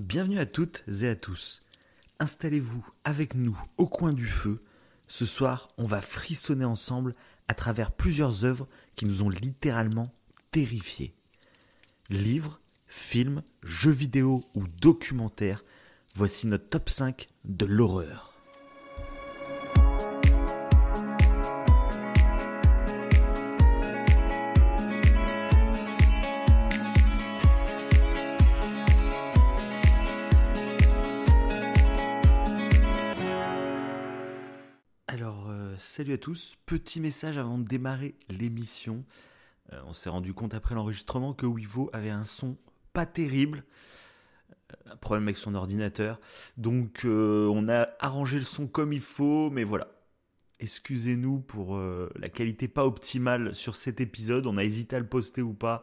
Bienvenue à toutes et à tous. Installez-vous avec nous au coin du feu. Ce soir, on va frissonner ensemble à travers plusieurs œuvres qui nous ont littéralement terrifiés. Livres, films, jeux vidéo ou documentaires, voici notre top 5 de l'horreur. Salut à tous. Petit message avant de démarrer l'émission. Euh, on s'est rendu compte après l'enregistrement que Wivo avait un son pas terrible. Euh, Un problème avec son ordinateur. Donc, euh, on a arrangé le son comme il faut, mais voilà. Excusez-nous pour la qualité pas optimale sur cet épisode. On a hésité à le poster ou pas.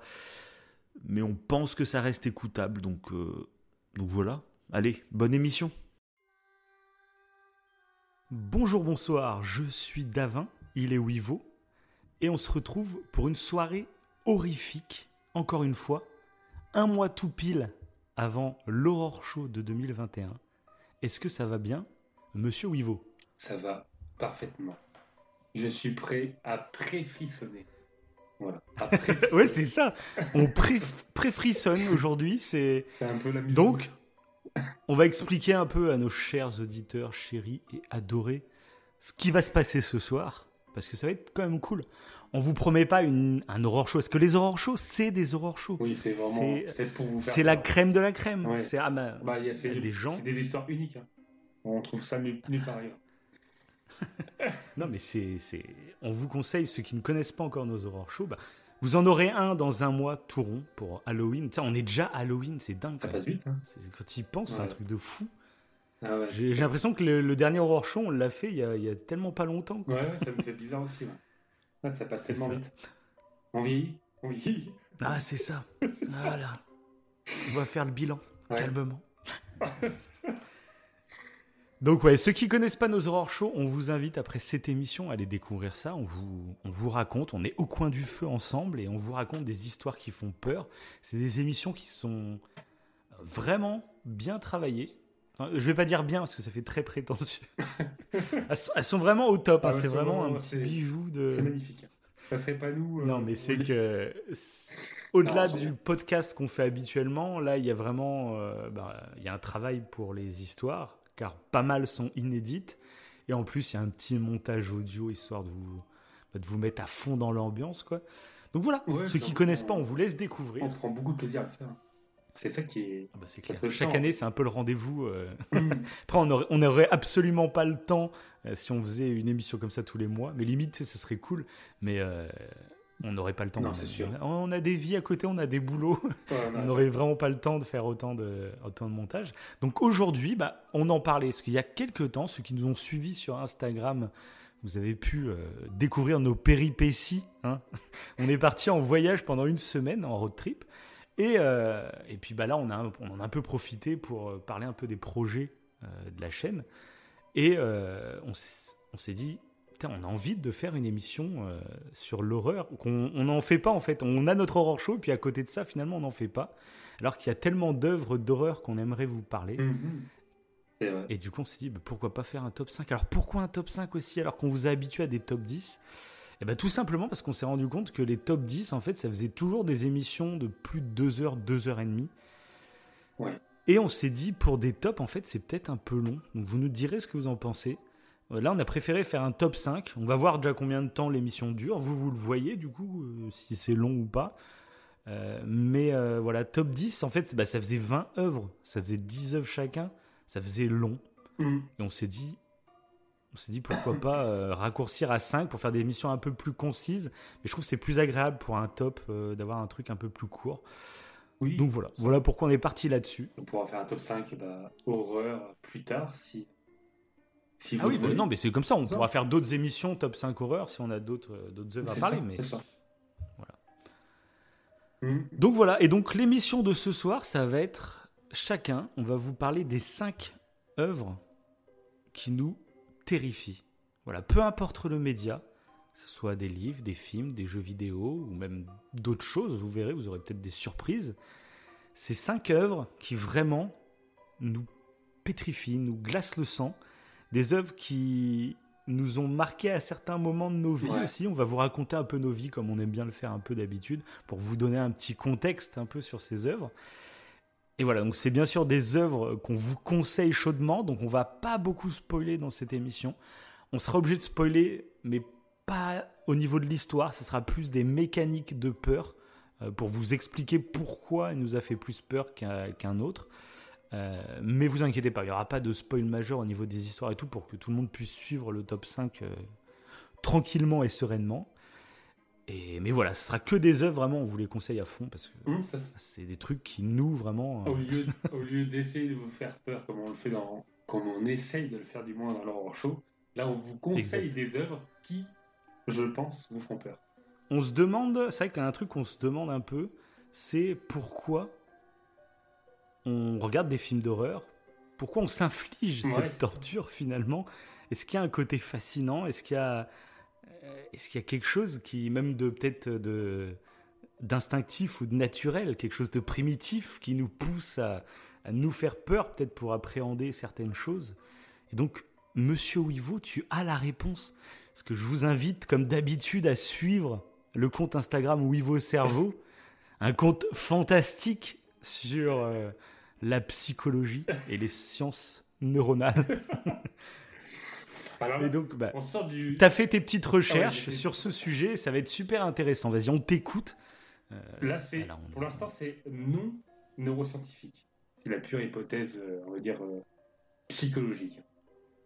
Mais on pense que ça reste écoutable. Donc voilà. Allez, bonne émission. Bonjour, bonsoir, je suis Davin, il est Wivo, et on se retrouve pour une soirée horrifique, encore une fois, un mois tout pile avant l'Aurore Show de 2021. Est-ce que ça va bien, monsieur Wivo Ça va parfaitement. Je suis prêt à pré-frissonner. Voilà. Pré- Ouais, c'est ça, on pré- pré-frissonne aujourd'hui, c'est... C'est un peu la musique. Donc, on va expliquer un peu à nos chers auditeurs, chéris et adorés, ce qui va se passer ce soir, parce que ça va être quand même cool. On vous promet pas une, un horror show, parce que les horror shows, c'est des horror shows? Oui, c'est vraiment. C'est- pour vous faire. C'est la crème de la crème. Ouais. C'est ah, bah, Bah, des gens- C'est des histoires uniques. hein. On trouve ça nulle, nulle part ailleurs. Non, mais c'est, c'est... On vous conseille, ceux qui ne connaissent pas encore nos horror shows, bah, vous en aurez un dans un mois tout rond pour Halloween. Ça, on est déjà Halloween, c'est dingue. Ça quand passe vite. Hein. C'est- Quand tu y penses, c'est un Ouais. truc de fou. Ah ouais. J'ai, l'impression que le, le dernier horror show, on l'a fait il y a, il y a tellement pas longtemps. quoi. Ouais, ouais, ça me fait bizarre aussi. Ouais. Ça passe tellement vite. On vieillit. On vieillit. Ah, c'est ça. Voilà. On va faire le bilan, Ouais. calmement. Donc ouais, ceux qui connaissent pas nos horror shows, on vous invite après cette émission à aller découvrir ça. On vous, on vous raconte, on est au coin du feu ensemble et on vous raconte des histoires qui font peur. C'est des émissions qui sont vraiment bien travaillées. Enfin, je vais pas dire bien parce que ça fait très prétentieux. elles, sont, elles sont vraiment au top. hein. Ah c'est vraiment un petit c'est- bijou de. C'est magnifique. Ça serait pas nous. euh, Non, mais c'est que au-delà du podcast qu'on fait habituellement, là, il y a vraiment euh, bah, il y a un travail pour les histoires, car pas mal sont inédites. Et en plus, il y a un petit montage audio histoire de vous, bah, de vous mettre à fond dans l'ambiance. quoi. Donc voilà, Ouais, ceux qui connaissent on- pas, on vous laisse découvrir. On prend beaucoup de plaisir à le faire. C'est ça qui est. Ah bah, clair. Chaque année, c'est un peu le rendez-vous. euh. Mm. Après, on aurait, on aurait absolument pas le temps euh, si on faisait une émission comme ça tous les mois. Mais limite, ça serait cool. Mais euh, on n'aurait pas le temps. Non, On- c'est sûr. On a, des vies à côté, on a des boulots. On n'aurait vraiment pas le temps de faire autant de, autant de montage. Donc aujourd'hui, bah, on en parlait. Parce qu'il y a quelques temps, ceux qui nous ont suivis sur Instagram, vous avez pu euh, découvrir nos péripéties. hein. on est parti en voyage pendant une semaine, en road trip. Et, euh, et puis bah, là, on, a, on en a un peu profité pour euh, parler un peu des projets euh, de la chaîne. Et on s'est dit, Putain, on a envie de faire une émission euh, sur l'horreur, qu'on on n'en fait pas en fait. On a notre horror show, et puis à côté de ça, finalement, on n'en fait pas. Alors qu'il y a tellement d'œuvres d'horreur qu'on aimerait vous parler. Mhm. Vrai. Et du coup, on s'est dit, bah, pourquoi pas faire un top 5 Alors pourquoi un top 5 aussi, alors qu'on vous a habitué à des top 10 Eh ben, tout simplement parce qu'on s'est rendu compte que les top 10, en fait, ça faisait toujours des émissions de plus de 2 heures, 2 heures et demie. Ouais. Et on s'est dit, pour des tops, en fait, c'est peut-être un peu long. Donc vous nous direz ce que vous en pensez. Euh, Là, on a préféré faire un top 5. On va voir déjà combien de temps l'émission dure. Vous, vous le voyez, du coup, euh, si c'est long ou pas. Euh, mais euh, voilà, top 10, en fait, bah, ça faisait 20 œuvres. Ça faisait 10 œuvres chacun. Ça faisait long. Mm. Et on s'est dit, on s'est dit pourquoi pas euh, raccourcir à 5 pour faire des émissions un peu plus concises. Mais je trouve que c'est plus agréable pour un top euh, d'avoir un truc un peu plus court. Oui. Donc voilà, voilà pourquoi on est parti là-dessus. On pourra faire un top 5 bah, horreur plus tard si. Si Ah oui, bah non, mais c'est comme ça. On Ça. pourra faire d'autres émissions top 5 horreur si on a d'autres euh, d'autres œuvres à C'est parler. ça, mais... c'est ça. Voilà. Mm. Donc voilà, et donc l'émission de ce soir, ça va être chacun, on va vous parler des 5 œuvres qui nous terrifient. Voilà, peu importe le média, que ce soit des livres, des films, des jeux vidéo ou même d'autres choses, vous verrez, vous aurez peut-être des surprises. Ces 5 œuvres qui vraiment nous pétrifient, nous glacent le sang. Des œuvres qui nous ont marqué à certains moments de nos vies aussi. On va vous raconter un peu nos vies comme on aime bien le faire un peu d'habitude pour vous donner un petit contexte un peu sur ces œuvres. Et voilà, donc c'est bien sûr des œuvres qu'on vous conseille chaudement, donc on va pas beaucoup spoiler dans cette émission. On sera obligé de spoiler, mais pas au niveau de l'histoire, ce sera plus des mécaniques de peur euh, pour vous expliquer pourquoi il nous a fait plus peur qu'un autre. Euh, mais vous inquiétez pas, il n'y aura pas de spoil majeur au niveau des histoires et tout pour que tout le monde puisse suivre le top 5 euh, tranquillement et sereinement. Et, mais voilà, ce sera que des œuvres, vraiment, on vous les conseille à fond parce que mmh, c'est des trucs qui nous vraiment. Au lieu, au lieu d'essayer de vous faire peur comme on le fait dans. comme on essaye de le faire du moins dans l'horror show, là on vous conseille des œuvres qui, je pense, vous feront peur. On se demande, c'est vrai qu'il y a un truc qu'on se demande un peu, c'est pourquoi on regarde des films d'horreur, pourquoi on s'inflige cette torture finalement? Est-ce qu'il y a un côté fascinant? Est-ce qu'il y a, euh, est-ce qu'il y a quelque chose qui, même de peut-être de d'instinctif ou de naturel, quelque chose de primitif qui nous pousse à, à nous faire peur peut-être pour appréhender certaines choses? Et donc, Monsieur Wivo, tu as la réponse. Parce que je vous invite, comme d'habitude, à suivre le compte Instagram Wivo Cerveau, un compte fantastique sur euh, la psychologie et les sciences neuronales. et donc, bah, tu as fait tes petites ah recherches sur ce sujet, ça va être super intéressant. Vas-y, on t'écoute. Euh, Là, c'est, pour l'instant, c'est non neuroscientifique. C'est la pure hypothèse, euh, on va dire, euh, psychologique.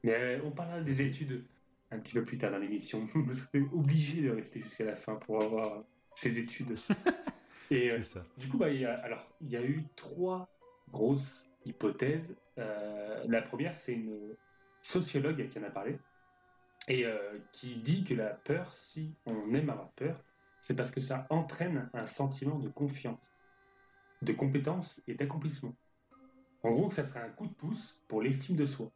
Mais on parlera des études un petit peu plus tard dans l'émission. Vous serez obligé de rester jusqu'à la fin pour avoir ces études. Et ça. du coup, bah, alors, il y a eu trois grosse hypothèse. Euh, la première, c'est une sociologue qui en a parlé et euh, qui dit que la peur, si on aime avoir peur, c'est parce que ça entraîne un sentiment de confiance, de compétence et d'accomplissement. En gros, que ça serait un coup de pouce pour l'estime de soi.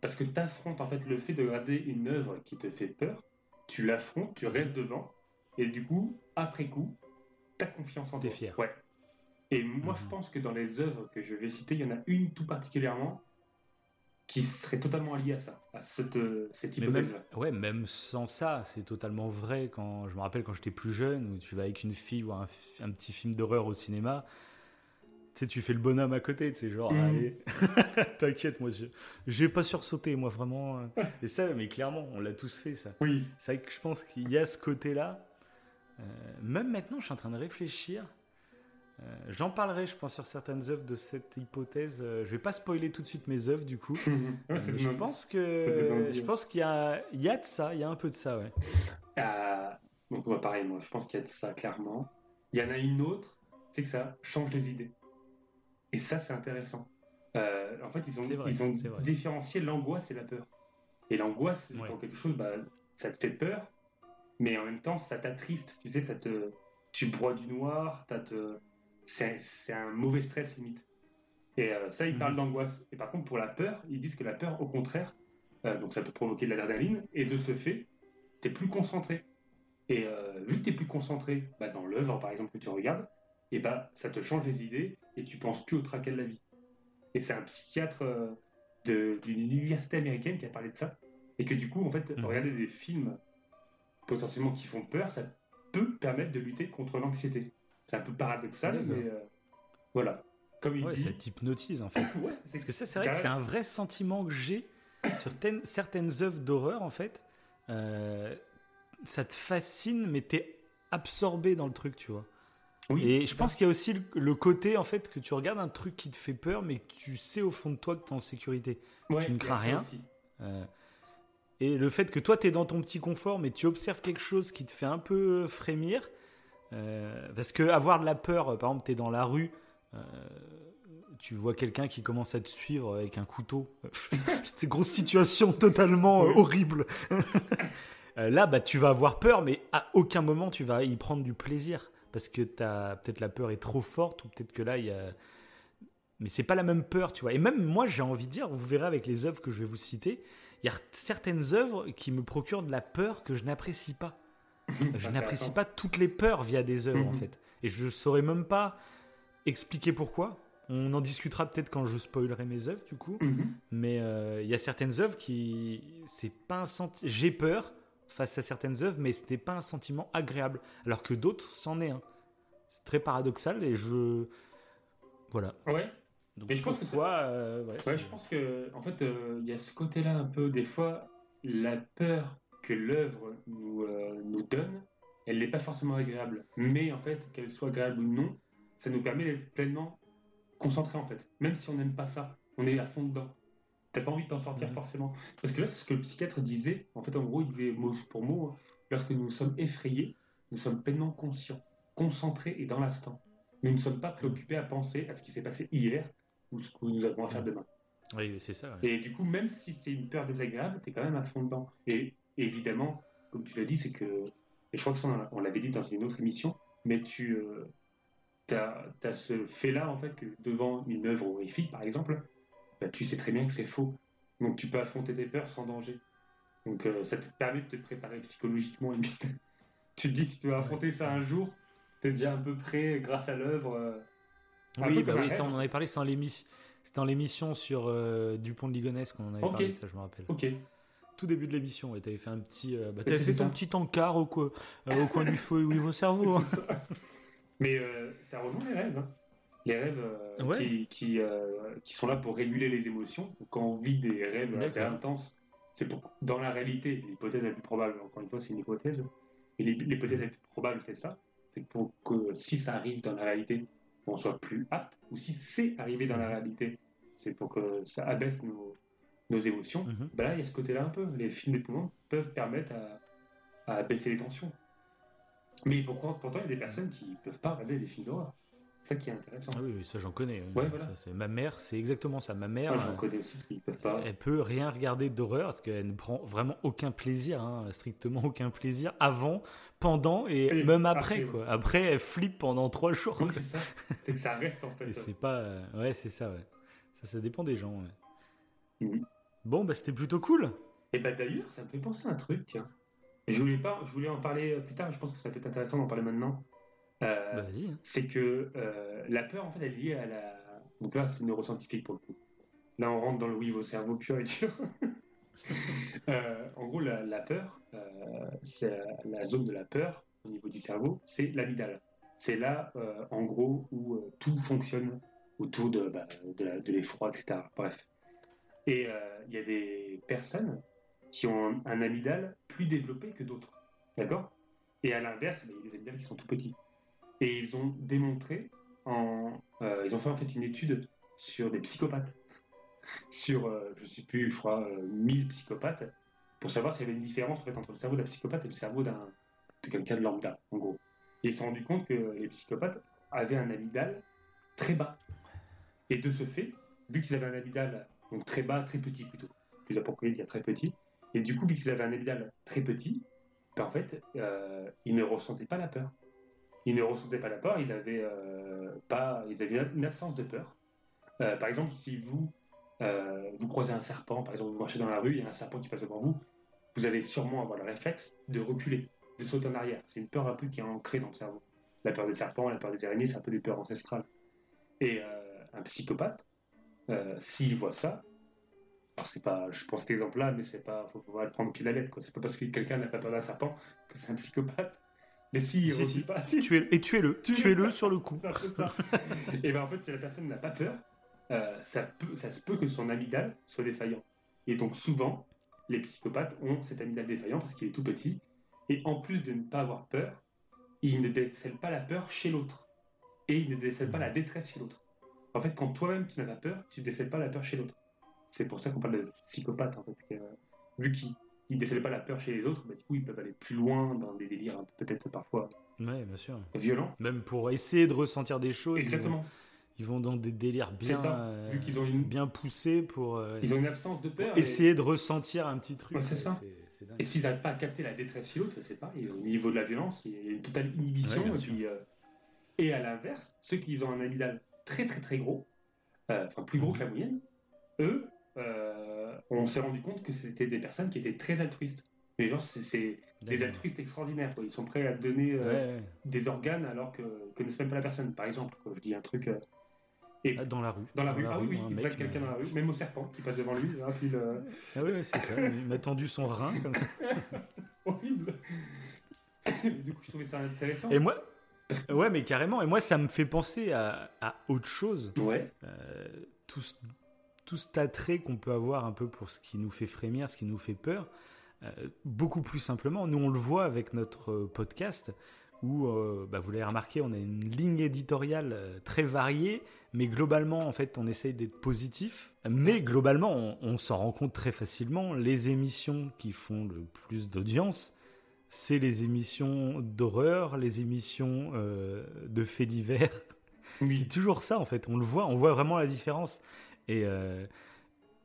Parce que tu affrontes en fait le fait de regarder une œuvre qui te fait peur, tu l'affrontes, tu restes devant, et du coup, après coup, ta confiance en toi. fier. Ouais. Et moi, je mhm. pense que dans les œuvres que je vais citer, il y en a une tout particulièrement qui serait totalement liée à ça, à cette, euh, cette hypothèse. Même, ouais, même sans ça, c'est totalement vrai. Quand je me rappelle quand j'étais plus jeune, où tu vas avec une fille voir un, petit film d'horreur au cinéma, tu sais, tu fais le bonhomme à côté, tu sais, genre, allez, t'inquiète, moi, je, je vais pas sursauter, moi, vraiment. Et ça, mais clairement, on l'a tous fait, ça. Oui. C'est vrai que je pense qu'il y a ce côté-là. Euh, même maintenant, je suis en train de réfléchir. Euh, j'en parlerai, je pense, sur certaines œuvres de cette hypothèse. Euh, je vais pas spoiler tout de suite mes œuvres, du coup. Euh, je pense que je pense qu'il y a, il y a de ça, il y a un peu de ça, ouais. donc pareil, moi, je pense qu'il y a de ça clairement. Il y en a une autre, c'est que ça change les idées. Et ça, c'est intéressant. en fait, ils ont, ils ont différencié l'angoisse et la peur. Et l'angoisse, quand quelque chose, bah, ça te fait peur, mais en même temps, ça t'attriste. Tu sais, ça te, tu broies du noir, t'as te c'est un mauvais stress limite. Et euh, ça, ils parlent mhm. d'angoisse. Et par contre, pour la peur, ils disent que la peur, au contraire, euh, donc ça peut provoquer de l'adrénaline, et de ce fait, tu es plus concentré. Et euh, vu que tu es plus concentré bah, dans l'œuvre, par exemple, que tu regardes, et bah, ça te change les idées et tu penses plus au tracas de la vie. Et c'est un psychiatre d'une université américaine qui a parlé de ça. Et que du coup, en fait, mhm. regarder des films potentiellement qui font peur, ça peut permettre de lutter contre l'anxiété. C'est un peu paradoxal, mais euh, voilà. Comme il dit... ça t'hypnotise en fait. Parce que ça, c'est vrai que c'est un vrai sentiment que j'ai sur certaines œuvres d'horreur en fait. Euh, ça te fascine, mais t'es absorbé dans le truc, tu vois. Oui, et je pense qu'il y a aussi le, côté en fait que tu regardes un truc qui te fait peur, mais tu sais au fond de toi que tu es en sécurité. tu ne crains rien. Euh, et le fait que toi tu es dans ton petit confort, mais tu observes quelque chose qui te fait un peu frémir, euh, parce que avoir de la peur, par exemple, tu es dans la rue, euh, tu vois quelqu'un qui commence à te suivre avec un couteau. C'est une grosse situation totalement horrible. Euh, là, bah, tu vas avoir peur, mais à aucun moment tu vas y prendre du plaisir. Parce que peut-être la peur est trop forte, ou peut-être que là, il y a. Mais c'est pas la même peur, tu vois. Et même moi, j'ai envie de dire, vous verrez avec les œuvres que je vais vous citer, il y a certaines œuvres qui me procurent de la peur que je n'apprécie pas. je n'apprécie pas toutes les peurs via des œuvres, en mhm. fait. Et je saurais même pas expliquer pourquoi. On en discutera peut-être quand je spoilerai mes œuvres, du coup. Mhm. Mais il y a certaines œuvres qui. C'est pas un. J'ai peur face à certaines œuvres, mais c'était pas un sentiment agréable. Alors que d'autres, c'en est un. C'est très paradoxal et je. Voilà. Ouais. Donc, mais je pense que euh, ouais, je pense que en fait euh, il y a ce côté-là un peu des fois la peur que l'œuvre nous, euh, nous donne, elle n'est pas forcément agréable. Mais en fait qu'elle soit agréable ou non, ça nous permet d'être pleinement concentrés en fait. Même si on n'aime pas ça, on est à fond dedans. T'as pas envie de t'en sortir mhm. forcément. Parce que là, c'est ce que le psychiatre disait. En fait, en gros, il disait mot pour mot, hein, lorsque nous sommes effrayés, nous sommes pleinement conscients, concentrés et dans l'instant. Nous ne sommes pas préoccupés à penser à ce qui s'est passé hier ou ce que nous avons à faire demain. Oui, c'est ça. Et du coup, même si c'est une peur désagréable, tu es quand même à fond dedans. Et, évidemment, comme tu l'as dit, c'est que, et je crois que ça, on l'avait dit dans une autre émission, mais tu euh, as, ce fait-là, en fait, que devant une œuvre horrifique, par exemple, bah, tu sais très bien que c'est faux. Donc tu peux affronter tes peurs sans danger. Donc euh, ça te permet de te préparer psychologiquement. tu te dis, si tu veux affronter ça un jour, tu es déjà un peu prêt grâce à l'œuvre. Euh, oui, bah oui ça on en avait parlé, c'est dans l'émission sur euh, Dupont de Ligonnès qu'on en avait parlé de ça, je me rappelle. Ok. Tout début de l'émission, tu avais fait un petit, bah, avais fait ton petit encart au, au coin du feu et vos cerveau. Mais ça rejoint les rêves. Hein. Les rêves euh, qui, euh, qui, sont là pour réguler les émotions. quand on vit des rêves assez intenses, c'est pour, dans la réalité, l'hypothèse la plus probable, encore une fois, c'est une hypothèse, et l'hypothèse la plus probable, c'est ça, c'est pour que si ça arrive dans la réalité, on soit plus apte, ou si c'est arrivé dans la réalité, c'est pour que ça abaisse nos, nos émotions. Mhm. Là, il y a ce côté-là un peu. Les films d'épouvante peuvent permettre à, à baisser les tensions. Mais pourtant, il y a des personnes qui ne peuvent pas regarder des films d'horreur. C'est ça qui est intéressant. Ah oui, ça j'en connais. c'est ma mère, c'est exactement ça. Ma mère, j'en connais aussi peuvent pas. Elle peut rien regarder d'horreur parce qu'elle ne prend vraiment aucun plaisir, hein, strictement aucun plaisir avant, pendant et, même après. quoi. Après, elle flippe pendant trois jours. c'est ça. C'est que ça reste en fait. c'est pas. Euh, ouais, c'est ça. Ouais. Ça, ça dépend des gens. Mhm. Bon, bah c'était plutôt cool. Et bah d'ailleurs, ça me fait penser à un truc, tiens. Je voulais pas, je voulais en parler plus tard. Je pense que ça peut être intéressant d'en parler maintenant. Euh, bah, hein. c'est que euh, la peur, en fait, elle est liée à la. Donc là, c'est neuroscientifique pour le coup. Là, on rentre dans le oui, au cerveau pur et dur. Euh, en gros, la, peur, c'est la zone de la peur au niveau du cerveau, c'est l'amygdale. C'est là, en gros, où tout fonctionne autour de, bah, de l'effroi, etc. Bref. Et il y a des personnes qui ont un, amygdale plus développé que d'autres. D'accord? Et à l'inverse, bah, il y a des amygdales qui sont tout petits. Et ils ont démontré, euh, ils ont fait en fait une étude sur des psychopathes, sur, euh, je ne sais plus, je crois, 1000 euh, psychopathes, pour savoir s'il y avait une différence entre le cerveau d'un psychopathe et le cerveau d'un, de quelqu'un de lambda, en gros. Et ils se sont rendus compte que les psychopathes avaient un amygdale très bas. Et de ce fait, vu qu'ils avaient un amygdale donc très bas, très petit plutôt, plus approprié de dire très petit, et du coup, vu qu'ils avaient un amygdale très petit, ben, en fait, ils ne ressentaient pas la peur ils ne ressentaient pas la peur, ils avaient, euh, pas, ils avaient une absence de peur. Euh, par exemple, si vous, euh, vous croisez un serpent, par exemple, vous marchez dans la rue, il y a un serpent qui passe devant vous, vous allez sûrement avoir le réflexe de reculer, de sauter en arrière. C'est une peur un peu qui est ancrée dans le cerveau. La peur des serpents, la peur des araignées, c'est un peu des peurs ancestrales. Et un psychopathe, s'il voit ça, alors c'est pas, je prends cet exemple-là, mais c'est pas, faut, faut le prendre qu'il la lettre, quoi. C'est pas parce que quelqu'un n'a pas peur d'un serpent que c'est un psychopathe. Mais si, il si, pas. Si. et tuez-le. Tuez-le sur le coup. et ben en fait, si la personne n'a pas peur, euh, ça, peut, ça se peut que son amygdale soit défaillant. Et donc souvent, les psychopathes ont cet amygdale défaillant parce qu'il est tout petit. Et en plus de ne pas avoir peur, il ne décèle pas la peur chez l'autre. Et il ne décèle pas la détresse chez l'autre. En fait, quand toi-même tu n'as pas peur, tu ne décèles pas la peur chez l'autre. C'est pour ça qu'on parle de psychopathe, en fait. vu qu'il ils ne décèlent pas la peur chez les autres, bah, du coup, ils peuvent aller plus loin dans des délires peut-être parfois ouais, bien sûr. violents. Même pour essayer de ressentir des choses. Exactement. Ils vont, dans des délires bien, Vu qu'ils ont une... bien poussés pour. Euh, ils ont une absence de peur. Essayer de ressentir un petit truc. c'est ça. et s'ils n'arrivent pas à capter la détresse chez l'autre, c'est pareil. Au niveau de la violence, il y a une totale inhibition. et, puis, euh, et, à l'inverse, ceux qui ont un amygdale très très très gros, euh, enfin plus gros que la moyenne, eux, on s'est rendu compte que c'était des personnes qui étaient très altruistes. Mais genre, c'est des altruistes extraordinaires. Ils sont prêts à donner euh, des organes alors que ne connaissent même pas la personne. Par exemple, je dis un truc. Euh, Et ah, dans la rue. Dans la rue, ah oui, il plaque quelqu'un dans la rue, même au serpent qui passe devant lui. puis le... Ah oui, c'est ça, il m'a tendu son rein comme ça. Horrible. du coup, je trouvais ça intéressant. Et moi, Ouais, mais carrément. Et moi, ça me fait penser à, à autre chose. Ouais. Euh, tout, tout cet attrait qu'on peut avoir un peu pour ce qui nous fait frémir, ce qui nous fait peur. Euh, beaucoup plus simplement, nous on le voit avec notre podcast où, euh, bah, vous l'avez remarqué, on a une ligne éditoriale euh, très variée, mais globalement, en fait, on essaye d'être positif. Mais globalement, on, on s'en rend compte très facilement, les émissions qui font le plus d'audience, c'est les émissions d'horreur, les émissions de faits divers. C'est toujours ça, en fait. On le voit, on voit vraiment la différence. Et,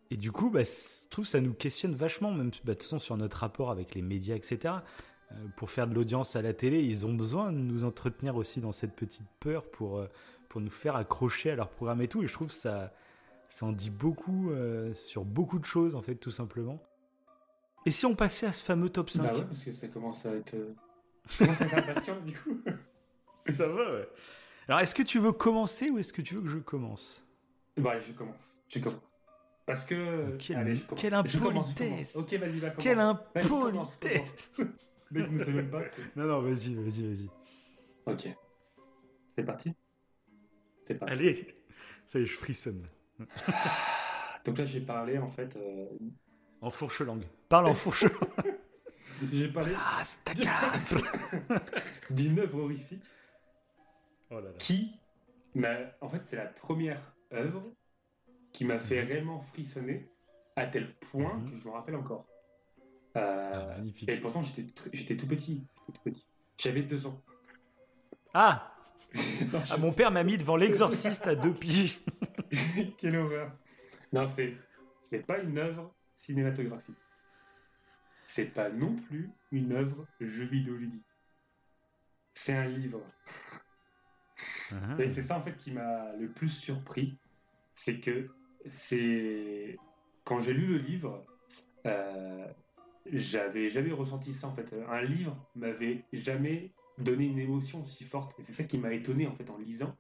et du coup, bah, je trouve que ça nous questionne vachement, même bah, de toute façon, sur notre rapport avec les médias, etc. Euh, pour faire de l'audience à la télé, ils ont besoin de nous entretenir aussi dans cette petite peur pour, euh, pour nous faire accrocher à leur programme et tout. Et je trouve que ça, ça en dit beaucoup euh, sur beaucoup de choses, en fait, tout simplement. Et si on passait à ce fameux top 5 Bah ouais, parce que ça commence à être. Ça commence à être impatient, du coup. ça va, ouais. Alors, est-ce que tu veux commencer ou est-ce que tu veux que je commence? Bah, je commence. Je commence. Parce que. Quelle, allez, quelle impolitesse Ok, vas-y, va Quelle impolitesse Mec, ne sait même pas. Non, non, vas-y, vas-y, vas-y. Ok. C'est parti? C'est parti. Allez Ça y est, je frissonne. Donc là, j'ai parlé, en fait. Euh... En fourche-langue. Parle en fourche-langue. j'ai parlé. Ah, D'une œuvre horrifique. Oh là là. Qui. En fait, c'est la première œuvre qui m'a fait mhm. réellement frissonner à tel point mhm. que je me rappelle encore. Euh, ah, et pourtant, j'étais tout petit. petit. J'avais deux ans. Ah, ah Mon père m'a mis devant l'exorciste à deux piges. Quelle horreur. Non, c'est pas une œuvre cinématographique. C'est pas non plus une œuvre jeu vidéo ludique. C'est un livre. Ah. Et c'est ça en fait qui m'a le plus surpris, c'est que c'est quand j'ai lu le livre, euh, j'avais jamais ressenti ça en fait. Un livre m'avait jamais donné une émotion aussi forte, et c'est ça qui m'a étonné en fait en lisant,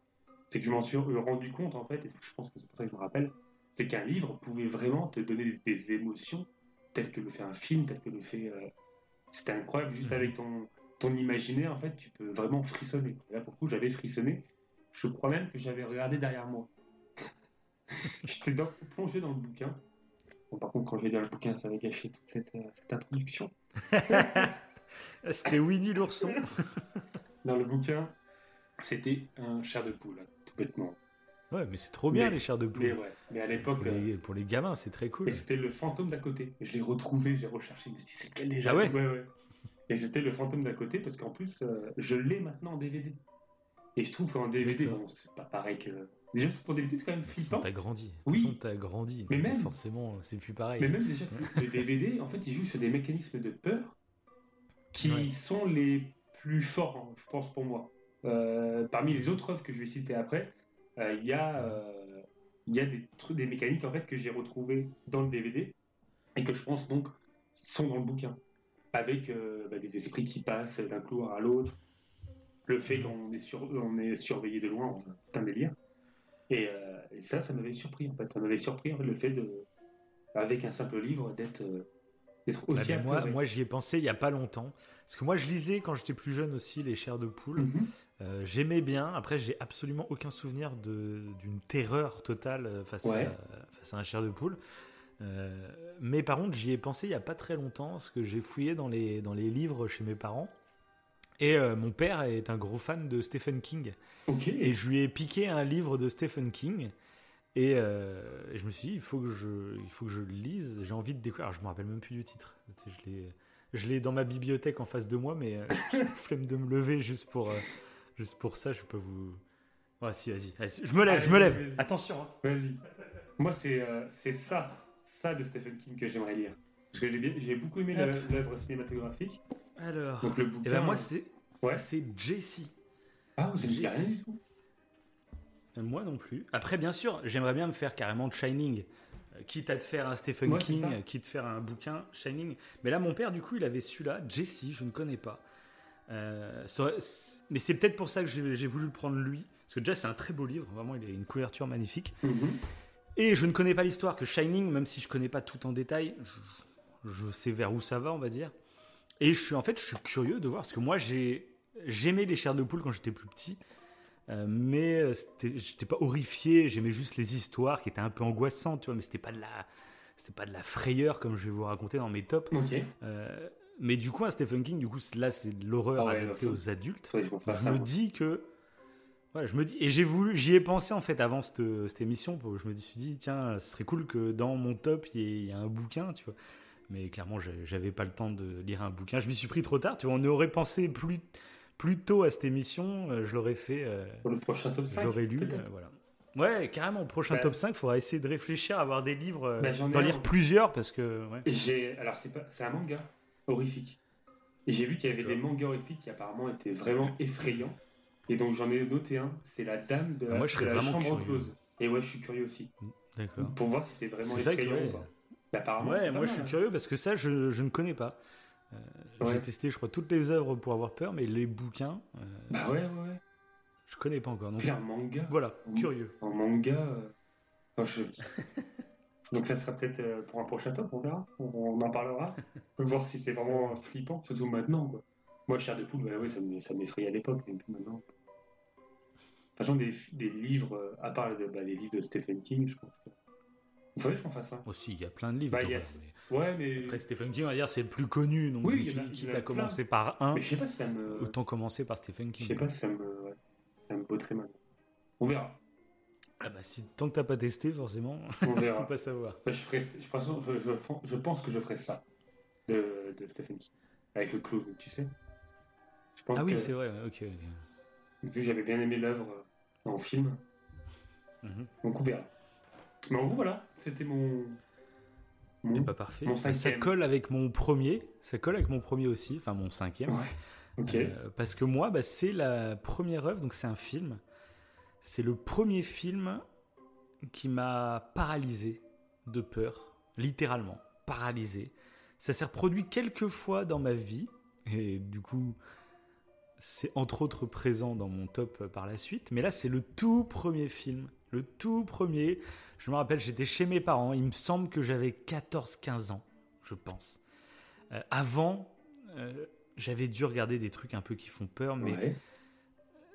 c'est que je m'en suis rendu compte en fait, et je pense que c'est pour ça que je me rappelle, c'est qu'un livre pouvait vraiment te donner des émotions telles que le fait un film, tel que le fait. Euh, c'était incroyable, juste mhm. avec ton, ton imaginaire en fait, tu peux vraiment frissonner. là pour le coup, j'avais frissonné. Je crois même que j'avais regardé derrière moi. J'étais plongé dans le bouquin. Bon, par contre, quand je vais dire le bouquin, ça va gâcher toute cette, euh, introduction. c'était Winnie l'ourson. dans le bouquin, c'était un chair de poule, tout bêtement. Ouais, mais c'est trop bien les chairs de poule. Mais, ouais. mais à l'époque. Pour, les, gamins, c'est très cool. Et c'était le fantôme d'à côté. Je l'ai retrouvé, j'ai recherché. Je me suis dit, c'est quel déjà? Ah ouais, ouais, ouais. Et c'était le fantôme d'à côté parce qu'en plus, euh, je l'ai maintenant en DVD. Et je trouve qu'en DVD, bon, c'est pas pareil que Déjà, pour DVD, c'est quand même flippant. T'as grandi. Oui. T'as grandi. Mais même. Forcément, c'est plus pareil. Mais même déjà, les DVD, en fait, ils jouent sur des mécanismes de peur qui sont les plus forts, hein, je pense, pour moi. Euh, parmi les autres œuvres que je vais citer après, euh, il y a, euh, il y a des, trucs, des mécaniques en fait que j'ai retrouvées dans le DVD et que je pense donc sont dans le bouquin, avec bah, des esprits qui passent d'un couloir à l'autre, le fait qu'on est, sur, on est surveillé de loin, c'est un délire. Euh, et, ça, ça m'avait surpris en fait. Ça m'avait surpris le fait de, avec un simple livre, d'être euh, aussi. Ah, moi, moi j'y ai pensé il y a pas longtemps. Parce que moi, je lisais quand j'étais plus jeune aussi les chairs de poule. Mhm. Euh, j'aimais bien. Après, j'ai absolument aucun souvenir d'une terreur totale face, à, face à un chair de poule. mais par contre, j'y ai pensé il y a pas très longtemps, parce que j'ai fouillé dans les, dans les livres chez mes parents. Et euh, mon père est un gros fan de Stephen King. Et je lui ai piqué un livre de Stephen King. Euh, et, je me suis dit, il faut que je, il faut que je le lise. J'ai envie de découvrir. Alors, je me rappelle même plus du titre. Je l'ai, je l'ai dans ma bibliothèque en face de moi, mais euh, flemme de me lever juste pour, juste pour ça. Je peux vous. Ouais, si, vas-y. je me lève, je me lève. Attention. Hein. Vas-y. Moi, c'est, c'est ça, ça de Stephen King que j'aimerais lire. Parce que j'ai, j'ai beaucoup aimé l'œuvre cinématographique. Alors, Donc, le bouquin, eh ben moi, c'est ouais. c'est Jessie. Ah, vous n'avez rien du tout euh, Moi non plus. Après, bien sûr, j'aimerais bien me faire carrément de Shining. Euh, quitte à te faire un Stephen King, quitte à faire un bouquin Shining. Mais là, mon père, du coup, il avait celui-là, Jessie, je ne connais pas. Mais c'est peut-être pour ça que j'ai voulu le prendre lui. Parce que déjà, c'est un très beau livre. Vraiment, il a une couverture magnifique. Mhm. Et je ne connais pas l'histoire que Shining, même si je connais pas tout en détail, je, sais vers où ça va, on va dire. Et je suis en fait, je suis curieux de voir parce que moi, j'ai j'aimais les chairs de poule quand j'étais plus petit. Euh, mais j'étais pas horrifié, j'aimais juste les histoires qui étaient un peu angoissantes, tu vois, mais c'était pas de la, c'était pas de la frayeur comme je vais vous raconter dans mes tops. Euh, mais du coup, un Stephen King, du coup, là, c'est de l'horreur ah adaptée aux adultes. je me dis que, ouais, je me dis, et j'ai voulu, j'y ai pensé en fait avant cette, cette, émission, je me suis dit, tiens, ce serait cool que dans mon top, il y, ait un bouquin, tu vois. Mais clairement, j'avais pas le temps de lire un bouquin. Je m'y suis pris trop tard, tu vois. On aurait pensé plus plus tôt à cette émission, euh, je l'aurais fait. Euh, Pour le prochain top 5 J'aurais lu, euh, voilà. Ouais, carrément, prochain bah, top 5, il faudra essayer de réfléchir à avoir des livres, bah, d'en lire plusieurs parce que. J'ai, alors c'est, pas, c'est un manga horrifique. Et j'ai vu qu'il y avait des mangas horrifiques qui apparemment étaient vraiment effrayants. Et donc j'en ai noté un, c'est La Dame de, ah, Moi, je la Chambre close. Et ouais, je suis curieux aussi. D'accord. Pour voir si c'est vraiment effrayant ou pas. Bah, ouais, moi je suis hein. curieux parce que ça, je, je ne connais pas. Euh, j'ai testé, je crois, toutes les œuvres pour avoir peur, mais les bouquins. Euh, bah ouais, ouais. Je connais pas encore. Donc, un manga. Voilà, curieux. Un manga. Euh, donc ça sera peut-être pour un prochain top, on verra. On, en parlera. Voir si c'est vraiment flippant, surtout maintenant. Quoi. Moi, Cher de Poule, bah, ouais, ça m'effrayait à l'époque, mais maintenant. De toute façon, des, des livres, à part bah, les livres de Stephen King, je pense. Il faudrait qu'on fasse ça. Aussi, il y a plein de livres. Bah, Ouais, mais. Après, Stephen King, on va dire, c'est le plus connu. Donc, oui, je me suis quitte commencé par un, mais je sais pas si ça me... autant commencer par Stephen King. Je sais pas si ça me, ouais, ça me très mal. On verra. Ah bah, si, tant que t'as pas testé, forcément, on verra. peut pas savoir. Bah, je, ferai, je, pense, je, je, pense que je ferai ça de, de Stephen King. Avec le clown, tu sais. Je pense ah oui, c'est vrai, ok. Vu que j'avais bien aimé l'œuvre euh, en film. Mhm. Donc on verra. Mais en gros, voilà, c'était mon, Mmh. pas parfait. ça colle avec mon premier. Ça colle avec mon premier aussi, enfin mon cinquième. Euh, parce que moi, bah, c'est la première œuvre, donc c'est un film. C'est le premier film qui m'a paralysé de peur, littéralement paralysé. Ça s'est reproduit quelques fois dans ma vie, et du coup, c'est entre autres présent dans mon top par la suite. Mais là, c'est le tout premier film, le tout premier je me rappelle, j'étais chez mes parents. Il me semble que j'avais 14-15 ans, je pense. Euh, avant, euh, j'avais dû regarder des trucs un peu qui font peur, mais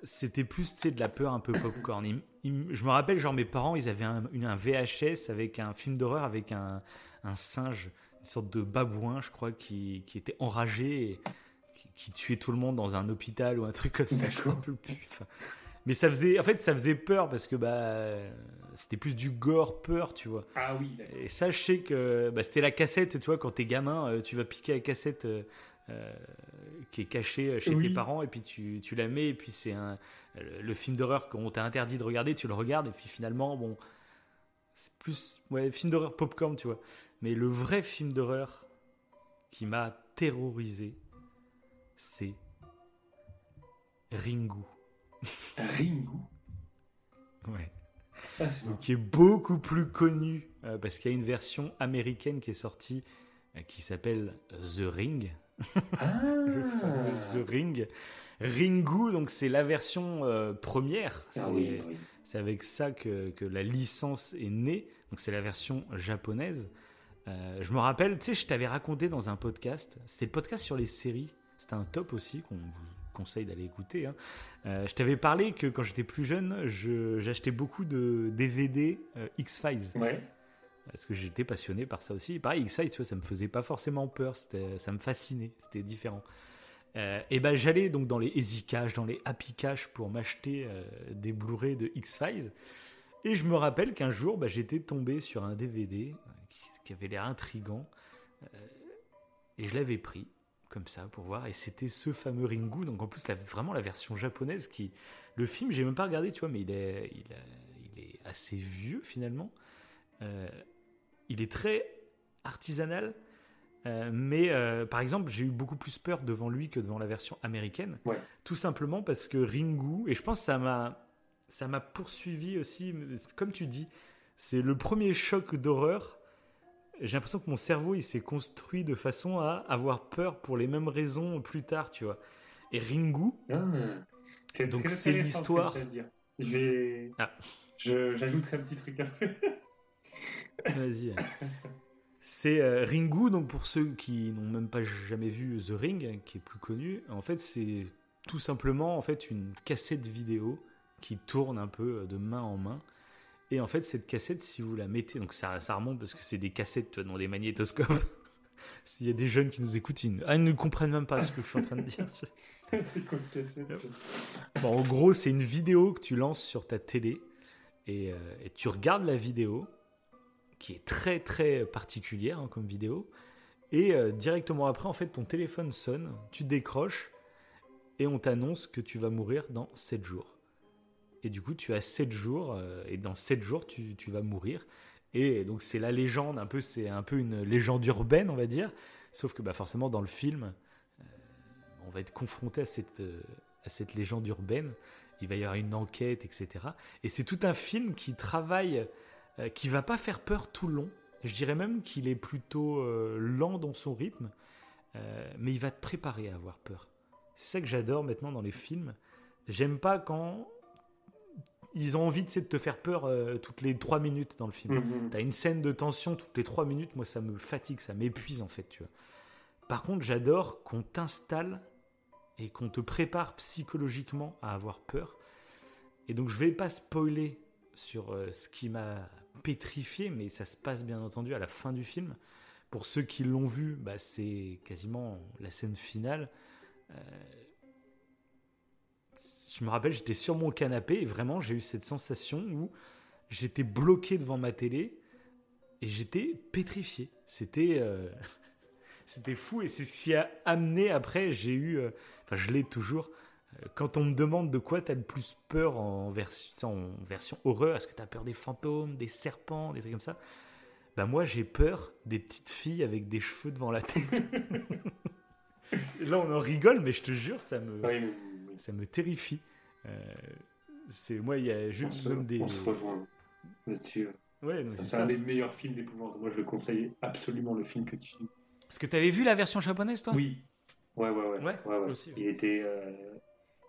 c'était plus de la peur un peu popcorn. je me rappelle, genre, mes parents, ils avaient un, une, un VHS avec un film d'horreur avec un, un, singe, une sorte de babouin, je crois, qui, qui était enragé et qui, tuait tout le monde dans un hôpital ou un truc comme ça. Je ne plus. mais ça faisait, en fait, ça faisait peur parce que bah c'était plus du gore peur, tu vois. Ah oui. Et sachez que bah, c'était la cassette, tu vois, quand t'es gamin, euh, tu vas piquer la cassette euh, euh, qui est cachée chez tes parents, et puis tu, tu, la mets, et puis c'est un le, film d'horreur qu'on t'a interdit de regarder, tu le regardes, et puis finalement, bon, c'est plus ouais, film d'horreur popcorn, tu vois. Mais le vrai film d'horreur qui m'a terrorisé, c'est Ringu. Ringu? Ouais. Ah, qui est beaucoup plus connu euh, parce qu'il y a une version américaine qui est sortie euh, qui s'appelle The Ring. Ah. le fameux The Ring. Ringu, donc c'est la version euh, première. Ah c'est avec ça que, que, la licence est née. Donc c'est la version japonaise. je me rappelle, tu sais, je t'avais raconté dans un podcast. C'était le podcast sur les séries. C'était un top aussi qu'on vous conseille d'aller écouter. Hein. Euh, je t'avais parlé que quand j'étais plus jeune, j'achetais beaucoup de DVD euh, X-Files. Parce que j'étais passionné par ça aussi. pareil, X-Files, tu vois, ça me faisait pas forcément peur, ça me fascinait, c'était différent. Euh, et ben j'allais donc dans les Easy Cash, dans les Happy Cash pour m'acheter des Blu-ray de X-Files. Et je me rappelle qu'un jour, bah, j'étais tombé sur un DVD qui, qui avait l'air intrigant. et je l'avais pris comme ça pour voir. Et c'était ce fameux Ringu. Donc en plus, vraiment la version japonaise qui. Le film, j'ai même pas regardé, tu vois, mais il est, il, est assez vieux finalement. Il est très artisanal. Euh, mais euh, par exemple, j'ai eu beaucoup plus peur devant lui que devant la version américaine. Tout simplement parce que Ringu, et je pense que ça m'a, ça m'a poursuivi aussi, comme tu dis, c'est le premier choc d'horreur j'ai l'impression que mon cerveau il s'est construit de façon à avoir peur pour les mêmes raisons plus tard, tu vois. et Ringu. Ah, donc c'est l'histoire. Ah. J'ajouterai un petit truc après. Vas-y. C'est euh, Ringu, donc pour ceux qui n'ont même pas jamais vu The Ring, qui est plus connu, en fait c'est tout simplement en fait une cassette vidéo qui tourne un peu de main en main. Et en fait cette cassette, si vous la mettez, donc ça, ça remonte parce que c'est des cassettes dans des magnétoscopes. S'il y a des jeunes qui nous écoutent, ils, ah, ne comprennent même pas ce que je suis en train de dire. c'est quoi cassette bon, En gros, c'est une vidéo que tu lances sur ta télé et, euh, et tu regardes la vidéo qui est très très particulière hein, comme vidéo. Et euh, directement après, en fait, ton téléphone sonne, tu décroches et on t'annonce que tu vas mourir dans 7 jours. Et du coup, tu as 7 jours euh, et dans 7 jours, tu, tu, vas mourir. Et donc, c'est la légende, un peu, c'est un peu une légende urbaine, on va dire. Sauf que bah, forcément, dans le film, euh, on va être confronté à cette, à cette légende urbaine. Il va y avoir une enquête, etc. Et c'est tout un film qui travaille euh, qui va pas faire peur tout le long. Je dirais même qu'il est plutôt euh, lent dans son rythme, euh, mais il va te préparer à avoir peur. C'est ça que j'adore maintenant dans les films. J'aime pas quand ils ont envie de te faire peur toutes les trois minutes dans le film. Mhm. Tu as une scène de tension toutes les trois minutes, moi ça me fatigue, ça m'épuise en fait. Tu vois. Par contre, j'adore qu'on t'installe et qu'on te prépare psychologiquement à avoir peur. Et donc je vais pas spoiler sur ce qui m'a pétrifié, mais ça se passe bien entendu à la fin du film. Pour ceux qui l'ont vu, bah, c'est quasiment la scène finale. Euh, je me rappelle, j'étais sur mon canapé et vraiment j'ai eu cette sensation où j'étais bloqué devant ma télé et j'étais pétrifié. C'était euh, c'était fou et c'est ce qui a amené après. J'ai eu, euh, enfin je l'ai toujours, quand on me demande de quoi tu as le plus peur en version, en version horreur, est-ce que tu as peur des fantômes, des serpents, des trucs comme ça? Bah moi j'ai peur des petites filles avec des cheveux devant la tête. Là on en rigole, mais je te jure, ça me, ça me terrifie. Euh, c'est moi il y a juste même des. On se rejoint là-dessus. Ouais, c'est un des meilleurs films d'épouvante. Moi je le conseille absolument le film que tu. Est-ce que tu avais vu la version japonaise toi? Oui. Ouais, ouais, ouais. ouais, ouais, Aussi, Il était. Euh,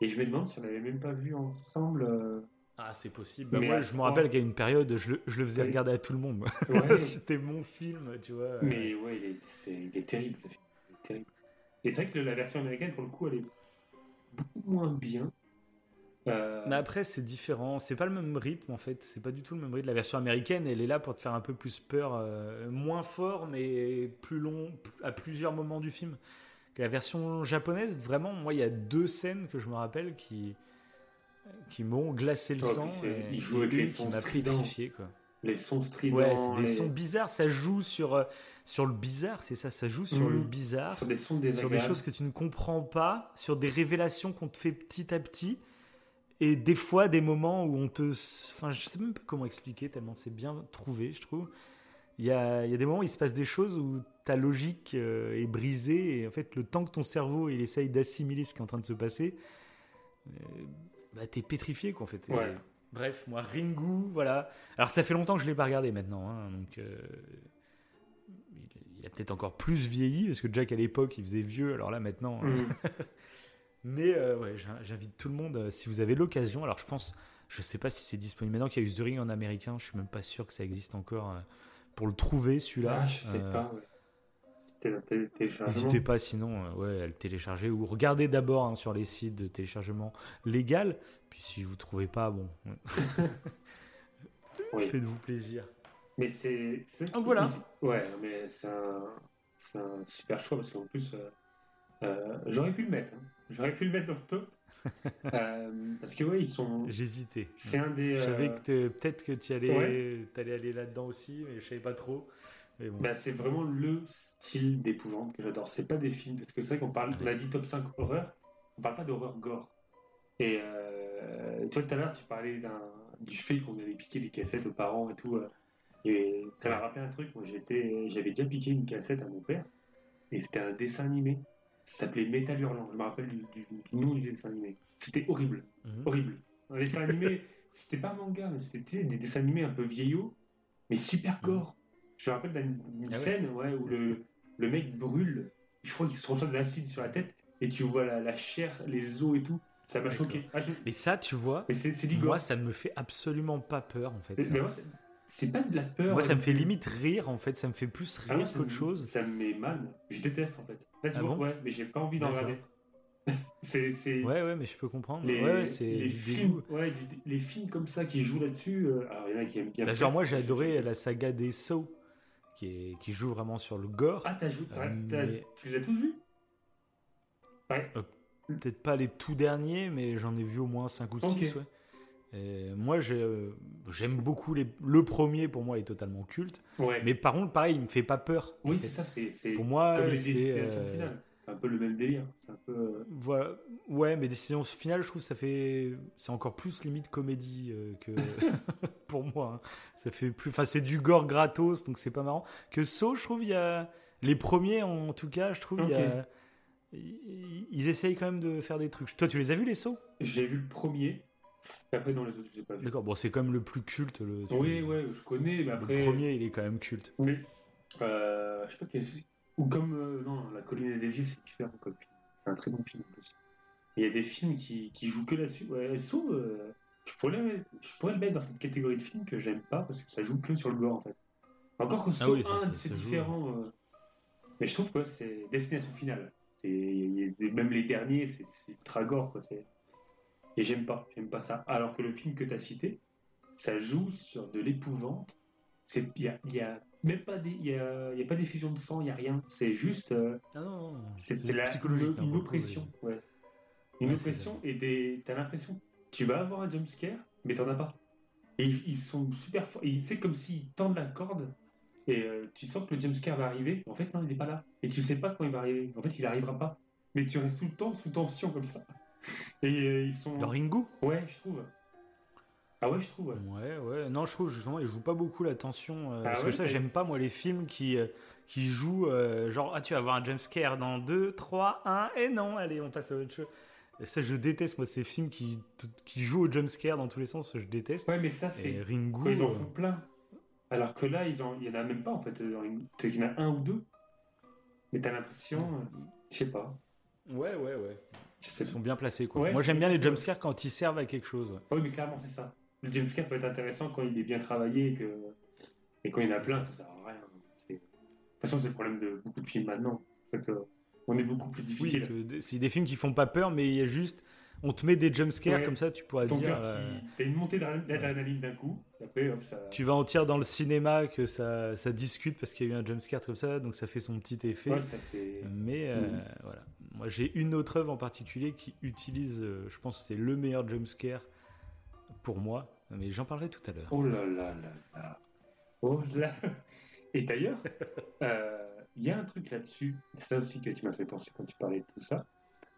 et je me demande si on n'avait même pas vu ensemble. Euh, ah, c'est possible. Bah, moi, je me rappelle qu'à une période, je le, je le faisais regarder à tout le monde. C'était mon film, tu vois. Mais ouais, il est, il est terrible. Et c'est vrai que la version américaine, pour le coup, elle est beaucoup moins bien. Euh, mais après, c'est différent. C'est pas le même rythme en fait. C'est pas du tout le même rythme. La version américaine, elle est là pour te faire un peu plus peur, euh, moins fort, mais plus long, à plusieurs moments du film la version japonaise, vraiment, moi, il y a deux scènes que je me rappelle qui, qui m'ont glacé le sang. Et, il joue avec les sons pétrifié, quoi. Les sons stridents. Ouais, c'est des sons bizarres. Ça joue sur, euh, sur le bizarre, c'est ça? Ça joue sur le mhm. bizarre. Sur des sons Sur des choses que tu ne comprends pas. Sur des révélations qu'on te fait petit à petit. Et des fois, des moments où on te. Enfin, je sais même pas comment expliquer, tellement c'est bien trouvé, je trouve. Il y a, y a, des moments où il se passe des choses où ta logique euh, est brisée et en fait le temps que ton cerveau il essaye d'assimiler ce qui est en train de se passer, euh, bah, t'es pétrifié quoi en fait. bref, moi Ringu, voilà. Alors ça fait longtemps que je l'ai pas regardé maintenant, hein, donc euh, il, a peut-être encore plus vieilli parce que Jack à l'époque il faisait vieux, alors là maintenant. Mm. Mais ouais, j'invite tout le monde si vous avez l'occasion. Alors je pense, je sais pas si c'est disponible maintenant qu'il y a eu The Ring en américain, je suis même pas sûr que ça existe encore pour le trouver celui-là. Ah, je sais pas. N'hésitez pas sinon euh, ouais, à le télécharger ou regardez d'abord hein, sur les sites de téléchargement légal. Puis si vous ne trouvez pas, bon, faites-vous plaisir. Mais c'est. Ah, voilà. Ouais, mais c'est un, un, super choix parce qu'en plus, euh, euh, j'aurais pu le mettre. Hein. J'aurais pu le mettre dans le top. parce que ouais, ils sont. J'hésitais. C'est un des. Je savais que peut-être que tu allais, allais aller là-dedans aussi, mais je savais pas trop. Bah, c'est vraiment le style d'épouvante que j'adore. C'est pas des films, parce que c'est vrai qu'on parle, on a dit top 5 horreur, on parle pas d'horreur gore. Et euh, toi, tout à l'heure, tu parlais du fait qu'on avait piqué des cassettes aux parents et tout. Euh, et ça m'a rappelé un truc. Moi, j'étais, j'avais déjà piqué une cassette à mon père, et c'était un dessin animé. Ça s'appelait Métal Hurlant. Je me rappelle du, nom du dessin animé. C'était horrible. Mhm. Horrible. Un dessin animé, c'était pas manga, mais c'était des dessins animés un peu vieillots, mais super gore. Je me rappelle d'une ah scène ouais, où le, le mec brûle, je crois qu'il se reçoit de l'acide sur la tête, et tu vois la, chair, les os et tout. Ça m'a choqué. Ah, Mais ça, tu vois, moi, ça ne me fait absolument pas peur, en fait. Mais, moi, c'est pas de la peur. Moi, ça me fait limite rire, en fait. Ça me fait plus ah rire qu'autre chose. Ça me met mal. Je déteste, en fait. Là, tu ah vois, ouais, mais j'ai pas envie d'en regarder. c'est, Ouais, ouais, mais je peux comprendre. Les, ouais, c'est les films, ouais, les films comme ça qui jouent là-dessus. Euh, alors, il y en a qui aiment bien. Bah, genre, moi, j'ai adoré la saga des Saw, qui, est, qui joue vraiment sur le gore. Ah, t'as joué, euh, tu les as tous vus? Ouais. Euh, peut-être pas les tout derniers, mais j'en ai vu au moins 5 ou 6. Ouais. moi, j'aime beaucoup les... le premier. Pour moi, est totalement culte. Ouais. Mais par contre, pareil, il me fait pas peur. Oui, c'est ça. C'est pour moi, c'est un peu le même délire. Un peu... Euh, voilà. Ouais, mais décision finale, je trouve ça fait. C'est encore plus limite comédie euh, que. pour moi. Hein. Ça fait plus. Enfin, c'est du gore gratos, donc c'est pas marrant. Que So, je trouve, il y a. Les premiers, en tout cas, je trouve, il y a. Ils essayent quand même de faire des trucs. Toi, tu les as vus, les sauts J'ai vu le premier. après, dans les autres, je sais pas D'accord, bon, c'est quand même le plus culte. Le, oui, ouais, je connais, mais après. Le premier, il est quand même culte. Oui. Euh, je sais pas quel ou comme, euh, non, La colline des yeux, c'est super comme film. C'est un très bon film en plus. Il y a des films qui, qui jouent que là-dessus. Ouais, sauf, euh, je, pourrais, je pourrais le mettre dans cette catégorie de films que j'aime pas parce que ça joue que sur le gore en fait. Encore que ah oui, c'est différent. Euh, mais je trouve que c'est destination finale. même les derniers, c'est ultra gore. Quoi. Et j'aime pas, j'aime pas ça. Alors que le film que tu as cité, ça joue sur de l'épouvante. Il y a, y a même pas il n'y a, a, pas d'effusion de sang, il n'y a rien. C'est juste. Euh, ah c'est la une, une oppression. Ouais. Une oppression et t'as l'impression tu vas avoir un jumpscare, mais t'en as pas. Et ils, sont super forts. C'est comme s'ils tendent la corde et euh, tu sens que le jumpscare va arriver. En fait, non, il n'est pas là. Et tu sais pas quand il va arriver. En fait, il n'arrivera pas. Mais tu restes tout le temps sous tension comme ça. Et euh, ils sont. Dans Ringu? Ouais, je trouve. Ah ouais, je trouve. Ouais, ouais. Non, je trouve justement, il joue pas beaucoup la tension. Euh, ah parce que ça, j'aime pas, moi, les films qui, euh, qui jouent euh, genre, ah, tu vas avoir un jumpscare dans 2, 3, 1, et non, allez, on passe à autre chose. ça, je déteste, moi, ces films qui, qui jouent au jumpscare dans tous les sens, je déteste. Ouais, mais ça, c'est. Ringo. Ils en font plein. Alors que là, ils en... il y en a même pas, en fait. Il y en a un ou deux. Mais t'as l'impression. Je sais pas. Ouais, ouais, ouais. Ils sont bien placés, quoi. moi, j'aime bien les jumpscares quand ils servent à quelque chose. Oui, mais clairement, c'est ça le James Care peut être intéressant quand il est bien travaillé et, que... et quand il y en a plein, ça sert à rien. De toute façon, c'est le problème de beaucoup de films maintenant. que on est beaucoup plus difficile. Oui, c'est des films qui font pas peur, mais il y a juste. On te met des jumpscares comme ça, tu pourras dire. Euh... T'as une montée d'adrénaline d'un coup, après, hop, ça... Tu vas en tirer dans le cinéma que ça, ça discute parce qu'il y a eu un jumpscare comme ça, donc ça fait son petit effet. Ouais, ça fait... Mais euh, voilà. Moi, j'ai une autre œuvre en particulier qui utilise, euh, je pense que c'est le meilleur jumpscare pour moi, mais j'en parlerai tout à l'heure. Oh là là là là. Oh là. Et d'ailleurs, euh, il y a un truc là-dessus, c'est ça aussi que tu m'as fait penser quand tu parlais de tout ça.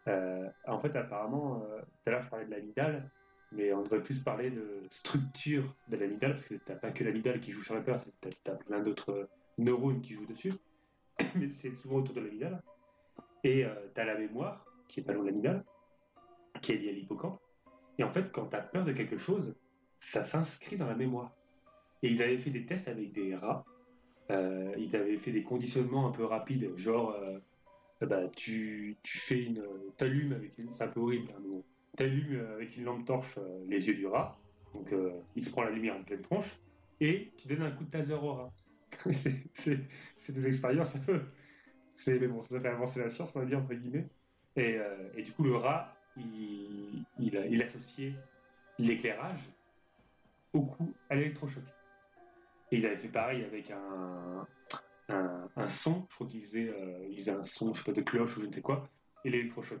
Euh, en fait, apparemment, euh, tout à l'heure je parlais de l'amygdale, mais on devrait plus parler de structure de l'amygdale, parce que tu n'as pas que l'amygdale qui joue sur la peur, tu as, plein d'autres neurones qui jouent dessus, mais c'est souvent autour de l'amygdale. Et tu as la mémoire, qui est pas loin de l'amygdale, qui est liée à l'hippocampe. Et en fait, quand tu as peur de quelque chose, ça s'inscrit dans la mémoire. Et ils avaient fait des tests avec des rats. Euh, ils avaient fait des conditionnements un peu rapides, genre euh, bah, tu, tu fais une. T'allumes avec une. C'est un peu horrible, hein, T'allumes avec une lampe torche euh, les yeux du rat, donc il se prend la lumière en pleine tronche, et tu donnes un coup de taser au rat. c'est des expériences peu. Mais bon, ça fait avancer la science, on va dire, entre guillemets. Et, et du coup, le rat, il, il, il associait l'éclairage au coup à l'électrochoc. Et ils avaient fait pareil avec un, un, son, je crois qu'ils faisaient, euh, ils faisaient un son, je sais pas, de cloche ou je ne sais quoi, et l'électrochoc.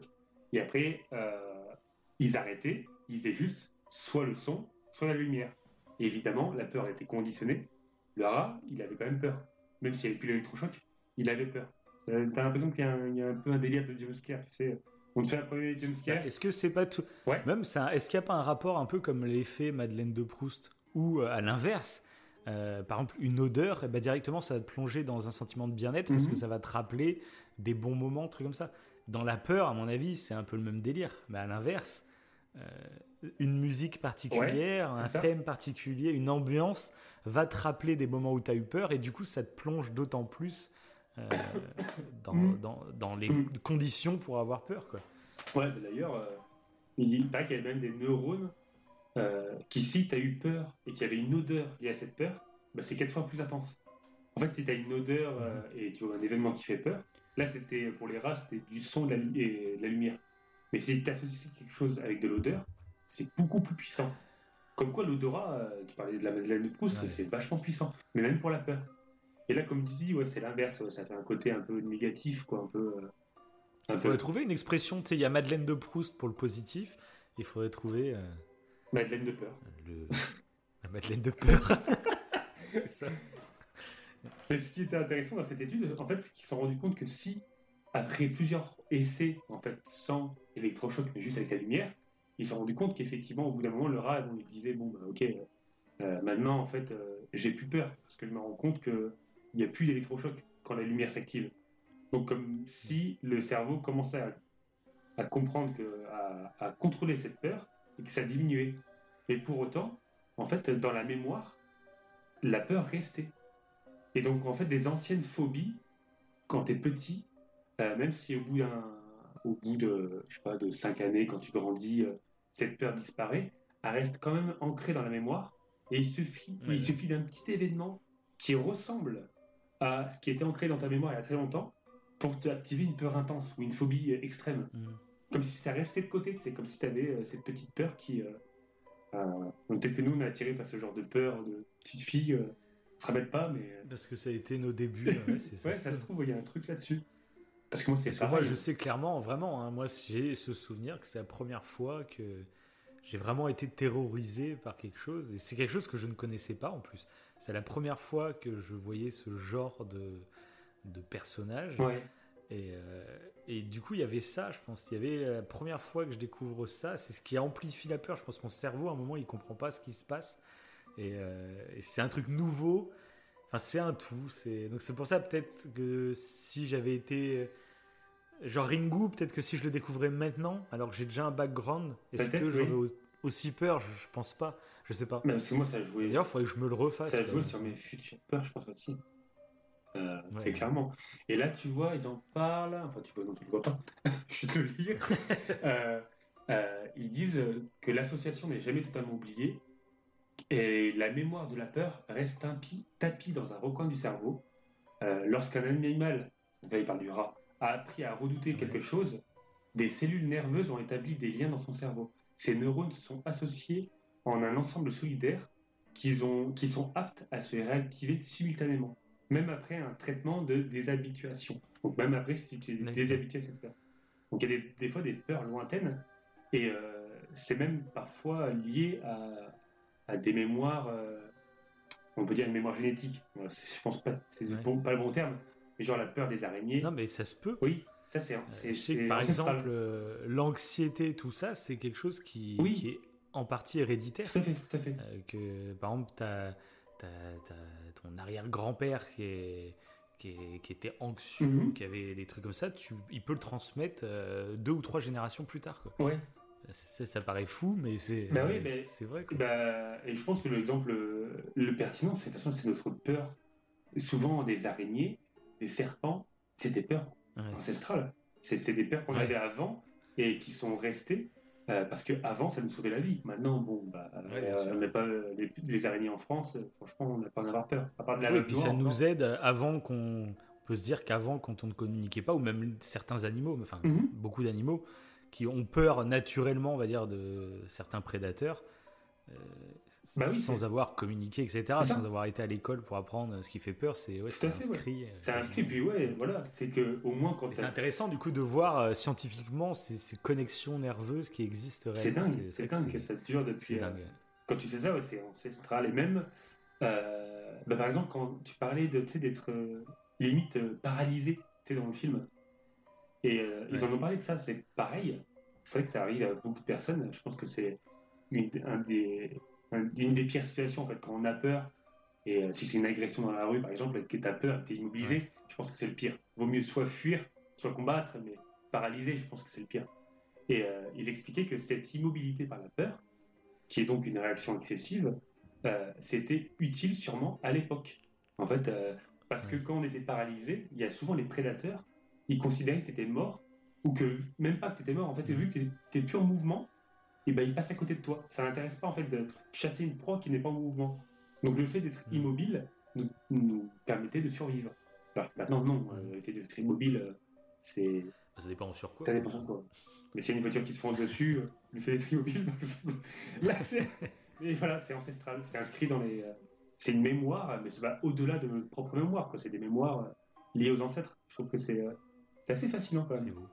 Et après, euh, ils arrêtaient, ils faisaient juste soit le son, soit la lumière. Et évidemment, la peur était conditionnée. Le rat, il avait quand même peur. Même s'il n'y avait plus l'électrochoc, il avait peur. Euh, t'as l'impression qu'il y, a un peu un délire de jumpscare, tu sais. On te fait un premier jumpscare. Est-ce que c'est pas tout. Ouais. Même, est-ce qu'il n'y a pas un rapport un peu comme l'effet Madeleine de Proust Ou euh, à l'inverse, euh, par exemple, une odeur, ben, directement, ça va te plonger dans un sentiment de bien-être parce que mhm. ça va te rappeler des bons moments, trucs comme ça? Dans la peur, à mon avis, c'est un peu le même délire. Mais à l'inverse, euh, une musique particulière, un thème particulier, une ambiance va te rappeler des moments où tu as eu peur et du coup, ça te plonge d'autant plus dans, mm. dans, dans, les mm. conditions pour avoir peur. Quoi. Ouais, d'ailleurs, il paraît qu'il y avait même des neurones qui, si tu as eu peur et qu'il y avait une odeur liée à cette peur, bah, c'est quatre fois plus intense. En fait, si tu as une odeur mm. et tu vois un événement qui fait peur, là, c'était pour les rats, c'était du son et de la lumière. Mais si tu associes quelque chose avec de l'odeur, c'est beaucoup plus puissant. Comme quoi, l'odorat, euh, tu parlais de la Madeleine de Proust, c'est vachement puissant, mais même pour la peur. Et là, comme tu dis, ouais, c'est l'inverse, ça fait un côté un peu négatif, quoi, un peu. Euh, il faudrait trouver une expression, tu sais, il y a Madeleine de Proust pour le positif, il faudrait trouver. Euh, Madeleine de peur. La Madeleine de peur. c'est ça. Mais ce qui était intéressant dans cette étude, en fait, c'est qu'ils se sont rendus compte que si, après plusieurs essais, en fait, sans électrochoc, mais juste avec la lumière, ils se sont rendus compte qu'effectivement, au bout d'un moment, le rat, il disait bon, bah, ok, euh, maintenant, en fait, j'ai plus peur parce que je me rends compte qu'il n'y a plus d'électrochoc quand la lumière s'active. Donc, comme si le cerveau commençait à, comprendre, que, à, contrôler cette peur et que ça diminuait. Et pour autant, en fait, dans la mémoire, la peur restait. Et donc, en fait, des anciennes phobies, quand tu es petit, euh, même si au bout d'un au bout de, je sais pas, de cinq années, quand tu grandis, cette peur disparaît, elle reste quand même ancrée dans la mémoire. Et il suffit, il suffit d'un petit événement qui ressemble à ce qui était ancré dans ta mémoire il y a très longtemps pour t'activer une peur intense ou une phobie extrême. Mm. Comme si ça restait de côté, c'est comme si tu avais euh, cette petite peur qui. Euh, euh, peut-être que nous, on est attirés par ce genre de peur de petite fille. Euh, se rappelle pas, mais. Parce que ça a été nos débuts. ouais, ça, ouais, ça se trouve, il y a un truc là-dessus. Parce que moi, c'est moi, je sais clairement, vraiment, hein, moi, j'ai ce souvenir que c'est la première fois que j'ai vraiment été terrorisé par quelque chose. Et c'est quelque chose que je ne connaissais pas en plus. C'est la première fois que je voyais ce genre de, de personnage. Et, euh, et, du coup, il y avait ça, je pense. Il y avait la première fois que je découvre ça. C'est ce qui amplifie la peur. Je pense que mon cerveau, à un moment, il comprend pas ce qui se passe. Et, euh, et c'est un truc nouveau. Enfin, c'est un tout. C'est donc c'est pour ça peut-être que si j'avais été genre Ringu, peut-être que si je le découvrais maintenant, alors que j'ai déjà un background, est-ce que j'aurais aussi peur? Je, pense pas. Je sais pas. Mais moi, ça joué. D'ailleurs, il faudrait que je me le refasse. Ça joué sur mes futures peurs, je pense aussi. Euh, c'est clairement. Et là, tu vois, ils en parlent. Enfin, tu vois, non, tu le vois pas. je vais te le lire. Euh, euh, ils disent que l'association n'est jamais totalement oubliée et la mémoire de la peur reste tapie dans un recoin du cerveau. Lorsqu'un animal, là il parle du rat, a appris à redouter quelque chose, des cellules nerveuses ont établi des liens dans son cerveau. Ces neurones sont associés en un ensemble solidaire qui, ont, qui sont aptes à se réactiver simultanément, même après un traitement de déshabituation. Donc même après si tu es déshabitué à cette peur. Donc il y a des, fois des peurs lointaines et euh, c'est même parfois lié à, à des mémoires, euh, on peut dire une mémoire génétique. je pense pas, c'est pas le bon terme, mais genre la peur des araignées. Non, mais ça se peut. Oui, ça c'est. Euh, par exemple, euh, l'anxiété, tout ça, c'est quelque chose qui, est en partie héréditaire. Tout à fait, tout à fait. que par exemple, tu as, ton arrière-grand-père qui Qui, était anxieux, mhm. qui avait des trucs comme ça, tu, il peut le transmettre deux ou trois générations plus tard. Quoi. Ouais, ça, paraît fou, mais c'est bah vrai. Bah, et je pense que l'exemple le pertinent, c'est c'est notre peur. Souvent, des araignées, des serpents, c'est des peurs ancestrales. C'est des peurs qu'on avait avant et qui sont restées euh, parce qu'avant, ça nous sauvait la vie. Maintenant, bon, bah, euh, on n'a pas les, araignées en France, franchement, on n'a pas en avoir peur. À part de la et puis ça nous aide avant qu'on peut se dire qu'avant, quand on ne communiquait pas, ou même certains animaux, enfin mhm. beaucoup d'animaux, qui ont peur naturellement, on va dire, de certains prédateurs, euh, bah sans avoir communiqué, etc., sans avoir été à l'école pour apprendre ce qui fait peur, c'est ouais, inscrit. Euh, c'est inscrit, puis ouais, voilà, c'est que au moins quand. C'est intéressant du coup de voir euh, scientifiquement ces, connexions nerveuses qui existent. C'est dingue, c'est dingue que ça dure depuis. quand tu sais ça, c'est ancestral et même. Bah, par exemple, quand tu parlais d'être limite paralysé, tu sais, dans le film, et ils en ont parlé de ça, c'est pareil. C'est vrai que ça arrive à beaucoup de personnes. Je pense que c'est une, des, des pires situations en fait, quand on a peur. Et euh, si c'est une agression dans la rue, par exemple, et que tu as peur, tu es immobilisé, je pense que c'est le pire. Vaut mieux soit fuir, soit combattre, mais paralysé, je pense que c'est le pire. Et euh, ils expliquaient que cette immobilité par la peur, qui est donc une réaction excessive, c'était utile sûrement à l'époque. En fait, Parce que quand on était paralysé, il y a souvent les prédateurs, ils considéraient que tu étais mort, ou que même pas que tu étais mort, en fait, vu que tu es, plus en mouvement, et ben, ils passent à côté de toi. Ça n'intéresse pas en fait de chasser une proie qui n'est pas en mouvement. Donc le fait d'être mm. immobile nous, permettait de survivre. Alors maintenant, non, euh, le fait d'être immobile, euh, c'est. Ça dépend sur quoi. Ça dépend sur quoi. Mais s'il y a une voiture qui te fonce dessus, euh, le fait d'être immobile, là c'est. Mais voilà, c'est ancestral, c'est inscrit dans les. C'est une mémoire, mais ça va au-delà de notre propre mémoire. C'est des mémoires liées aux ancêtres. Je trouve que c'est assez fascinant quand même. C'est beau.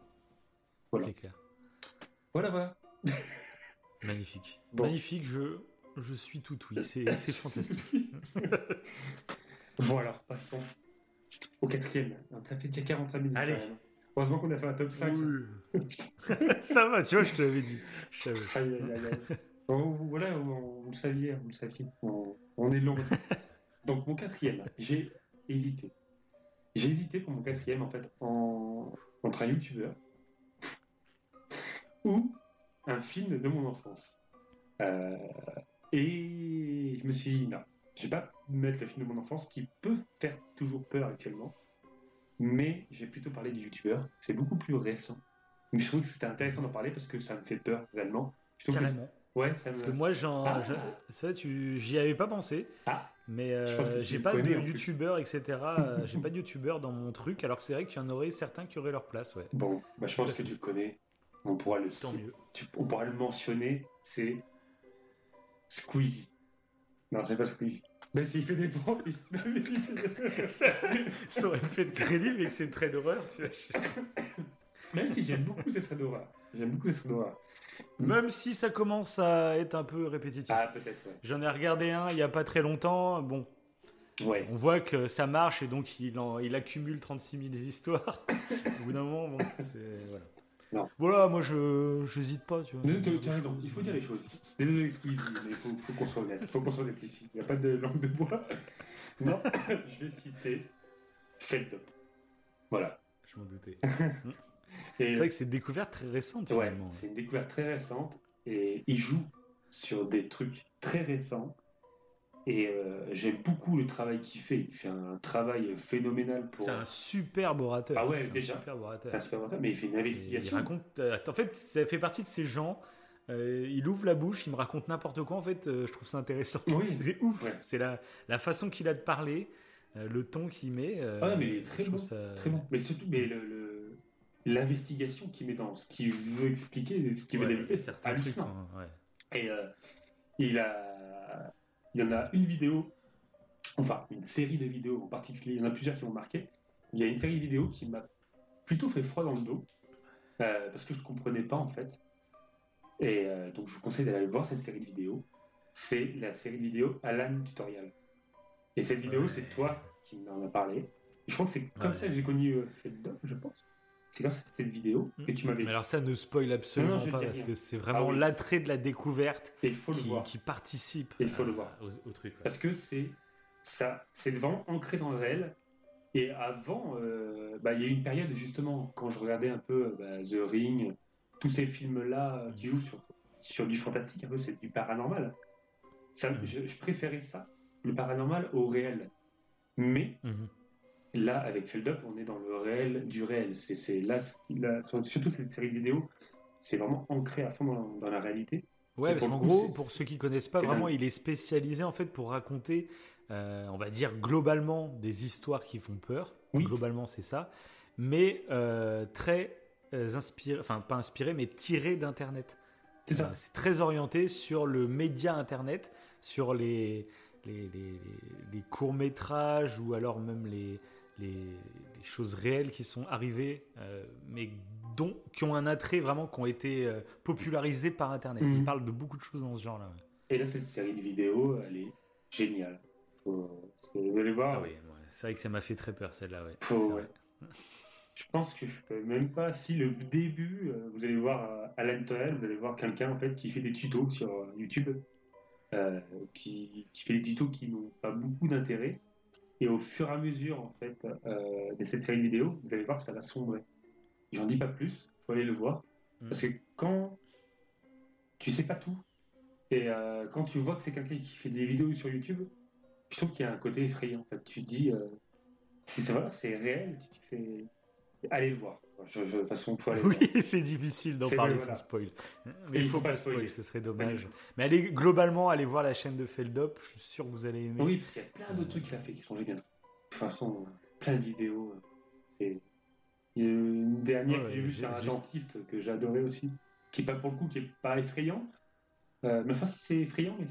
Voilà. C'est clair. Voilà, voilà. Magnifique. Magnifique, je, je suis tout oui. C'est fantastique. bon, alors, passons au quatrième. Ça fait déjà 45 minutes. Allez. Heureusement qu'on a fait un top 5. ça va, tu vois, je te l'avais dit. Aïe, aïe, aïe, voilà, vous le saviez, vous le saviez. On, est long. Donc, mon quatrième, j'ai hésité. J'ai hésité pour mon quatrième, en fait, en... entre un youtubeur ou un film de mon enfance. Euh, et je me suis dit, non, je vais pas mettre le film de mon enfance qui peut faire toujours peur actuellement, mais j'ai plutôt parlé du youtubeur. C'est beaucoup plus récent. Mais je trouve que c'était intéressant d'en parler parce que ça me fait peur réellement. Je Carrément. Ouais, ça Parce que moi, j'en, ah. tu, j'y avais pas pensé. Ah. Mais euh, j'ai pas de youtubeur, etc. Euh, j'ai pas de youtubeur dans mon truc, alors que c'est vrai qu'il y en aurait certains qui auraient leur place, ouais. Bon, bah, je pense que tu le connais. On pourra le, Tant mieux. on pourra le mentionner. C'est Squeezie. Non, c'est pas Squeezie. Même s'il fait des bons, ça, aurait fait de crédit, mais que c'est une trait d'horreur, tu vois. Même si j'aime beaucoup ces traits d'horreur. J'aime beaucoup ces traits d'horreur. Même si ça commence à être un peu répétitif. Ah, peut-être, ouais. J'en ai regardé un il n'y a pas très longtemps. Bon. Ouais. On voit que ça marche et donc il, il accumule 36 000 histours. Au bout d'un moment, bon, c'est. Voilà. Voilà, moi je j'hésite pas. Tu vois. il faut dire les choses. Désolé, excuse, mais il faut, faut qu'on soit honnête. Il faut qu'on soit honnête ici. Il n'y a pas de langue de bois. Non, je vais citer Feldop. Voilà. Je m'en doutais. c'est vrai que c'est une découverte très récente. Ouais, c'est une découverte très récente et il joue sur des trucs très récents et euh, j'aime beaucoup le travail qu'il fait. Il fait un travail phénoménal pour. C'est un superbe orateur. Ah ouais, déjà. Un superbe orateur. Un super orateur, mais il fait une investigation. il raconte. Euh, en fait, ça fait partie de ces gens. Euh, il ouvre la bouche, il me raconte n'importe quoi. En fait, je trouve ça intéressant. Oui. c'est ouf. C'est la, la façon qu'il a de parler, le ton qu'il met. ah non, mais il est très bon. Très bon. Mais surtout, mais le, l'investigation qu'il met dans ce qu'il veut expliquer, ce qu'il veut développer, c'est. Trucs, hein, Et il a il y en a une vidéo, enfin une série de vidéos en particulier, il y en a plusieurs qui m'ont marqué. Il y a une série de vidéos qui m'a plutôt fait froid dans le dos, euh, parce que je ne comprenais pas en fait. Et euh, donc je vous conseille d'aller voir cette série de vidéos. C'est la série de vidéos Alan Tutorial. Et cette vidéo, c'est toi qui m'en as parlé. je crois que c'est comme ça que j'ai connu euh, je pense c'est grâce à cette vidéo que tu m'avais Mais alors ça ne spoil absolument pas parce que c'est vraiment ah l'attrait de la découverte qui, participe il faut le voir. Au, truc. Parce que c'est ça, c'est vraiment ancré dans le réel. Et avant, euh, bah, il y a eu une période justement quand je regardais un peu bah, The Ring, tous ces films-là euh, qui jouent sur, sur du fantastique, un peu c'est du paranormal. Ça, mm. je, préférais ça, le paranormal au réel. Mais mm-hmm. Là, avec Feldup, on est dans le réel du réel. C'est là, surtout cette série de vidéos, c'est vraiment ancré à fond dans, la réalité. Ouais, parce qu'en gros, pour ceux qui connaissent pas, vraiment, il est spécialisé en fait pour raconter, euh, on va dire globalement, des histoires qui font peur. Oui. Globalement, c'est ça. Mais euh, très euh, inspiré, enfin pas inspiré, mais tiré d'Internet. C'est ça. c'est très orienté sur le média Internet, sur les, les, les, les courts-métrages ou alors même les, les, choses réelles qui sont arrivées, euh, mais dont, qui ont un attrait vraiment, qui ont été euh, popularisées par Internet. Il mhm. parle de beaucoup de choses dans ce genre-là. Et là, cette série de vidéos, elle est géniale. Faut... Vous allez voir. Ah oui, c'est vrai que ça m'a fait très peur celle-là. Ouais. je pense que je peux même pas. Si le début, euh, vous allez voir à l'intérieur, vous allez voir quelqu'un en fait qui fait des tutos sur YouTube, qui, qui, fait des tutos qui n'ont pas beaucoup d'intérêt et au fur et à mesure, en fait, euh, de cette série vidéo, vous allez voir que ça va sombrer. J'en dis pas plus, faut aller le voir. Mm. Parce que quand tu sais pas tout, et euh, quand tu vois que c'est quelqu'un qui fait des vidéos sur YouTube, je trouve qu'il y a un côté effrayant. En fait, tu te dis, euh, c'est réel, c'est allez le voir. Je, de toute façon, faut aller oui, c'est difficile d'en parler sans spoil. Mais il faut, pas spoiler, ce serait dommage. Mais allez, globalement, allez voir la chaîne de Feldup, je suis sûr que vous allez aimer. Oui, parce qu'il y a plein d'autres trucs qu'il a fait qui sont géniaux. De toute façon, plein de vidéos. Il y a une dernière que j'ai vue sur un dentiste que adoré aussi, qui pas pour le coup, qui est pas effrayant. Euh, mais enfin, c'est effrayant, mais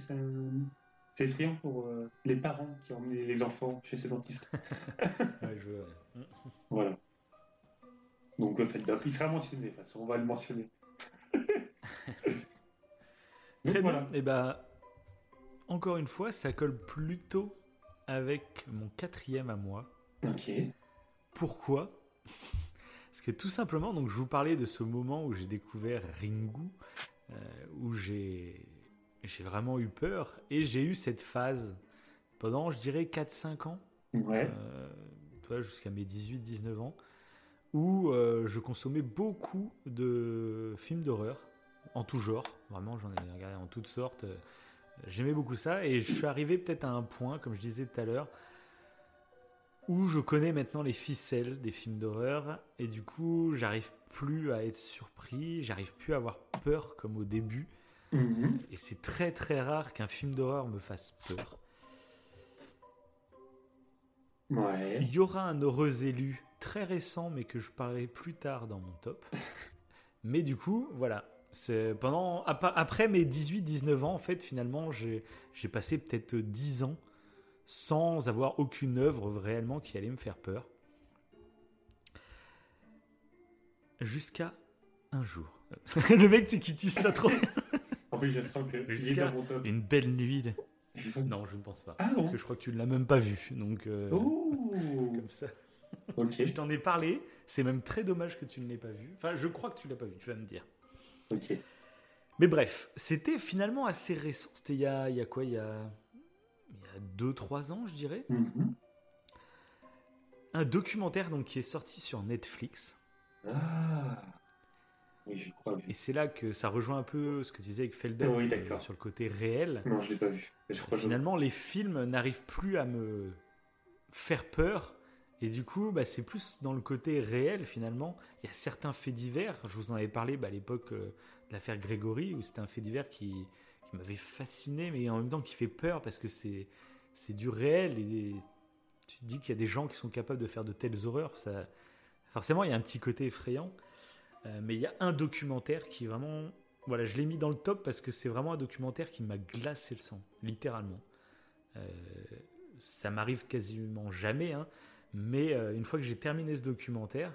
c'est effrayant pour euh, les parents qui ont emmené les enfants chez ce dentiste. ouais, je... Voilà. Donc le fait il sera mentionné, de toute façon, on va le mentionner. Très bien. Et eh ben, encore une fois, ça colle plutôt avec mon quatrième à moi. Ok. Pourquoi? Parce que tout simplement, donc je vous parlais de ce moment où j'ai découvert Ringu, euh, où j'ai j'ai vraiment eu peur et j'ai eu cette phase pendant, je dirais, 4-5 ans. Ouais. Euh, jusqu'à mes 18-19 ans où euh, je consommais beaucoup de films d'horreur en tout genre. Vraiment, j'en ai regardé en toutes sortes. J'aimais beaucoup ça et je suis arrivé peut-être à un point, comme je disais tout à l'heure, où je connais maintenant les ficelles des films d'horreur et du coup, j'arrive plus à être surpris, j'arrive plus à avoir peur comme au début. Mhm. Et c'est très très rare qu'un film d'horreur me fasse peur. Ouais. Il y aura un heureux élu très récent, mais que je parlerai plus tard dans mon top. mais du coup, voilà. C'est pendant après mes 18-19 ans, en fait, finalement, j'ai passé peut-être 10 ans sans avoir aucune œuvre réellement qui allait me faire peur. Jusqu'à un jour. le mec, c'est qui tisse ça trop. en plus, je sens que Jusqu'à une belle nuit. Non, je ne pense pas. Ah parce que je crois que tu ne l'as même pas vu. Donc, euh, comme ça. Je t'en ai parlé. C'est même très dommage que tu ne l'aies pas vu. Enfin, je crois que tu l'as pas vu. Tu vas me dire. Ok. Mais bref, c'était finalement assez récent. C'était il y a, il y a quoi Il y a, il y a 2-3 ans, je dirais. Mhm. Un documentaire donc qui est sorti sur Netflix. Ah. Oui, je crois. Et c'est là que ça rejoint un peu ce que tu disais avec Felder euh, sur le côté réel. Non, je l'ai pas vu. finalement, les films n'arrivent plus à me faire peur et du coup, bah, c'est plus dans le côté réel finalement. Il y a certains faits divers. Je vous en avais parlé bah, à l'époque euh, de l'affaire Grégory, où c'était un fait divers qui, m'avait fasciné, mais en même temps qui fait peur parce que c'est c'est du réel. Et tu te dis qu'il y a des gens qui sont capables de faire de telles horreurs. Ça, forcément, il y a un petit côté effrayant. Euh, mais il y a un documentaire qui vraiment, voilà, je l'ai mis dans le top parce que c'est vraiment un documentaire qui m'a glacé le sang, littéralement. Euh, ça m'arrive quasiment jamais, hein, mais euh, une fois que j'ai terminé ce documentaire,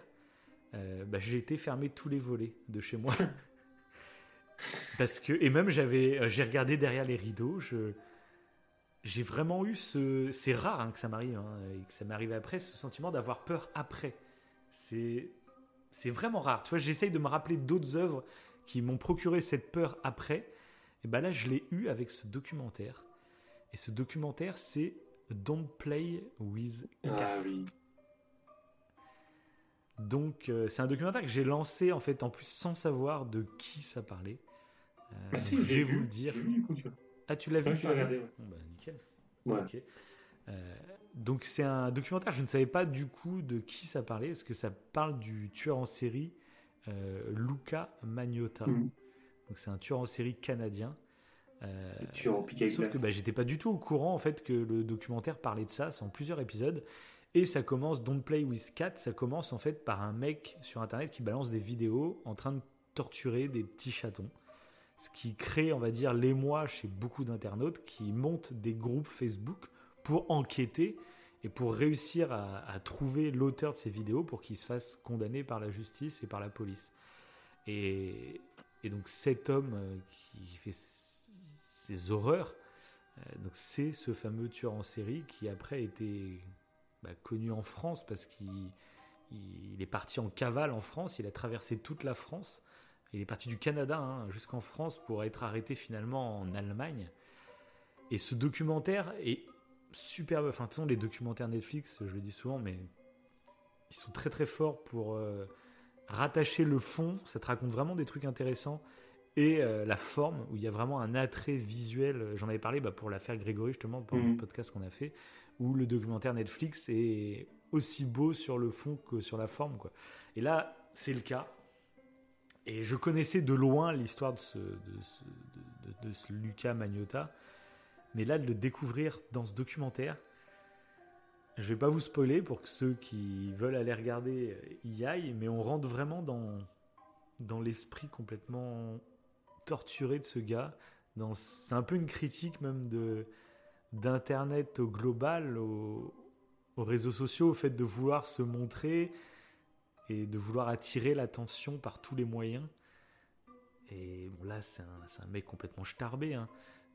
bah, j'ai été fermer tous les volets de chez moi. Parce que, et même j'avais, j'ai regardé derrière les rideaux, j'ai vraiment eu ce, c'est rare hein, que ça m'arrive, hein, et que ça m'arrive après, ce sentiment d'avoir peur après. C'est, c'est vraiment rare. Tu vois, j'essaye de me rappeler d'autres œuvres qui m'ont procuré cette peur après. Et ben là, je l'ai eu avec ce documentaire. Et ce documentaire, c'est Don't Play with Cat. Ah, oui. Donc euh, c'est un documentaire que j'ai lancé en fait en plus sans savoir de qui ça parlait. Euh, bah si, je vais vous le dire. ah tu l'as vu, tu l'as regardé. bah, nickel. Ouais. Euh, donc c'est un documentaire, je ne savais pas du coup de qui ça parlait, est-ce que ça parle du tueur en série Luca Magnotta? Mm. Donc c'est un tueur en série canadien euh, sauf que bah, j'étais pas du tout au courant en fait que le documentaire parlait de ça, c'est en plusieurs épisodes. Et ça commence, Don't Play with Cat, ça commence en fait par un mec sur internet qui balance des vidéos en train de torturer des petits chatons. Ce qui crée, on va dire, l'émoi chez beaucoup d'internautes qui montent des groupes Facebook pour enquêter et pour réussir à, trouver l'auteur de ces vidéos pour qu'il se fasse condamner par la justice et par la police. Et, et donc cet homme euh, qui fait ces horreurs. Euh, donc c'est ce fameux tueur en série qui après été bah, connu en France parce qu'il il est parti en cavale en France, il a traversé toute la France. Il est parti du Canada hein, jusqu'en France pour être arrêté finalement en Allemagne. Et ce documentaire est superbe. Enfin, de toute façon, les documentaires Netflix, je le dis souvent, mais ils sont très très forts pour euh, rattacher le fond. Ça te raconte vraiment des trucs intéressants et la forme, où il y a vraiment un attrait visuel. J'en avais parlé bah, pour l'affaire Grégory, justement, pendant le mm. podcast qu'on a fait, où le documentaire Netflix est aussi beau sur le fond que sur la forme. Quoi. Et là, c'est le cas. Et je connaissais de loin l'histoire de ce, de, ce, Luca Magnotta. Mais là, de le découvrir dans ce documentaire, je vais pas vous spoiler pour que ceux qui veulent aller regarder y aillent, mais on rentre vraiment dans, dans l'esprit complètement torturé de ce gars. C'est un peu une critique même d'internet au global, aux réseaux sociaux, au fait de vouloir se montrer et de vouloir attirer l'attention par tous les moyens. Et bon, là, c'est un, un, mec complètement starbé. Hein.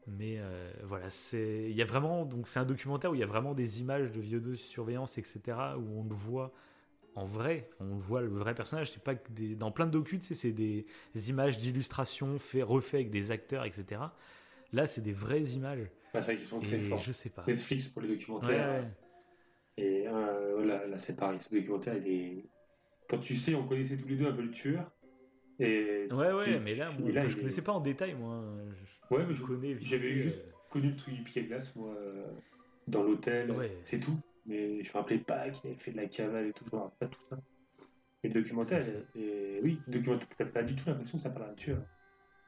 Mais euh, voilà, c'est il y a vraiment donc c'est un documentaire où il y a vraiment des images de vieux de surveillance, etc. où on le voit en vrai, on voit le vrai personnage. C'est pas que des, dans plein de docus, c'est des, images d'illustration fait refait avec des acteurs, etc. Là, c'est des vraies images. Bah, c'est qu'ils sont très forts. Je sais pas. Netflix pour les documentaires. Et euh, là, là c'est pareil. Ce documentaire, il est quand tu sais, on connaissait tous les deux un peu le tueur. Et ouais, ouais, mais là, moi, je connaissais pas en détail, moi. ouais, mais je connais. J'avais juste euh. connu le truc du piquet glace, moi, dans l'hôtel, c'est tout. Mais je me rappelais pas qu'il avait fait de la cavale et tout, je me rappelle pas tout ça. Et le documentaire, et oui, le documentaire, t'as pas du tout l'impression que ça parle d'un tueur.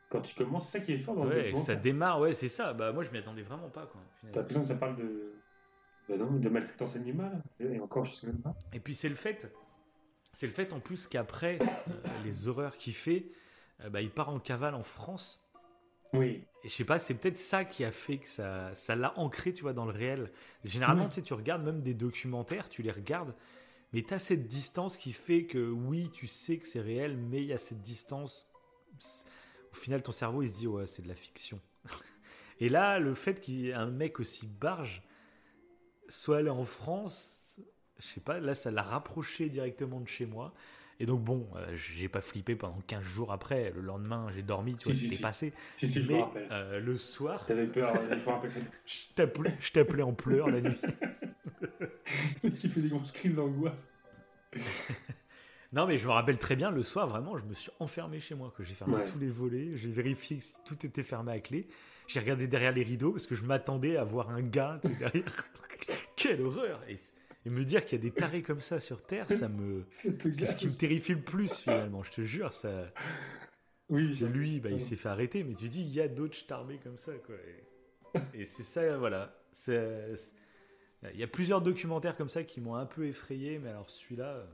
Quand tu commences, c'est ça qui est fort dans ouais, le documentaire. Ça démarre, ouais, c'est ça. Bah, moi, je m'y attendais vraiment pas, quoi. T'as l'impression que ça parle de. Bah non, de maltraitance animale. Et encore, je sais même pas. Et puis, c'est le fait c'est le fait en plus qu'après euh, les horreurs qu'il fait, euh, bah, il part en cavale en France. Oui. Et je sais pas, c'est peut-être ça qui a fait que ça, ça l'a ancré, tu vois, dans le réel. Généralement, tu sais, tu regardes même des documentaires, tu les regardes, mais tu as cette distance qui fait que oui, tu sais que c'est réel, mais il y a cette distance. Au final, ton cerveau, il se dit, ouais, c'est de la fiction. Et là, le fait qu'il y ait un mec aussi barge soit allé en France, je sais pas, là ça l'a rapproché directement de chez moi. Et donc bon, euh, j'ai pas flippé pendant 15 jours après. Le lendemain, j'ai dormi, tu vois, c'était passé. Si, si, Mais euh, le soir, t'avais peur. je me rappelle. je t'appelais en pleurs la nuit. tu fais des grosses crises d'angoisse. non, mais je me rappelle très bien. Le soir, vraiment, je me suis enfermé chez moi. Que j'ai fermé tous les volets, j'ai vérifié si tout était fermé à clé. J'ai regardé derrière les rideaux parce que je m'attendais à voir un gars derrière. Quelle horreur! Et me dire qu'il y a des tarés comme ça sur Terre, ça me. c'est ce qui me terrifie le plus finalement, je te jure. Ça... Oui, lui, bah, il s'est fait arrêter, mais tu dis, il y a d'autres starbés comme ça. Quoi. Et, c'est ça, voilà. Il y a plusieurs documentaires comme ça qui m'ont un peu effrayé, mais alors celui-là.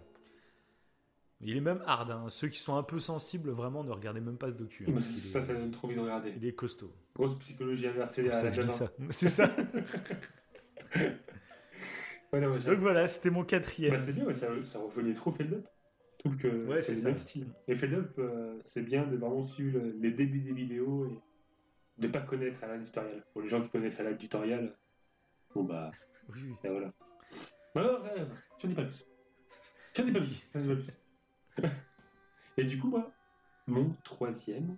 Il est même hard. Hein. Ceux qui sont un peu sensibles, vraiment, ne regardez même pas ce docu. Hein, ça, ça donne trop envie de regarder. Il est costaud. Grosse psychologie inversée à la ça. C'est ça. Donc voilà, c'était mon quatrième. Bah, c'est bien, ça, ça rejoignait trop Feld Up. Je trouve que c'est le même style. Et Feld Up, euh, c'est bien de vraiment suivre les débuts des vidéos et de pas connaître Alan Tutorial. Pour les gens qui connaissent Alan Tutorial, bon bah. Oui. Et voilà. Bah, j'en dis pas plus. J'en dis pas plus. J'en dis pas plus. et du coup, moi, mon troisième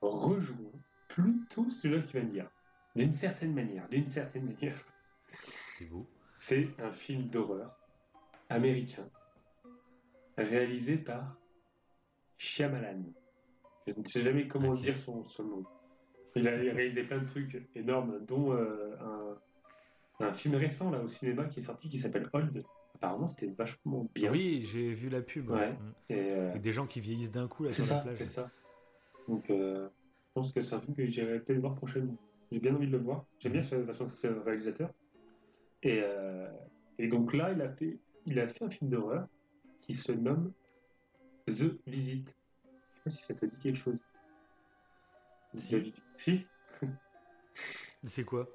rejoint plutôt celui-là que tu viens de dire. D'une certaine manière, d'une certaine manière. C'est un film d'horreur américain réalisé par Shyamalan. Je ne sais jamais comment dire son, nom. Il a réalisé plein de trucs énormes, dont euh, un, film récent là au cinéma qui est sorti qui s'appelle Old. Apparemment, c'était vachement bien. Oui, j'ai vu la pub. Mm. Et, des gens qui vieillissent d'un coup là sur ça, la plage. C'est ça. Donc, euh, je pense que c'est un film que j'irai peut-être voir prochainement. J'ai bien envie de le voir. J'aime bien ce, ce réalisateur. Euh, et, donc là, il a, fait, il a fait un film d'horreur qui se nomme The Visit. Je sais pas si ça te dit quelque chose. Si. Si C'est quoi?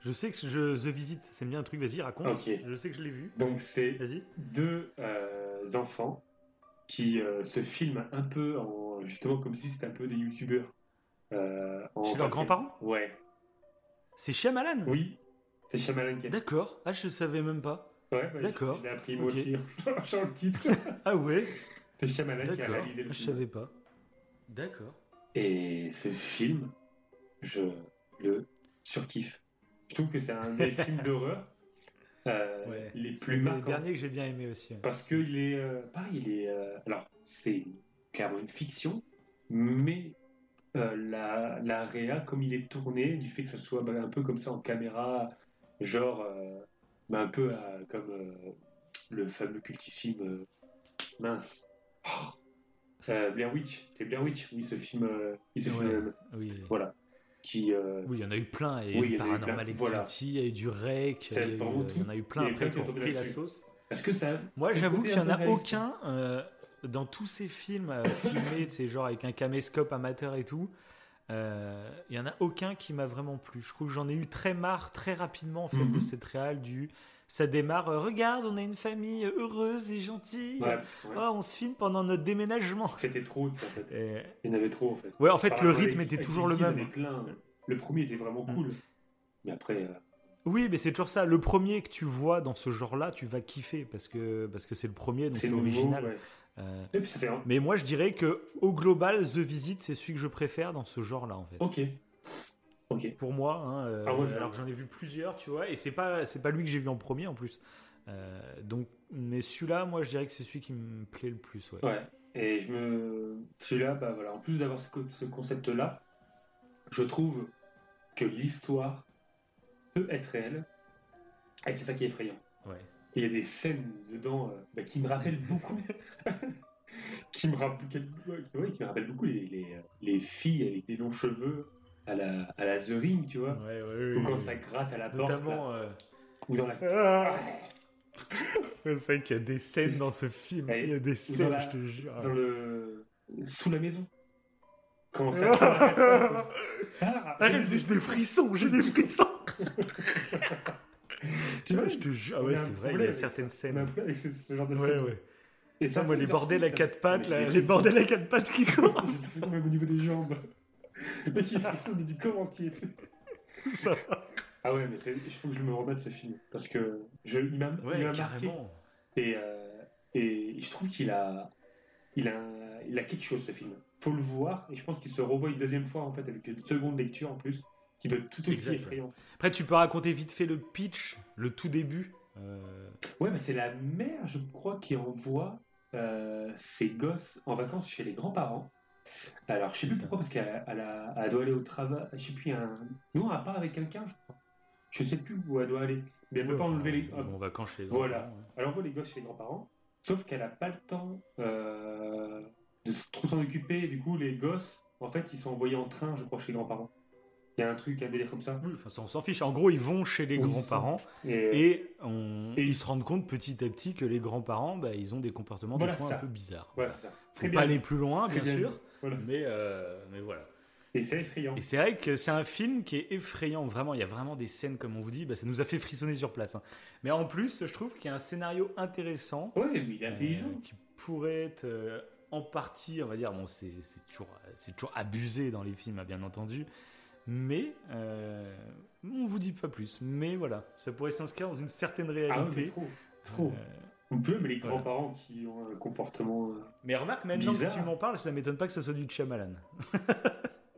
Je sais que je, The Visit, c'est bien un truc, vas-y, raconte. Je sais que je l'ai vu. Donc, c'est deux euh, enfants qui euh, se filment un peu en, justement comme si c'était un peu des youtubeurs. Euh, Chez leurs grands-parents? Ouais. C'est Shyamalan? Oui, c'est Shyamalan qui D'accord. Ah, je savais même pas. Ouais, D'accord. Je l'ai appris moi aussi en le titre. ah ouais C'est Shyamalan qui a réalisé le film. Je savais pas. D'accord. Et ce film, je le surkiffe. Je trouve que c'est un des films d'horreur euh, les plus marquants. C'est le dernier que j'ai bien aimé aussi. Parce qu'il est, euh, pareil, il est, euh, alors c'est clairement une fiction, mais la, la réa, comme il est tourné, du fait que ce soit bah, un peu comme ça en caméra, genre bah, un peu comme le fameux cultissime mince. Oh, Blair Witch, c'est Blair Witch, oui, ce film, il oui. Voilà. Qui, Oui, il y en a eu plein. Et oui, Paranormal Activity, il y a eu du Rec, il y, en a eu plein après qui ont pris la sauce. Est-ce que ça. Moi, j'avoue qu'il n'y en a aucun dans tous ces films filmés, tu genre avec un caméscope amateur et tout. Il y en a aucun qui m'a vraiment plu. Je trouve que j'en ai eu très marre très rapidement en fait, de mhm. cette réal du ça démarre. Euh, regarde, on a une famille heureuse et gentille. oh, on se filme pendant notre déménagement. C'était trop, en fait. Il y en avait trop, en fait. Ouais, en fait, le rythme était toujours le même. Le premier était vraiment cool. Mm. Mais après. Euh, oui, mais c'est toujours ça. Le premier que tu vois dans ce genre-là, tu vas kiffer parce que parce que c'est le premier, donc c'est original. Euh, mais moi, je dirais que au global, The Visit, c'est celui que je préfère dans ce genre-là, en fait. Ok. Pour moi, hein, euh, ah, alors que j'en ai vu plusieurs, tu vois, et c'est pas c'est pas lui que j'ai vu en premier en plus. Euh, donc, mais celui-là, moi, je dirais que c'est celui qui me plaît le plus. Ouais. ouais. Et je me celui-là, bah voilà, en plus d'avoir ce, concept-là, je trouve que l'histoire peut être réelle, et c'est ça qui est effrayant. Ouais. Il y a des scènes dedans euh, bah, qui me rappellent beaucoup. qui me rappellent, ouais, qui me rappellent beaucoup les, les, les, filles avec des longs cheveux à la, à la The Ring, tu vois. ou quand ça gratte à la porte. Notamment. Euh, ou dans la. Ah c'est vrai qu'il y a des scènes dans ce film. Il y a des scènes, je te jure. Dans le... Sous la maison. Quand ça. ah, j'ai des frissons, j'ai des frissons. tu vois, je te jure. Ah ouais, c'est vrai, il y a certaines scènes. Avec ce, ce, genre de ouais, Ouais. Et ça, moi, les bordels à quatre pattes, là, les bordels à quatre pattes qui courent. J'ai au niveau des jambes. Le mec, il fait du corps entier. Ça. Ah ouais, mais il faut que je me remette ce film. Parce que je, il m'a ouais, marqué. Et, euh, et je trouve qu'il a, il a, il a quelque chose, ce film. faut le voir. Et je pense qu'il se revoit une deuxième fois, en fait, avec une seconde lecture en plus, qui doit être tout aussi effrayant. Après, tu peux raconter vite fait le pitch, le tout début. Euh... Ouais, mais c'est la mère, je crois, qui envoie euh, ses gosses en vacances chez les grands-parents. Alors, je sais plus pourquoi, parce qu'elle elle doit aller au travail. Je sais plus, un... non, elle part avec quelqu'un, je crois. Je sais plus où elle doit aller. Mais elle ne peut pas enlever les. Ils vont en vacances chez les Voilà. Hein. Elle envoie les gosses chez les grands-parents. Sauf qu'elle n'a pas le temps euh, de trop s'en occuper. du coup, les gosses, en fait, ils sont envoyés en train, je crois, chez les grands-parents. Il y a un truc, un délire comme ça. Oui, enfin, on s'en fiche. En gros, ils vont chez les grands-parents et, ils se rendent compte petit à petit que les grands-parents, bah, ils ont des comportements des fois un peu bizarres. Voilà, ça. Faut pas aller plus loin, bien, sûr. Mais, euh, mais voilà. Et c'est effrayant. Et c'est vrai que c'est un film qui est effrayant, vraiment. Il y a vraiment des scènes, comme on vous dit, bah, ça nous a fait frissonner sur place. Hein. Mais en plus, je trouve qu'il y a un scénario intéressant. Ouais, mais il est intelligent. Euh, qui pourrait être euh, en partie, on va dire, bon, c'est toujours, toujours abusé dans les films, hein, bien entendu. Mais euh, on vous dit pas plus. Mais voilà, ça pourrait s'inscrire dans une certaine réalité. Ah, trop, trop. On peut, mais les grands-parents qui ont un comportement. Euh, mais remarque, maintenant que tu m'en parles, ça m'étonne pas que ça soit du Chamalan.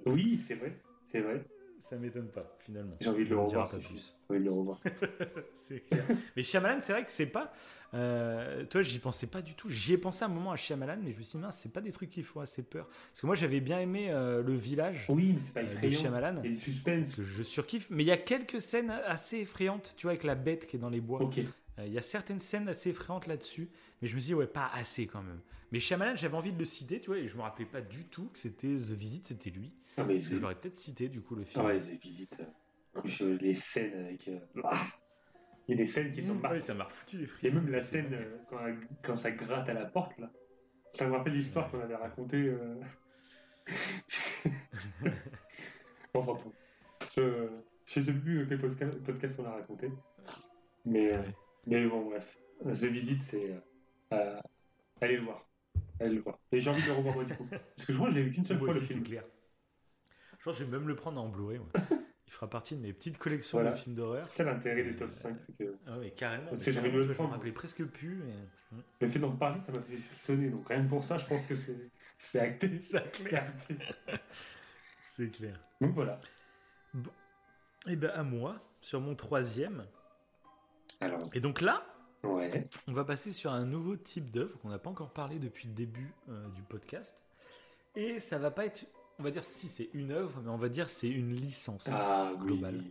oui, c'est vrai, c'est vrai. Ça m'étonne pas, finalement. J'ai envie de le revoir. Pas plus. J'ai envie de le revoir. c'est clair. Mais Shyamalan, c'est vrai que c'est pas. Euh, toi, j'y pensais pas du tout. J'y ai pensé un moment à Shyamalan, mais je me suis dit, c'est pas des trucs qui font assez peur. Parce que moi, j'avais bien aimé euh, Le Village. Oui, mais c'est pas effrayant. de Shyamalan. Et suspense. Que je surkiffe. Mais il y a quelques scènes assez effrayantes, tu vois, avec la bête qui est dans les bois. Ok. Euh, il y a certaines scènes assez effrayantes là-dessus, mais je me suis dit, ouais, pas assez quand même. Mais Shyamalan, j'avais envie de le citer, tu vois, et je me rappelais pas du tout que c'était The Visit, c'était lui. Ah, mais je l'aurais peut-être cité, du coup, le film. Ah ouais, The Visit. Euh, les scènes avec. Euh, ah, il y a des scènes qui sont mmh, ouais, ça m'a foutu les frissons. Et même la scène quand, quand, ça gratte à la porte, là. Ça me rappelle l'histoire qu'on avait racontée. enfin, bon. Je, je sais plus quel podcast on a raconté. Mais, mais bon, bref. The Visit, c'est. Euh, allez le voir. Allez le voir. Et j'ai envie de le revoir moi, du coup. Parce que je crois que je l'ai vu qu'une seule fois le film. clair. Je pense que je vais même le prendre en Blu-ray. Il fera partie de mes petites collections de films d'horreur. C'est l'intérêt des top 5, c'est que. Ah oui, carrément. Parce que j'avais le Je me rappelais presque plus. Et... Le fait d'en parler, ça m'a fait sonner. Donc rien que pour ça, je pense que c'est acté. C'est acté. C'est clair. Donc voilà. Bon. Et eh bien à moi, sur mon troisième. Alors. Et donc là, ouais. on va passer sur un nouveau type d'œuvre qu'on n'a pas encore parlé depuis le début euh, du podcast. Et ça va pas être, on va dire si c'est une œuvre, mais on va dire c'est une licence ah, globale.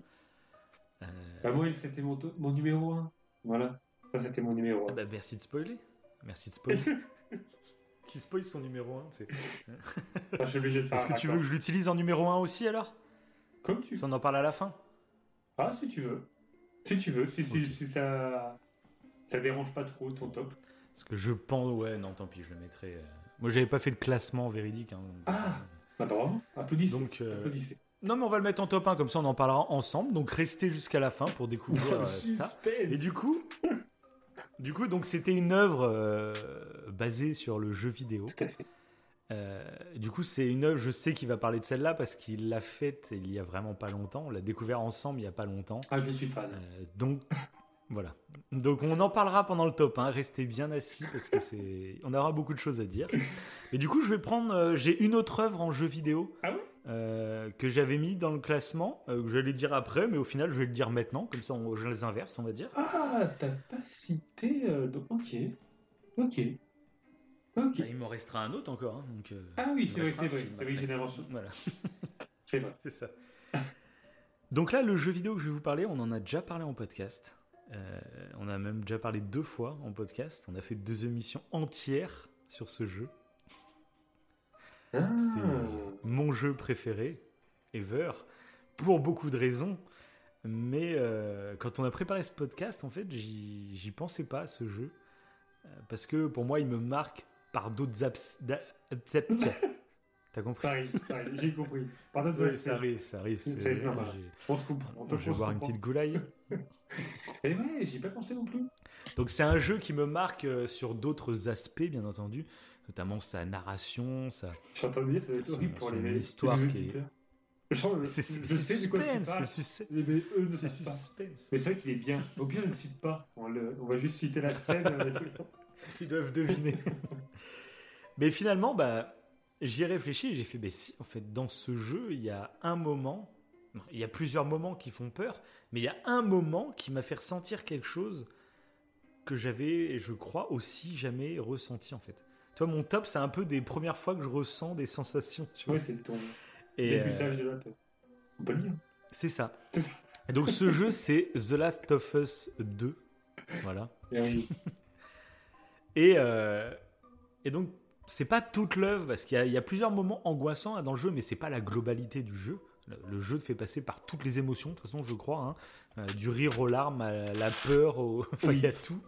Euh, bah, moi, c'était mon, mon numéro 1. Voilà, ça c'était mon numéro 1. Ah bah, merci de spoiler. Merci de spoiler. Qui spoil son numéro 1 c'est... Est-ce que tu veux que je l'utilise en numéro 1 aussi alors? Comme tu veux. On en parle à la fin Ah, si tu veux. Si tu veux, si, si, ça ça dérange pas trop ton top. Parce que je pense, ouais, non, tant pis, je le mettrai. Euh. Moi, j'avais pas fait de classement véridique. Hein, ah, bah, bravo, applaudissez. Donc, euh, applaudissez. Non, mais on va le mettre en top 1, comme ça on en parlera ensemble. Donc restez jusqu'à la fin pour découvrir euh, ça. Et du coup, du coup, donc c'était une œuvre euh, basée sur le jeu vidéo. Tout à fait. Euh, du coup, c'est une œuvre, je sais qu'il va parler de celle-là parce qu'il l'a faite il y a vraiment pas longtemps. On l'a découvert ensemble il y a pas longtemps. Ah, je suis fan. donc, voilà. Donc, on en parlera pendant le top. Hein. Restez bien assis parce que c'est, on aura beaucoup de choses à dire. Et du coup, je vais prendre, j'ai une autre œuvre en jeu vidéo. Ah euh, que j'avais mis dans le classement, euh, que j'allais dire après, mais au final je vais le dire maintenant, comme ça on, je les inverse, on va dire. Ah, t'as pas cité. Euh, donc, ok. Ok. Ok. Bah, il m'en restera un autre encore. Hein, donc, ah oui, c'est vrai, c'est vrai. C'est vrai, génération. Voilà. c'est vrai. C'est ça. donc là, le jeu vidéo que je vais vous parler, on en a déjà parlé en podcast. On a même déjà parlé deux fois en podcast. On a fait deux émissions entières sur ce jeu. C'est ah. mon jeu préféré, ever, pour beaucoup de raisons. Mais euh, quand on a préparé ce podcast, en fait, j'y pensais pas à ce jeu. Euh, parce que pour moi, il me marque par d'autres abs... T'as compris? Ça arrive, j'ai compris. Par d'autres oui, ça arrive, ça arrive. C'est. On se comprend. je vais boire une petite goulaille. Et eh ouais, j'y ai pas pensé non plus. Donc c'est un jeu qui me marque euh, sur d'autres aspects, bien entendu notamment sa narration, sa. J'entends dire, ça va être horrible pour les l'histoire qui est. C'est suspense, c'est suspense. Mais c'est vrai qu'il est bien. Au pire, ne le cite pas. On, le... on va juste citer la scène. Ils doivent deviner. mais finalement, bah, j'y ai réfléchi et j'ai fait, bah, si, en fait, dans ce jeu, il y a un moment, il y a plusieurs moments qui font peur, mais il y a un moment qui m'a fait ressentir quelque chose que j'avais, je crois, aussi jamais ressenti en fait. Toi, mon top, c'est un peu des premières fois que je ressens des sensations. Tu vois. Oui, c'est ton et dépuçage de la tête. On peut le dire. C'est ça. Et donc, ce jeu, c'est The Last of Us 2. Voilà. Et, et, euh, et donc, c'est pas toute l'œuvre, parce qu'il y, y, a plusieurs moments angoissants dans le jeu, mais c'est pas la globalité du jeu. Le, jeu te fait passer par toutes les émotions, de toute façon, je crois. Hein. Euh, du rire aux larmes, à la peur, au... enfin, il y a tout.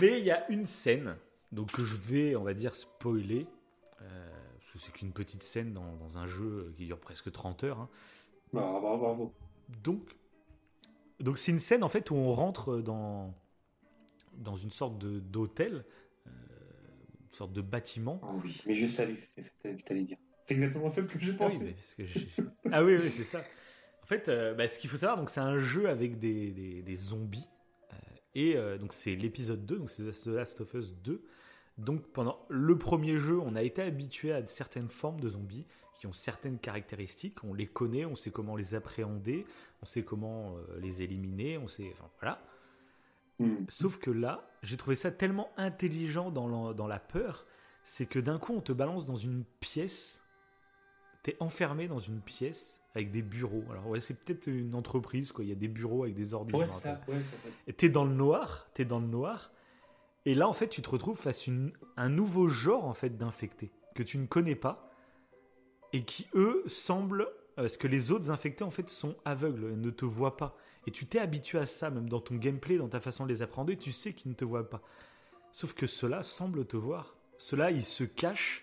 Mais il y a une scène donc que je vais, on va dire, spoiler, euh, parce que c'est qu'une petite scène dans, un jeu qui dure presque 30 heures. Hein. Bah, bravo, bravo. Donc, donc c'est une scène en fait où on rentre dans, dans une sorte d'hôtel, euh, une sorte de bâtiment. Oh oui, mais je savais ce que tu allais dire. C'est exactement celle que j'ai pensé. Ah oui, parce que ah oui, oui c'est ça. En fait, euh, bah, ce qu'il faut savoir, donc c'est un jeu avec des, des, des zombies. et donc c'est l'épisode 2, donc c'est The Last of Us 2. Donc pendant le premier jeu, on a été habitué à certaines formes de zombies qui ont certaines caractéristiques. On les connaît, on sait comment les appréhender, on sait comment euh, les éliminer, on sait, enfin voilà. Hmm. Sauf que là, j'ai trouvé ça tellement intelligent dans la, peur, c'est que d'un coup, on te balance dans une pièce. T'es enfermé dans une pièce avec des bureaux. Alors ouais, c'est peut-être une entreprise quoi. Il y a des bureaux avec des ordinateurs. Ouais, ça, ouais, Et t'es dans le noir. T'es dans le noir. Et là, en fait, tu te retrouves face à un nouveau genre en fait d'infectés que tu ne connais pas et qui eux semblent parce que les autres infectés en fait sont aveugles et ne te voient pas. Et tu t'es habitué à ça, même dans ton gameplay, dans ta façon de les apprendre, tu sais qu'ils ne te voient pas. Sauf que ceux-là semblent te voir. Ceux-là, ils se cachent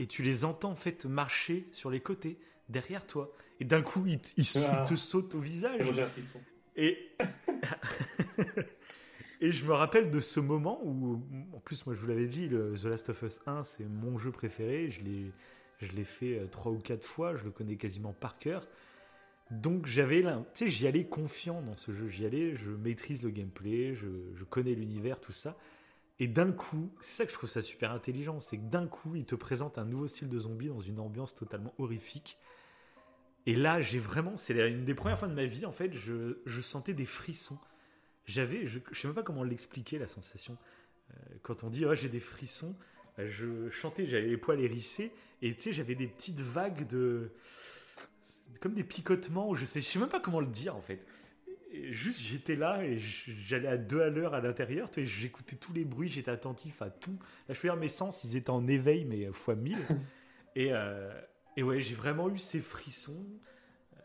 et tu les entends en fait marcher sur les côtés, derrière toi. Et d'un coup, ils, ah. te sautent au visage. Et Et je me rappelle de ce moment où, en plus, moi je vous l'avais dit, le The Last of Us 1, c'est mon jeu préféré. Je l'ai, je l'ai fait euh, trois ou quatre fois, je le connais quasiment par cœur. Donc j'avais là, tu sais, j'y allais confiant dans ce jeu. J'y allais, je maîtrise le gameplay, je, je connais l'univers, tout ça. Et d'un coup, c'est ça que je trouve ça super intelligent, c'est que d'un coup, il te présente un nouveau style de zombie dans une ambiance totalement horrifique. Et là, j'ai vraiment, c'est une des premières fois de ma vie, en fait, je, je sentais des frissons j'avais, je, ne sais même pas comment l'expliquer la sensation. Euh, quand on dit oh, j'ai des frissons, je chantais, j'avais les poils hérissés, et tu sais, j'avais des petites vagues de. comme des picotements, je sais, je sais même pas comment le dire en fait. Juste, j'étais là et j'allais à deux à l'heure à l'intérieur, j'écoutais tous les bruits, j'étais attentif à tout. Là, je peux dire, mes sens, ils étaient en éveil, mais fois mille. et, euh, et ouais, j'ai vraiment eu ces frissons euh,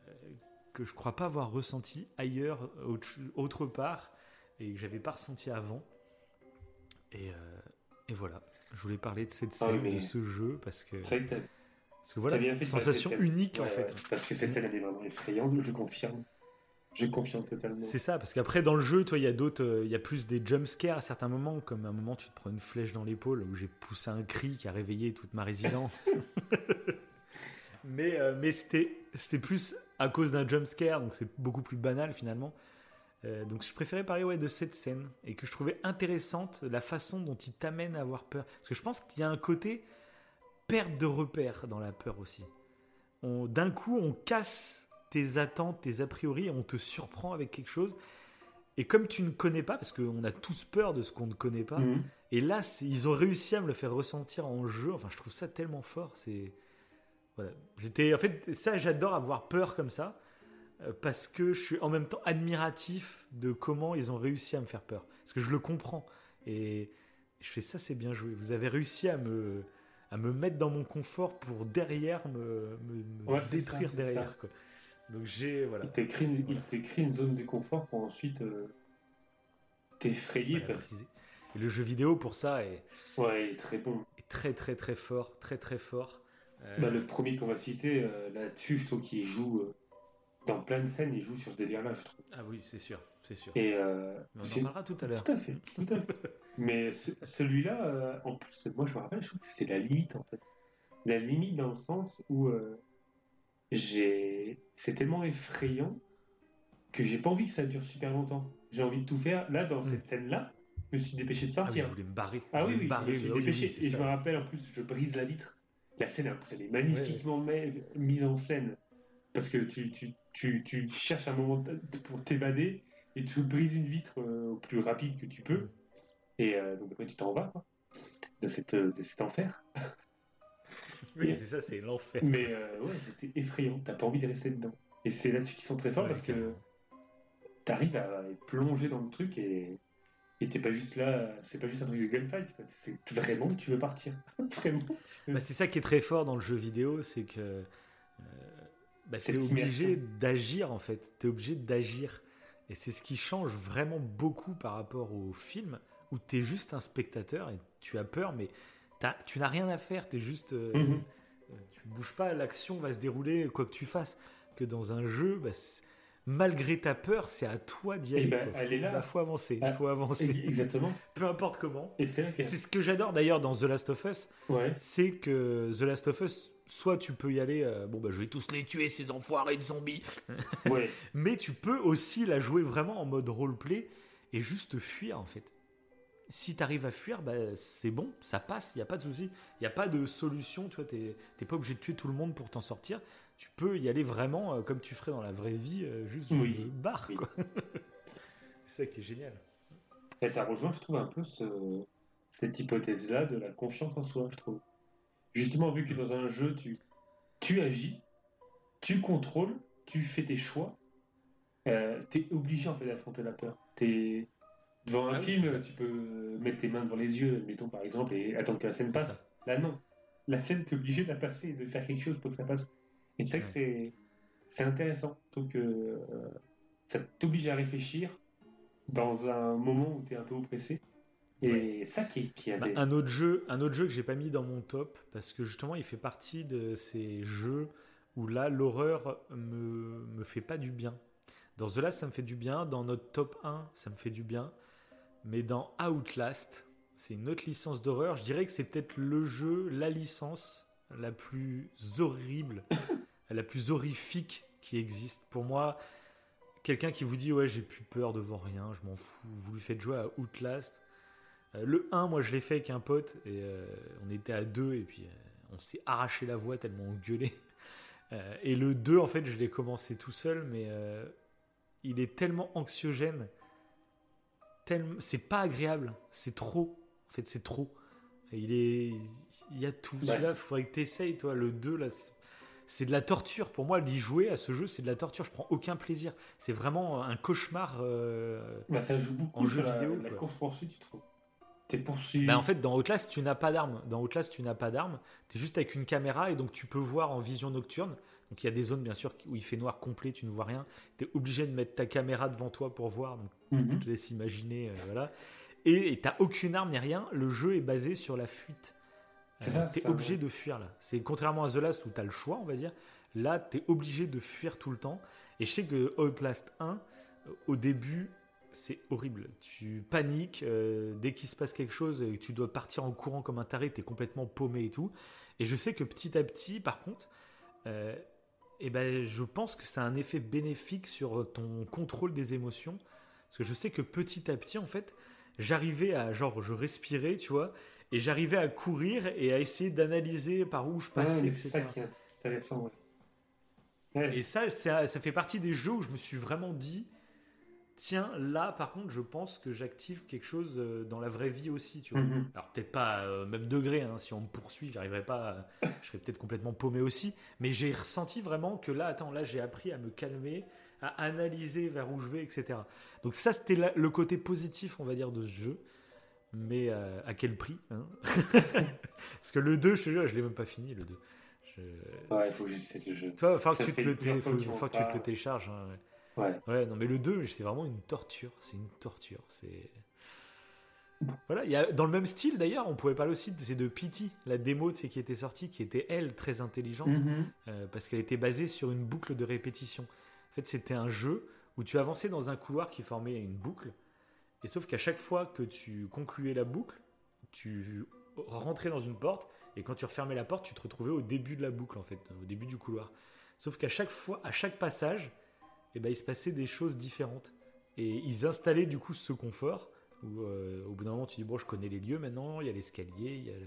que je crois pas avoir ressenti ailleurs, autre, part, et que j'avais pas ressenti avant. Et, euh, et voilà. Je voulais parler de cette ah scène, de ce jeu, parce que. Parce que voilà, une sensation unique en fait. Parce que cette scène elle est vraiment effrayante, je confirme. Je confirme totalement. C'est ça, parce qu'après dans le jeu, toi, il y a d'autres, euh, il y a plus des jump scares à certains moments, comme un moment tu te prends une flèche dans l'épaule où j'ai poussé un cri qui a réveillé toute ma résidence. mais euh, mais c'était c'était plus à cause d'un jump scare, donc c'est beaucoup plus banal finalement. Euh, donc je préférais parler ouais, de cette scène et que je trouvais intéressante la façon dont il t'amène à avoir peur. Parce que je pense qu'il y a un côté perte de repère dans la peur aussi. D'un coup, on casse tes attentes, tes a priori, on te surprend avec quelque chose. Et comme tu ne connais pas, parce qu'on a tous peur de ce qu'on ne connaît pas, mhm. et là, ils ont réussi à me le faire ressentir en jeu. Enfin, je trouve ça tellement fort. C'est voilà. J'étais, en fait, ça, j'adore avoir peur comme ça. Euh, parce que je suis en même temps admiratif de comment ils ont réussi à me faire peur. Parce que je le comprends. Et je fais ça, c'est bien joué. Vous avez réussi à me, à me mettre dans mon confort pour derrière me, me, détruire derrière. Quoi. Donc j'ai. Voilà. Il t'écrit une, une, zone de confort pour ensuite euh, t'effrayer. Et le jeu vidéo pour ça est. Ouais, il est très bon. Est très très très fort. Très très fort. Euh, bah, le premier qu'on va citer là-dessus, je trouve qu'il joue dans plein de scènes, il joue sur ce délire-là, je trouve. Ah oui, c'est sûr, c'est sûr. Et euh, on en parlera tout à l'heure. Tout à fait, tout à fait. Mais celui-là, euh, en plus, moi je me rappelle, je trouve que c'est la limite en fait. La limite dans le sens où euh, j'ai, c'est tellement effrayant que j'ai pas envie que ça dure super longtemps. J'ai envie de tout faire. Là, dans cette scène-là, je me suis dépêché de sortir. Ah oui, je voulais me barrer. Ah oui, oui, je me suis dépêché. et je me rappelle en plus, je brise la vitre. La scène, elle est magnifiquement mise en scène parce que tu, tu, tu, tu cherches un moment pour t'évader et tu brises une vitre euh, au plus rapide que tu peux. Et euh, donc après, tu t'en vas de, cette, de cet enfer. Oui, c'est ça, c'est l'enfer. Mais euh, ouais, c'était effrayant. T'as pas envie de rester dedans. Et c'est là-dessus qu'ils sont très forts parce que t'arrives à plonger dans le truc et et t'es pas juste là, c'est pas juste un truc de gunfight, c'est vraiment que tu veux partir. vraiment. Bah, c'est ça qui est très fort dans le jeu vidéo, c'est que bah, tu es obligé d'agir en fait. Tu es obligé d'agir. Et c'est ce qui change vraiment beaucoup par rapport au film où tu es juste un spectateur et tu as peur, mais tu n'as rien à faire. Tu es juste. Euh, mhm. euh, tu bouges pas, l'action va se dérouler quoi que tu fasses. Que dans un jeu, bah, malgré ta peur, c'est à toi d'y aller. Il bah, faut avancer. Il faut avancer. Exactement. Peu importe comment. Et c'est ce que j'adore d'ailleurs dans The Last of Us. C'est que The Last of Us soit tu peux y aller, euh, bon bah je vais tous les tuer ces enfoirés de zombies, mais tu peux aussi la jouer vraiment en mode roleplay et juste fuir en fait. Si tu arrives à fuir, bah, c'est bon, ça passe, il n'y a pas de souci, il n'y a pas de solution, tu vois, t'es pas obligé de tuer tout le monde pour t'en sortir, tu peux y aller vraiment euh, comme tu ferais dans la vraie vie, euh, juste oui. barre quoi. c'est ça qui est génial. Et ça rejoint, je trouve, un peu cette hypothèse-là de la confiance en soi, je trouve. Justement, vu que dans un jeu, tu, tu agis, tu contrôles, tu fais tes choix, euh, tu es obligé en fait d'affronter la peur. Devant un ah film, tu peux mettre tes mains devant les yeux, mettons par exemple, et attendre que la scène passe. Là, non. La scène, tu es obligé de la passer et de faire quelque chose pour que ça passe. Et c'est vrai que c'est intéressant. Donc, euh, ça t'oblige à réfléchir dans un moment où tu es un peu oppressé. Et ça qui, qui a bah, un autre jeu, un autre jeu que j'ai pas mis dans mon top parce que justement il fait partie de ces jeux où là l'horreur me me fait pas du bien. Dans The Last ça me fait du bien, dans notre top 1 ça me fait du bien, mais dans Outlast c'est une autre licence d'horreur. Je dirais que c'est peut-être le jeu, la licence la plus horrible, la plus horrifique qui existe. Pour moi, quelqu'un qui vous dit ouais j'ai plus peur devant rien, je m'en fous, vous lui faites jouer à Outlast euh, le 1, moi je l'ai fait avec un pote et euh, on était à deux et puis euh, on s'est arraché la voix tellement on gueulait. et le 2, en fait, je l'ai commencé tout seul, mais il est tellement anxiogène, tellement... c'est pas agréable, c'est trop. En fait, c'est trop. Il est, il y a tout. Il faudrait que tu essayes, toi. Le 2, là, c'est de la torture. Pour moi, d'y jouer à ce jeu, c'est de la torture. Je prends aucun plaisir. C'est vraiment un cauchemar euh, bah, ça joue beaucoup en jeu vidéo. La, course poursuite, tu trouves T'es poursuivi. Bah, en fait, dans Outlast, tu n'as pas d'arme. Dans Outlast, tu n'as pas d'arme. Tu es juste avec une caméra et donc tu peux voir en vision nocturne. Donc il y a des zones, bien sûr, où il fait noir complet, tu ne vois rien. Tu es obligé de mettre ta caméra devant toi pour voir. Donc mhm. te laisse imaginer. Euh, voilà. Et tu n'as aucune arme ni rien. Le jeu est basé sur la fuite. Euh, tu es obligé de fuir là. C'est contrairement à The Last où tu as le choix, on va dire. Là, tu es obligé de fuir tout le temps. Et je sais que Outlast 1, au début, c'est horrible. Tu paniques euh, dès qu'il se passe quelque chose et tu dois partir en courant comme un taré, tu es complètement paumé et tout. Et je sais que petit à petit, par contre, euh, eh ben, je pense que ça a un effet bénéfique sur ton contrôle des émotions. Parce que je sais que petit à petit, en fait, j'arrivais à, genre, je respirais, tu vois, et j'arrivais à courir et à essayer d'analyser par où je passais, C'est ça qui est intéressant, Et ça, ça, ça, fait partie des jeux où je me suis vraiment dit, tiens, là, par contre, je pense que j'active quelque chose euh, dans la vraie vie aussi, tu vois. Mhm. Alors peut-être pas au euh, même degré, hein, si on me poursuit, j'arriverai pas, je serais peut-être complètement paumé aussi, mais j'ai ressenti vraiment que là, attends, là, j'ai appris à me calmer, à analyser vers où je vais, etc. Donc ça, c'était le côté positif, on va dire, de ce jeu mais euh, à quel prix hein? Parce que le 2, je te jure, je l'ai même pas fini, le 2. Ouais, il faut juste le jeu. Toi, faut que tu te le, faut, que tu te le télécharges. Hein, ouais. Ouais. non, mais le 2, c'est vraiment une torture. C'est une torture. C'est. Voilà, y a, dans le même style d'ailleurs, on pouvait parler aussi c'est de Pity, la démo qui était sortie, qui était elle très intelligente, mm-hmm. euh, parce qu'elle était basée sur une boucle de répétition. En fait, c'était un jeu où tu avançais dans un couloir qui formait une boucle, et sauf qu'à chaque fois que tu concluais la boucle, tu rentrais dans une porte et quand tu refermais la porte, tu te retrouvais au début de la boucle en fait, au début du couloir. Sauf qu'à chaque fois, à chaque passage, eh ben, il se passait des choses différentes. Et ils installaient du coup ce confort où euh, au bout d'un moment tu dis bon je connais les lieux maintenant, il y a l'escalier, il, euh,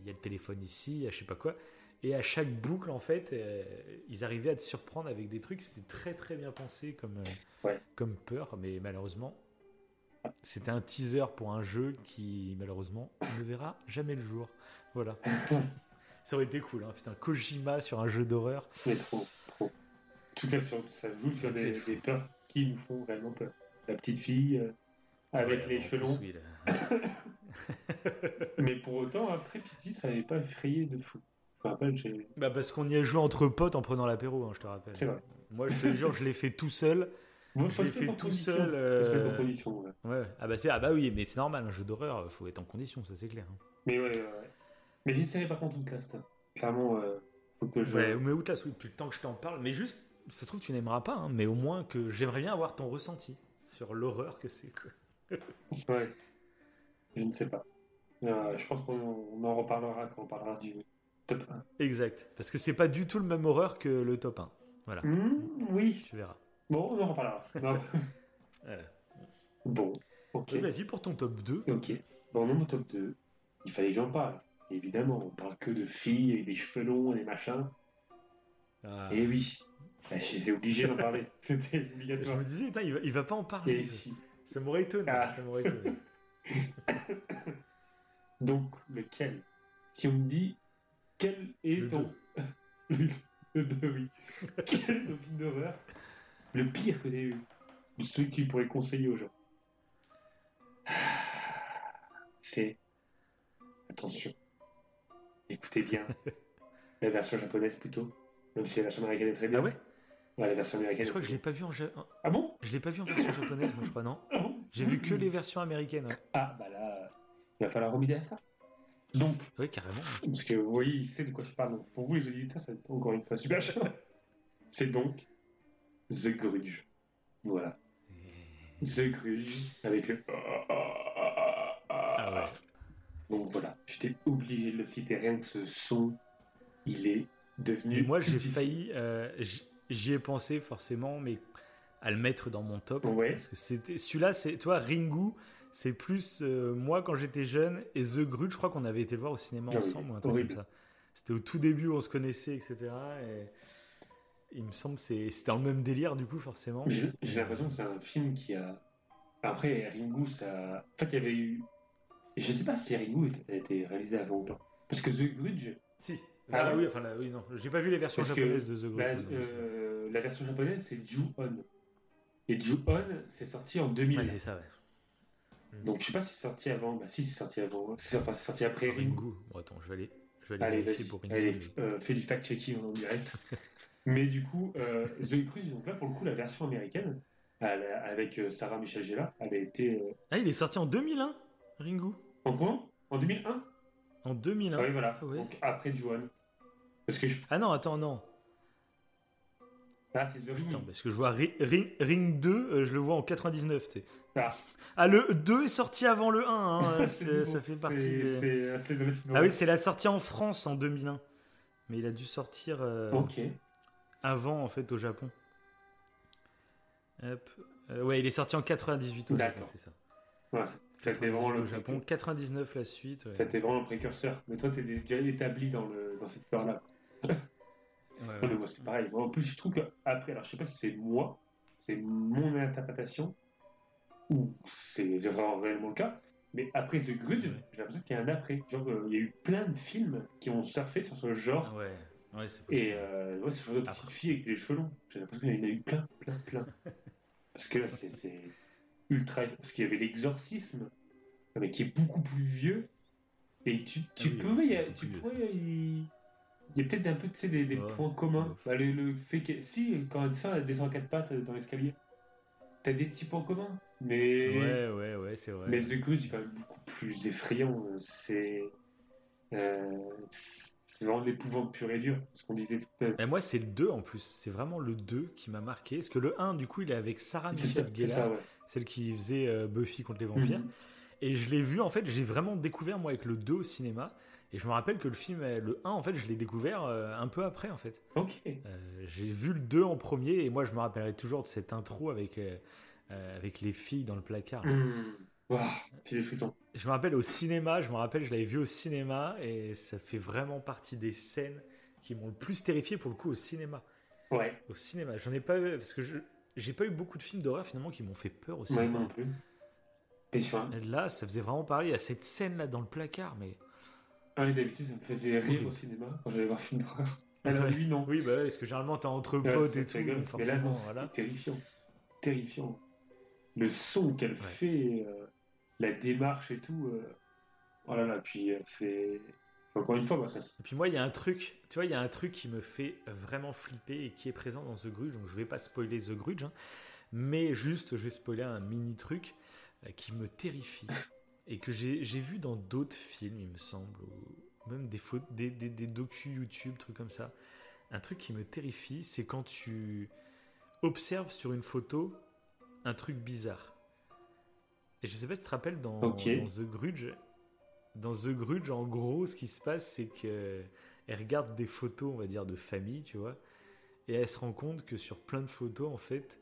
il, y a le téléphone ici, il y a je sais pas quoi. Et à chaque boucle en fait, euh, ils arrivaient à te surprendre avec des trucs. C'était très très bien pensé comme, comme peur, mais malheureusement c'était un teaser pour un jeu qui, malheureusement, ne verra jamais le jour. Voilà. ça aurait été cool, hein. Putain, Kojima sur un jeu d'horreur. C'est trop, trop. Tout cas, ça joue sur des, peurs qui nous font vraiment peur. La petite fille euh, avec les cheveux longs. Mais pour autant, après Pity, ça n'avait pas effrayé de fou. Rappelle. Bah parce qu'on y a joué entre potes en prenant l'apéro, hein, je te rappelle. C'est vrai. Moi, je te jure, je l'ai fait tout seul. Moi, je l'ai fait tout seul. Euh... condition, ouais. ouais. Ah bah, ah bah oui, mais c'est normal, un jeu d'horreur, faut être en condition, ça c'est clair. Hein. Mais ouais, ouais, ouais. Mais j'essaierai par contre Outlast. Clairement, euh, faut que je. Ouais, mais Outlast, oui, depuis le temps que je t'en parle. Mais juste, ça se trouve, tu n'aimeras pas, hein, mais au moins que j'aimerais bien avoir ton ressenti sur l'horreur que c'est. ouais. Je ne sais pas. Euh, je pense qu'on en reparlera quand on parlera du top 1. Exact. Parce que c'est pas du tout le même horreur que le top 1. Voilà. Mmh, oui. Tu verras. Bon, on en reparlera. Bon, ok. Vas-y pour ton top 2. Ok. Bon, non, mon top 2, il fallait que j'en parle. Évidemment, on parle que de filles avec des cheveux longs et des machins. Ah. Et oui, bah, j'étais obligé d'en parler. C'était obligatoire. Je me disais, il, va, il va pas en parler. Ça m'aurait étonné. Ah. Ça m'aurait étonné. Donc, lequel? Si on me dit, quel est ton. le 2, oui. quel est ton film d'horreur? Le pire que tu eu, celui que tu pourrais conseiller aux gens, c'est attention, écoutez bien la version japonaise plutôt, même si la version américaine est très bien. Ah ouais? La version américaine. Je crois que je l'ai pas vu en Ah bon? Je l'ai pas vu en version japonaise, moi je crois non? Ah J'ai vu que les versions américaines. Ah bah là, il va falloir remédier à ça. Donc. Oui, carrément. Parce que vous voyez, il sait de quoi je parle. pour vous les auditeurs, ça va être encore une fois super cher. C'est donc The Grudge. Voilà. The Grudge avec le. Ah ouais. Donc voilà, j'étais obligé de le citer. Rien que ce son, il est devenu. moi, j'ai failli. Euh, j'y ai pensé forcément, mais à le mettre dans mon top. Ouais. Parce que c'était celui-là, c'est toi Ringu, c'est plus euh, moi quand j'étais jeune et The Grudge, je crois qu'on avait été le voir au cinéma ah ensemble, un truc comme ça. C'était au tout début, où on se connaissait, etc. Et il me semble que c'était dans le même délire, du coup, forcément. J'ai l'impression que c'est un film qui a. Après, Ringu, ça. En fait, il y avait eu je sais pas si Ringu a été réalisé avant ou pas. Parce que The Grudge. Si. Ah, ah oui, enfin, là, oui, non. J'ai pas vu les versions japonaises de The Grudge. Euh, la version japonaise, c'est Ju-On. Et Ju-On, c'est sorti en 2000. Ouais, c'est ça, ouais. Mm. Donc je sais pas si c'est sorti avant. Bah si, c'est sorti avant. C'est enfin, sorti après Ringu. Bon, attends, je vais aller, je vais aller allez, pour Ringu. Allez, euh, fais du fact-checking en direct. mais du coup, euh, The Cruise, donc là pour le coup, la version américaine, avec euh, Sarah Michel Gellar, elle a été. Ah, il est sorti en 2001, Ringu? En quoi? En 2001 En 2001. Ah oui, voilà. Ah donc après Juan. Parce que je... Ah non, attends, non. Ah, c'est The Ring. Attends, parce que je vois Ring, 2, euh, je le vois en 99. Ah. ah. le 2 est sorti avant le 1. Hein, ça fait partie des... Ah oui, c'est la sortie en France en 2001. Mais il a dû sortir euh, avant, en fait, au Japon. Hop. Euh, ouais, il est sorti en 98 au Japon, c'est ça. Ouais, c'était vraiment le Japon, 99 la suite. Ouais. C'était vraiment le précurseur. Mais toi, t'es déjà établi dans, le, dans cette peur-là. Ouais, moi, c'est pareil. en plus, je trouve qu'après, alors je sais pas si c'est moi, c'est mon interprétation, ou c'est vraiment réellement le cas, mais après The Grudge, j'ai l'impression qu'il y a un après. Genre, euh, il y a eu plein de films qui ont surfé sur ce genre. Ouais, ouais, c'est. Et euh, ouais, ce genre de petite fille avec des cheveux longs. J'ai l'impression qu'il y en a eu plein, plein, plein. Parce que là, c'est ultra. Parce qu'il y avait l'exorcisme, mais qui est beaucoup plus vieux. Et tu, tu ah peux, tu pourrais il y a peut-être un peu des, des points communs. Bah, le, fait que. Si, quand ça, elle descend à quatre pattes dans l'escalier. T'as des petits points communs. Mais. Ouais, ouais, ouais, c'est vrai. Mais The Grudge est quand même beaucoup plus effrayant. C'est. Euh, c'est vraiment l'épouvante pure et dure, ce qu'on disait tout à l'heure. Moi, c'est le 2 en plus. C'est vraiment le 2 qui m'a marqué. Parce que le 1, du coup, il est avec Sarah Michelle Gellar, celle qui faisait euh, Buffy contre les vampires. Mhm. Et je l'ai vu, en fait, j'ai vraiment découvert, moi, avec le 2 au cinéma. Et je me rappelle que le film, le 1, en fait, je l'ai découvert euh, un peu après, en fait. Ok. Euh, j'ai vu le 2 en premier, et moi, je me rappellerai toujours de cette intro avec, euh, avec les filles dans le placard. Mmh. frissons. Je me rappelle au cinéma, je me rappelle, je l'avais vu au cinéma, et ça fait vraiment partie des scènes qui m'ont le plus terrifié, pour le coup, au cinéma. Ouais. Au cinéma. J'en ai pas eu, parce que je j'ai pas eu beaucoup de films d'horreur, finalement, qui m'ont fait peur au cinéma. non plus. Et là, ça faisait vraiment pareil. A cette scène-là dans le placard, mais ah oui, d'habitude, ça me faisait rire au cinéma quand j'allais voir un film d'horreur. Alors lui, non. Oui, bah, parce que généralement, t'es entre potes et tout. mais là, non, voilà. terrifiant. Terrifiant. Le son qu'elle fait, euh, la démarche et tout. Euh... Oh là là, puis euh, c'est. Encore une fois, moi, ça. Et puis moi, il y a un truc, tu vois, il y a un truc qui me fait vraiment flipper et qui est présent dans The Grudge. Donc je vais pas spoiler The Grudge, hein, mais juste, je vais spoiler un mini truc euh, qui me terrifie et que j'ai vu dans d'autres films, il me semble, ou même des, des, des, des docu YouTube, trucs comme ça. Un truc qui me terrifie, c'est quand tu observes sur une photo un truc bizarre. Et je sais pas si tu te rappelles dans, dans The Grudge. Dans The Grudge, en gros, ce qui se passe, c'est que elle regarde des photos, on va dire, de famille, tu vois, et elle se rend compte que sur plein de photos, en fait,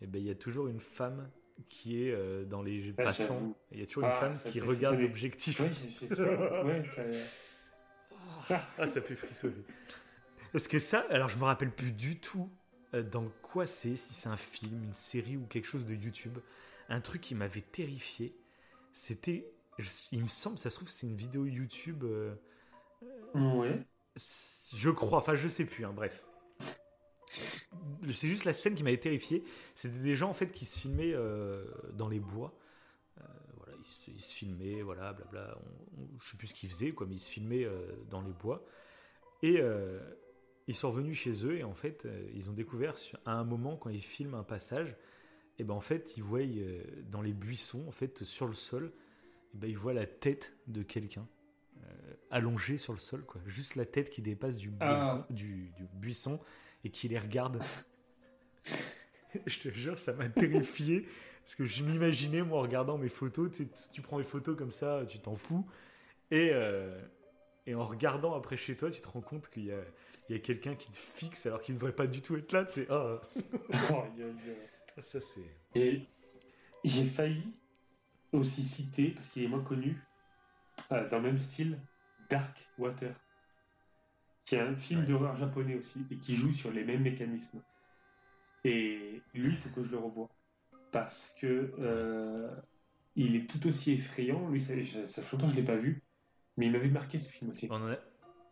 eh ben, il y a toujours une femme qui est euh, dans les passants. Il y a toujours une ah, femme qui regarde l'objectif. Oui, ouais, ça... ah, ça fait frissonner. Parce que ça, alors je me rappelle plus du tout euh, dans quoi c'est, si c'est un film, une série ou quelque chose de YouTube. Un truc qui m'avait terrifié, c'était, il me semble, ça se trouve, c'est une vidéo YouTube. Euh, ouais. Je crois, enfin je sais plus, hein, bref c'est juste la scène qui m'avait terrifié. C'était des gens en fait qui se filmaient euh, dans les bois. Euh, voilà, ils, se filmaient, voilà, blabla. je sais plus ce qu'ils faisaient, quoi, mais ils se filmaient euh, dans les bois. Et ils sont revenus chez eux et en fait, ils ont découvert à un moment quand ils filment un passage, et ben en fait, ils voient dans les buissons, en fait, sur le sol, et ben ils voient la tête de quelqu'un allongée sur le sol, quoi. Juste la tête qui dépasse du, ah. du, du buisson et qui les regarde. je te jure, ça m'a terrifié. Parce que je m'imaginais, moi, en regardant mes photos, tu, sais, tu prends des photos comme ça, tu t'en fous. Et, euh, et en regardant après chez toi, tu te rends compte qu'il y a, il y a quelqu'un qui te fixe alors qu'il ne devrait pas du tout être là. C'est, oh. oh ça, c'est. Et j'ai failli aussi citer, parce qu'il est moins connu, euh, dans le même style, Dark Water qui est un film d'horreur japonais aussi et qui joue sur les mêmes mécanismes. Et lui, il faut que je le revoie. Parce que euh, il est tout aussi effrayant. Lui, ça, ça fait longtemps que je l'ai pas vu, mais il m'avait marqué ce film aussi. On, a,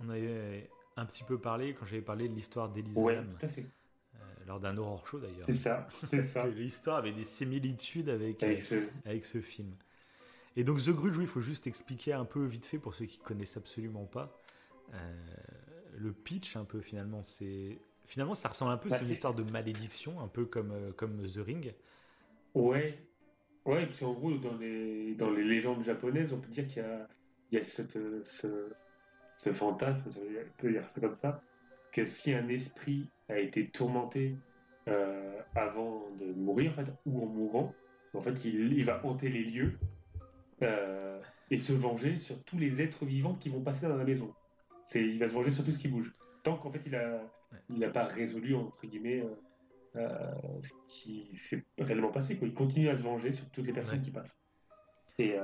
on avait un petit peu parlé quand j'avais parlé de l'histoire d'Elisa ouais, tout à fait. Euh, lors d'un horror show d'ailleurs. C'est ça, c'est ça. L'histoire avait des similitudes avec, avec, ce... avec ce film. Et donc The Grudge, il faut juste expliquer un peu vite fait pour ceux qui connaissent absolument pas. Euh, le pitch un peu finalement, c'est finalement ça ressemble un peu, bah, c'est une histoire de malédiction, un peu comme euh, comme The Ring. Ouais, ouais, et puis en gros dans les dans les légendes japonaises, on peut dire qu'il y a il y a cette, ce, ce fantasme, on peut dire ça comme ça, que si un esprit a été tourmenté euh, avant de mourir, en fait, ou en mourant, en fait, il, il va hanter les lieux euh, et se venger sur tous les êtres vivants qui vont passer dans la maison. C'est, il va se venger sur tout ce qui bouge. Tant qu'en fait, il a, il n'a pas résolu entre guillemets euh, euh, ce qui s'est réellement passé. Quoi. Il continue à se venger sur toutes les personnes qui passent. Et,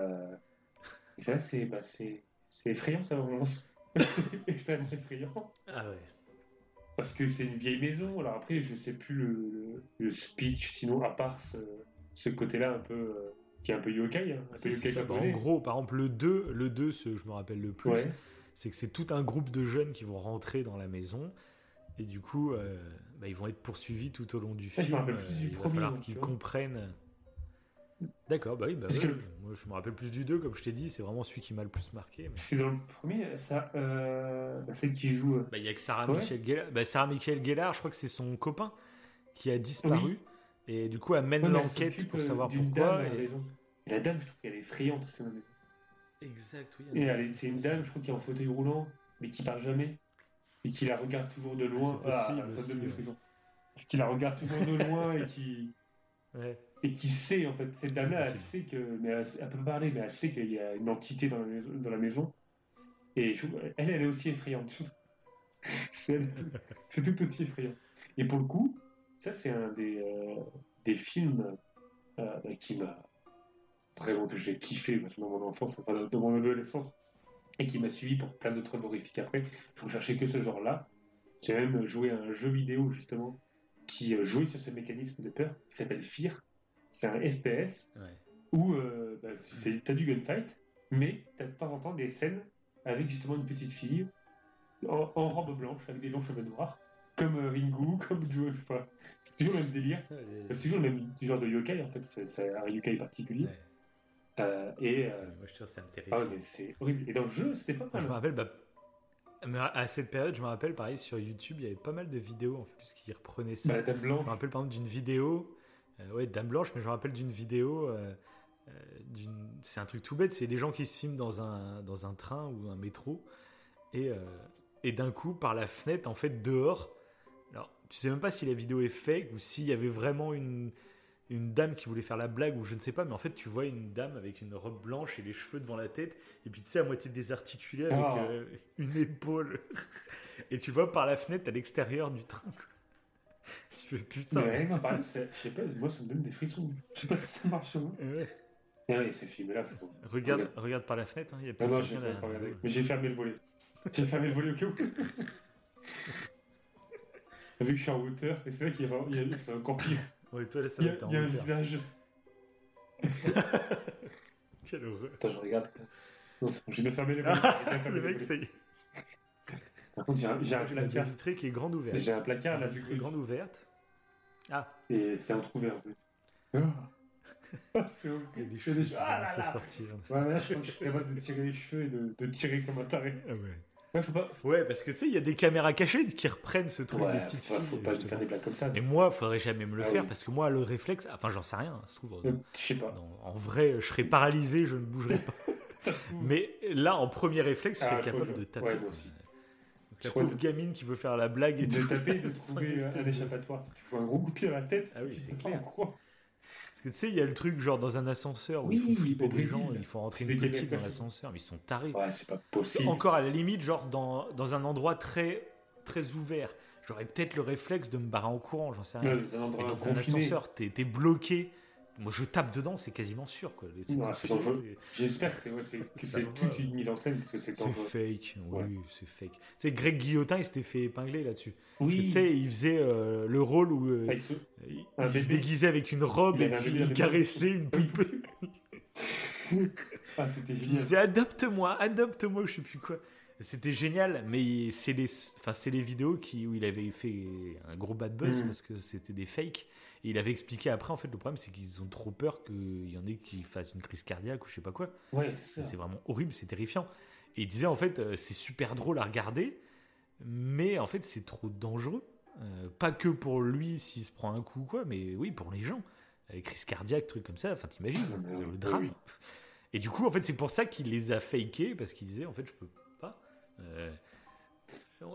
et ça, c'est, bah, c'est, c'est effrayant, ça vraiment. c'est extrêmement effrayant. Ah ouais. Parce que c'est une vieille maison. Alors après, je sais plus le, le speech, sinon à part ce, ce côté-là un peu qui est un peu yokai. Hein, bah, en gros, par exemple, le 2, le 2 ce, je me rappelle le plus, c'est que c'est tout un groupe de jeunes qui vont rentrer dans la maison. Et du coup, euh, bah, ils vont être poursuivis tout au long du film. Je me rappelle plus du il va falloir qu'ils comprennent. D'accord, bah oui, bah moi je me rappelle plus du 2, comme je t'ai dit, c'est vraiment celui qui m'a le plus marqué. Mais... dans le premier, ça, euh, celle qui joue. Euh, bah, il y a que Sarah Michel Gellar. Bah, Sarah Michel Gellar, je crois que c'est son copain qui a disparu. Et du coup, elle mène l'enquête pour savoir pourquoi. Et... la dame, je trouve qu'elle est effrayante. Exact, oui. Et c'est une dame, je crois, qui est en fauteuil roulant, mais qui parle jamais. Et qui la regarde toujours de loin. Ah, ça donne des Parce qu'il la regarde toujours de loin et qui. Et qui sait, en fait, cette dame-là, elle sait que. Mais elle, peut parler, mais elle sait qu'il y a une entité dans la maison. Dans la maison. Et elle, elle est aussi effrayante. c'est tout aussi effrayant. Et pour le coup, ça, c'est un des, euh, des films euh, qui m'a vraiment que j'ai kiffé dans mon enfance, enfin, dans mon adolescence, et qui m'a suivi pour plein d'autres horrifiques après. Je ne cherchais que ce genre-là. J'ai même joué à un jeu vidéo, justement, qui euh, jouait sur ce mécanisme de peur, qui s'appelle Fear. C'est un FPS où bah, tu as du gunfight, mais tu as de temps en temps des scènes avec justement une petite fille en, en robe blanche, avec des longs cheveux noirs, comme euh, Ringu, comme Joe. Enfin, c'est toujours le même délire. C'est toujours le même genre de yokai en fait. C'est un yokai particulier. Euh, et. Euh, moi, je trouve ça me terrifie. Ah, mais c'est horrible. Et dans le jeu, c'était pas mal. Je me rappelle, bah, à cette période, je me rappelle, pareil, sur YouTube, il y avait pas mal de vidéos en plus qui reprenaient ça. Bah, Dame Blanche. Je me rappelle par exemple d'une vidéo. ouais, Dame Blanche, mais je me rappelle d'une vidéo. c'est un truc tout bête, c'est des gens qui se filment dans un, dans un train ou un métro. Et, et d'un coup, par la fenêtre, en fait, dehors, tu sais même pas si la vidéo est fake ou s'il y avait vraiment une, une dame qui voulait faire la blague ou je ne sais pas, mais en fait tu vois une dame avec une robe blanche et les cheveux devant la tête et puis tu sais à moitié désarticulée avec ah. euh, une épaule et tu vois par la fenêtre à l'extérieur du train. tu fais putain. Ouais, non, pareil, je sais pas, moi ça me donne des frissons. Je sais pas si ça marche. Hein. Ouais. Ouais, c'est filmé là. Faut... Regarde, regarde par la fenêtre, hein, il y a non, non, pas Mais j'ai fermé le volet. J'ai fermé le volet au cas où. vu que je suis en hauteur, et c'est vrai qu'il y a, c'est encore pire. Ouais, toi, là, ça il y a, il y a un visage. Quelle horreur. Attends, je regarde. Non, c'est bon, j'ai bien fermé les volets. le mec, c'est. Par contre, j'ai un, j'ai un placard. vitrée qui est grande ouverte. J'ai un placard, là, grande ouverte. Ah. Et c'est entrouvert, en fait. Ah, c'est horrible. Il y a des cheveux qui ah, là, là. sortir. Ouais, là, je crois que je suis capable de tirer les cheveux et de, de tirer comme un taré. Ah ouais. Ouais, parce que tu sais, il y a des caméras cachées qui reprennent ce truc des petites filles. Faut pas faire des blagues comme ça. Et moi, faudrait jamais me le ah faire parce que moi, le réflexe, enfin, j'en sais rien, se trouve. Euh, je sais pas. en vrai, je serais paralysé, je ne bougerais pas. Mais là, en premier réflexe, je serais ah, capable de taper. Ouais, moi aussi. Donc, la pauvre gamine qui veut faire la blague et de taper, de trouver un échappatoire. Tu fous un gros coup de pied à la tête. Ah oui, c'est clair. Parce que tu sais, il y a le truc genre dans un ascenseur où oui, il faut flipper des gens, il faut rentrer une petite dans l'ascenseur, mais ils sont tarés. Ouais, c'est pas possible. Encore à la limite, genre dans, dans un endroit très, très ouvert. J'aurais peut-être le réflexe de me barrer en courant, j'en sais rien. mais dans un ascenseur, t'es es bloqué moi, je tape dedans, c'est quasiment sûr. Quoi. C'est dangereux. J'espère que c'est toute une mise en scène. C'est fake, oui, c'est fake. Sais, Greg Guillotin, il s'était fait épingler là-dessus. Oui. tu sais, il faisait euh, le rôle où euh, ah, il, se... déguisait avec une robe et puis il caressait une poupée. ah, c'était génial. Il disait adopte-moi, adopte-moi, je sais plus quoi. C'était génial, mais c'est les, enfin, c'est les vidéos qui, où il avait fait un gros bad buzz mm. parce que c'était des fakes. Et il avait expliqué après, en fait, le problème, c'est qu'ils ont trop peur qu'il y en ait qui fassent une crise cardiaque ou je sais pas quoi. Ouais, c'est vraiment horrible, c'est terrifiant. Et il disait, en fait, euh, c'est super drôle à regarder, mais en fait, c'est trop dangereux. Euh, pas que pour lui s'il se prend un coup ou quoi, mais oui, pour les gens. Avec crise cardiaque, trucs comme ça, enfin, t'imagines, ah, le drame. Et du coup, en fait, c'est pour ça qu'il les a fakés, parce qu'il disait, en fait, je peux euh,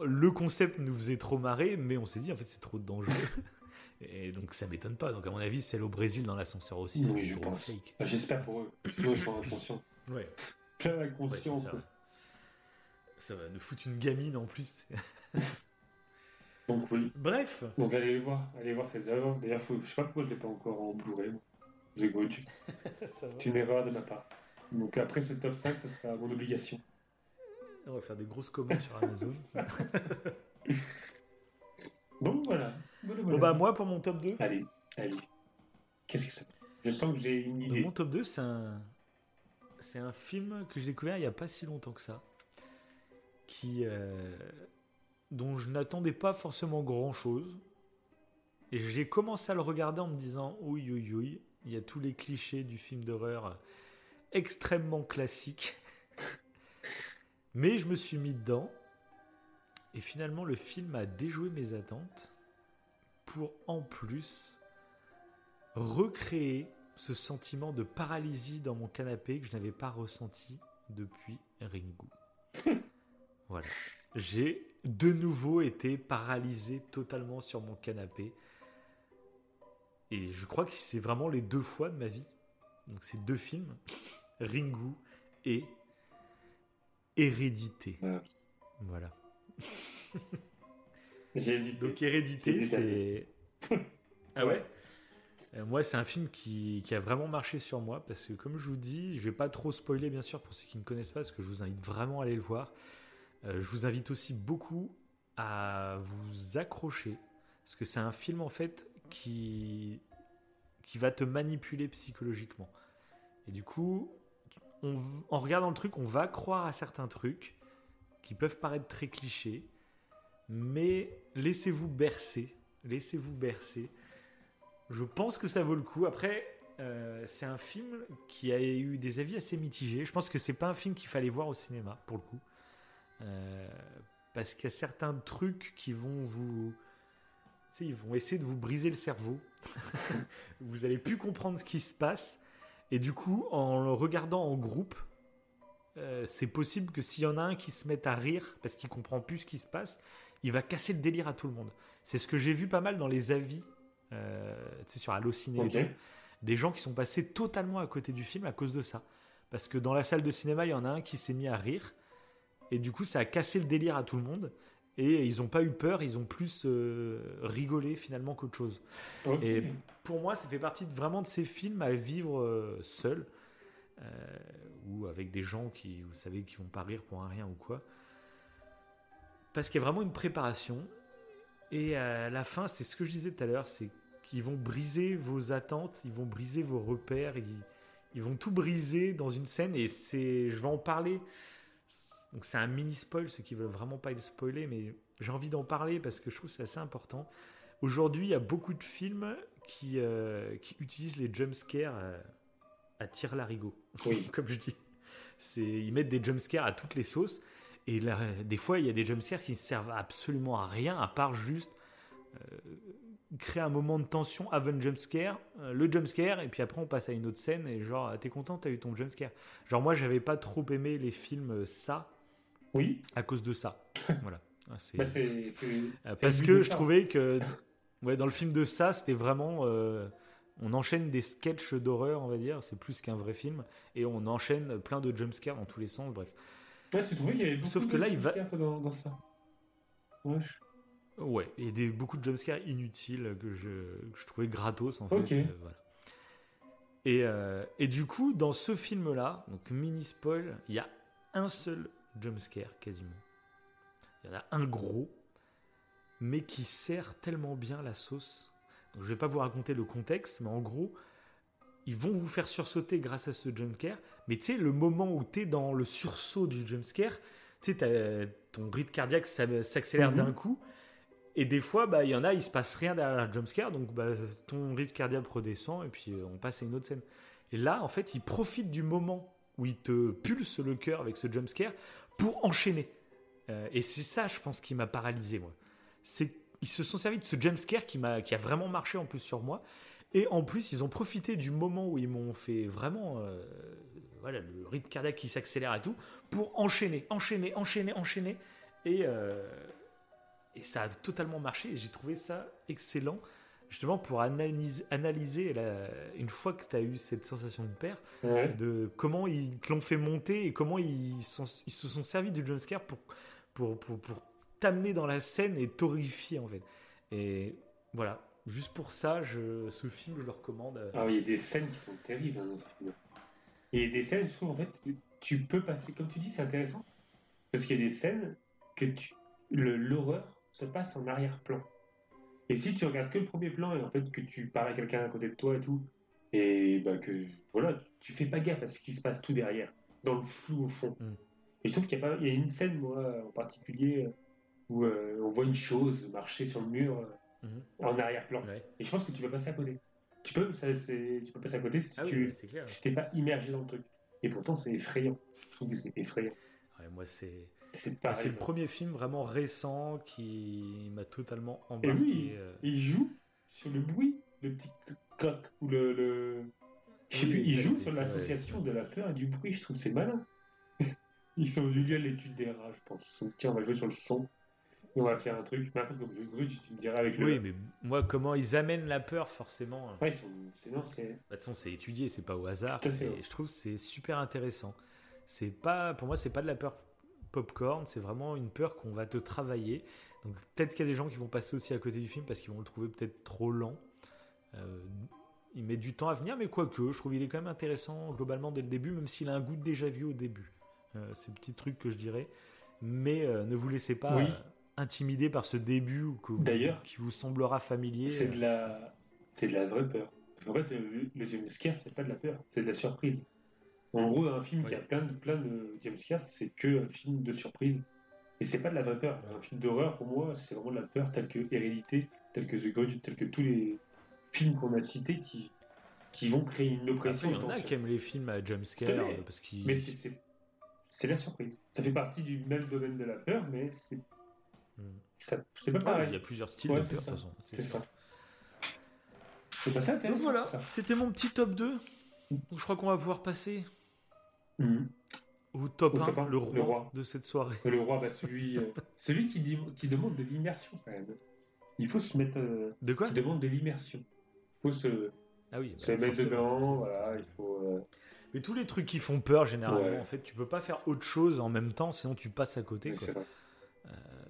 le concept nous faisait trop marrer, mais on s'est dit en fait c'est trop dangereux. Et donc ça m'étonne pas. Donc à mon avis, celle au Brésil dans l'ascenseur aussi. Oui, je pense. Bah, j'espère pour eux. Sinon, ils sont inconscients. Ouais. Plein d'inconscients. ça, ça, va nous foutre une gamine en plus. donc oui. Bref. Donc allez voir, allez voir ces œuvres. D'ailleurs, faut... je sais pas pourquoi je l'ai pas encore en Blu-ray. C'est une erreur de ma part. Donc après ce top 5, ce sera mon obligation. On va faire des grosses commandes sur Amazon. Bon, bah, moi, pour mon top 2. Allez, allez. Qu'est-ce que c'est Je sens que j'ai une idée. mon top 2, c'est un. C'est un film que j'ai découvert il n'y a pas si longtemps que ça. Qui. Euh, dont je n'attendais pas forcément grand chose. Et j'ai commencé à le regarder en me disant oui, oui, oui, il y a tous les clichés du film d'horreur extrêmement classique. Mais je me suis mis dedans. Et finalement, le film a déjoué mes attentes pour en plus recréer ce sentiment de paralysie dans mon canapé que je n'avais pas ressenti depuis Ringu. voilà. J'ai de nouveau été paralysé totalement sur mon canapé. Et je crois que c'est vraiment les deux fois de ma vie. Donc c'est deux films, Ringu et Hérédité. Voilà. J'ai hésité. Donc Hérédité, c'est... ah ouais euh, moi, c'est un film qui, qui, a vraiment marché sur moi parce que, comme je vous dis, je vais pas trop spoiler, bien sûr, pour ceux qui ne connaissent pas, parce que je vous invite vraiment à aller le voir. Euh, je vous invite aussi beaucoup à vous accrocher parce que c'est un film en fait qui qui va te manipuler psychologiquement. Et du coup, en regardant le truc, on va croire à certains trucs qui peuvent paraître très clichés, mais laissez-vous bercer, laissez-vous bercer. Je pense que ça vaut le coup. Après, euh, c'est un film qui a eu des avis assez mitigés. Je pense que c'est pas un film qu'il fallait voir au cinéma, pour le coup. Euh, parce qu'il y a certains trucs qui vont vous. ils vont essayer de vous briser le cerveau. vous allez plus comprendre ce qui se passe. Et du coup, en le regardant en groupe, euh, c'est possible que s'il y en a un qui se met à rire parce qu'il comprend plus ce qui se passe, il va casser le délire à tout le monde. C'est ce que j'ai vu pas mal dans les avis, euh, sur Allociné, des gens qui sont passés totalement à côté du film à cause de ça. Parce que dans la salle de cinéma, il y en a un qui s'est mis à rire, et du coup, ça a cassé le délire à tout le monde. Et ils n'ont pas eu peur, ils ont plus euh, rigolé finalement qu'autre chose. Et pour moi, ça fait partie vraiment de ces films à vivre euh, seul, euh, ou avec des gens qui, vous savez, qui vont pas rire pour un rien ou quoi. Parce qu'il y a vraiment une préparation. Et à la fin, c'est ce que je disais tout à l'heure, c'est qu'ils vont briser vos attentes, ils vont briser vos repères, ils, ils vont tout briser dans une scène. Et c'est, je vais en parler donc c'est un mini spoil, ceux qui veulent vraiment pas être spoilés, mais j'ai envie d'en parler parce que je trouve que c'est assez important. Aujourd'hui, il y a beaucoup de films qui, euh, qui utilisent les jumpscares à, euh, à tir larigot, oui. comme je dis. Ils mettent des jumpscares à toutes les sauces. Et là, des fois, il y a des jumpscares qui ne servent absolument à rien, à part juste euh, créer un moment de tension avant le jumpscare, euh, le jumpscare, et puis après on passe à une autre scène, et genre, t'es content, t'as eu ton jumpscare. Genre, moi, j'avais pas trop aimé les films ça, oui. À cause de ça. voilà. Ah, bah, euh, Parce que je trouvais que ouais, dans le film de ça, c'était vraiment. Euh, on enchaîne des sketchs d'horreur, on va dire. C'est plus qu'un vrai film. Et on enchaîne plein de jumpscares dans tous les sens. Bref. Ouais, tu trouvais qu'il y avait beaucoup Sauf que de là, il va. Dans, dans ça. Ouais. Ouais, et des, beaucoup de jumpscares inutiles que je, que je trouvais gratos en fait. Euh, voilà. Et, et, du coup, dans ce film-là, donc mini spoil, il y a un seul jumpscare quasiment. Il y en a un gros, mais qui sert tellement bien la sauce. Donc, je vais pas vous raconter le contexte, mais en gros, ils vont vous faire sursauter grâce à ce jumpscare. Mais tu sais, le moment où tu es dans le sursaut du jumpscare, tu sais, ton rythme cardiaque s'accélère mhm. d'un coup. Et des fois, bah, il y en a, il se passe rien derrière le jumpscare, donc bah, ton rythme cardiaque redescend et puis euh, on passe à une autre scène. Et là, en fait, il profite du moment où il te pulse le cœur avec ce jumpscare pour enchaîner. Euh, et c'est ça, je pense, qui m'a paralysé, moi. C'est ils se sont servis de ce jumpscare qui, qui a vraiment marché en plus sur moi. Et en plus, ils ont profité du moment où ils m'ont fait vraiment euh, voilà, le rythme cardiaque qui s'accélère et tout, pour enchaîner, enchaîner, enchaîner, enchaîner. Et, euh, et ça a totalement marché. Et j'ai trouvé ça excellent, justement pour analyser, analyser une fois que tu as eu cette sensation de père, de comment ils te l'ont fait monter et comment ils, ils se sont servis du jumpscare pour, pour, pour, pour t'amener dans la scène et t'horrifier en fait. Et voilà, juste pour ça, je, ce film, je le recommande. Ah oui, il y a des scènes qui sont terribles hein, dans ce film. Et des scènes, je trouve en fait, tu peux passer, comme tu dis, c'est intéressant. Parce qu'il y a des scènes que tu, l'horreur se passe en arrière-plan. Et si tu regardes que le premier plan et en fait que tu parles à quelqu'un à côté de toi et tout, et bah que voilà, tu fais pas gaffe à ce qui se passe tout derrière, dans le flou au fond. Mm. Et je trouve qu'il y, a une scène, moi, en particulier, où euh, on voit une chose marcher sur le mur mhm. en arrière-plan. Et je pense que tu peux passer à côté. Tu peux, tu peux passer à côté si ah tu n'es pas immergé dans le truc. Et pourtant, c'est effrayant. Je trouve que c'est effrayant. moi, c'est. C'est le premier film vraiment récent qui m'a totalement embarqué. Et euh. il joue sur le bruit, le petit cloc ou le. Je sais plus, il joue sur l'association de la peur et du bruit. Je trouve que c'est malin. Ils sont venus à l'étude des rats, je pense. Ils sont tiens, on va jouer sur le son on va faire un truc, peu comme jeu Grudge, tu me dirais avec le. Oui, mais moi, comment ils amènent la peur, forcément. Ouais, ils sont... c'est. Non, c'est. Bah, de toute façon, c'est étudié, c'est pas au hasard. et je trouve que c'est super intéressant. C'est pas, pour moi, c'est pas de la peur popcorn, c'est vraiment une peur qu'on va te travailler. Donc peut-être qu'il y a des gens qui vont passer aussi à côté du film parce qu'ils vont le trouver peut-être trop lent. Euh, il met du temps à venir, mais quoique, je trouve qu'il est quand même intéressant globalement dès le début, même s'il a un goût déjà vu au début. Euh, c'est le petit truc que je dirais. Mais euh, ne vous laissez pas intimidé par ce début D'ailleurs, qui vous semblera familier C'est de la, c'est de la vraie peur. En fait, le, le jumpscare, c'est pas de la peur, c'est de la surprise. En gros, un film qui a plein de, plein de jumpscares, c'est que un film de surprise. Et c'est pas de la vraie peur. Un film d'horreur, pour moi, c'est vraiment de la peur telle que Hérédité, telle que The Grudge, telle que tous les films qu'on a cités qui, qui vont créer une oppression. Il y en a qui aiment les films à jumpscare. Parce mais c'est la surprise. Ça fait partie du même domaine de la peur, mais c'est c'est pas pareil. il y a plusieurs styles de peur, de toute façon. C'est ça. C'est pas ça, Donc voilà, c'était mon petit top 2. Je crois qu'on va pouvoir passer mm. au top, 1, le, roi de cette soirée. Le roi, bah, celui, euh, celui qui, qui, demande de l'immersion quand même. Il faut se mettre. Euh, de quoi Qui demande de l'immersion. Il faut se, ah oui, se mettre dedans. Voilà, il faut. Euh, Mais tous les trucs qui font peur, généralement, en fait, tu peux pas faire autre chose en même temps, sinon tu passes à côté. Quoi.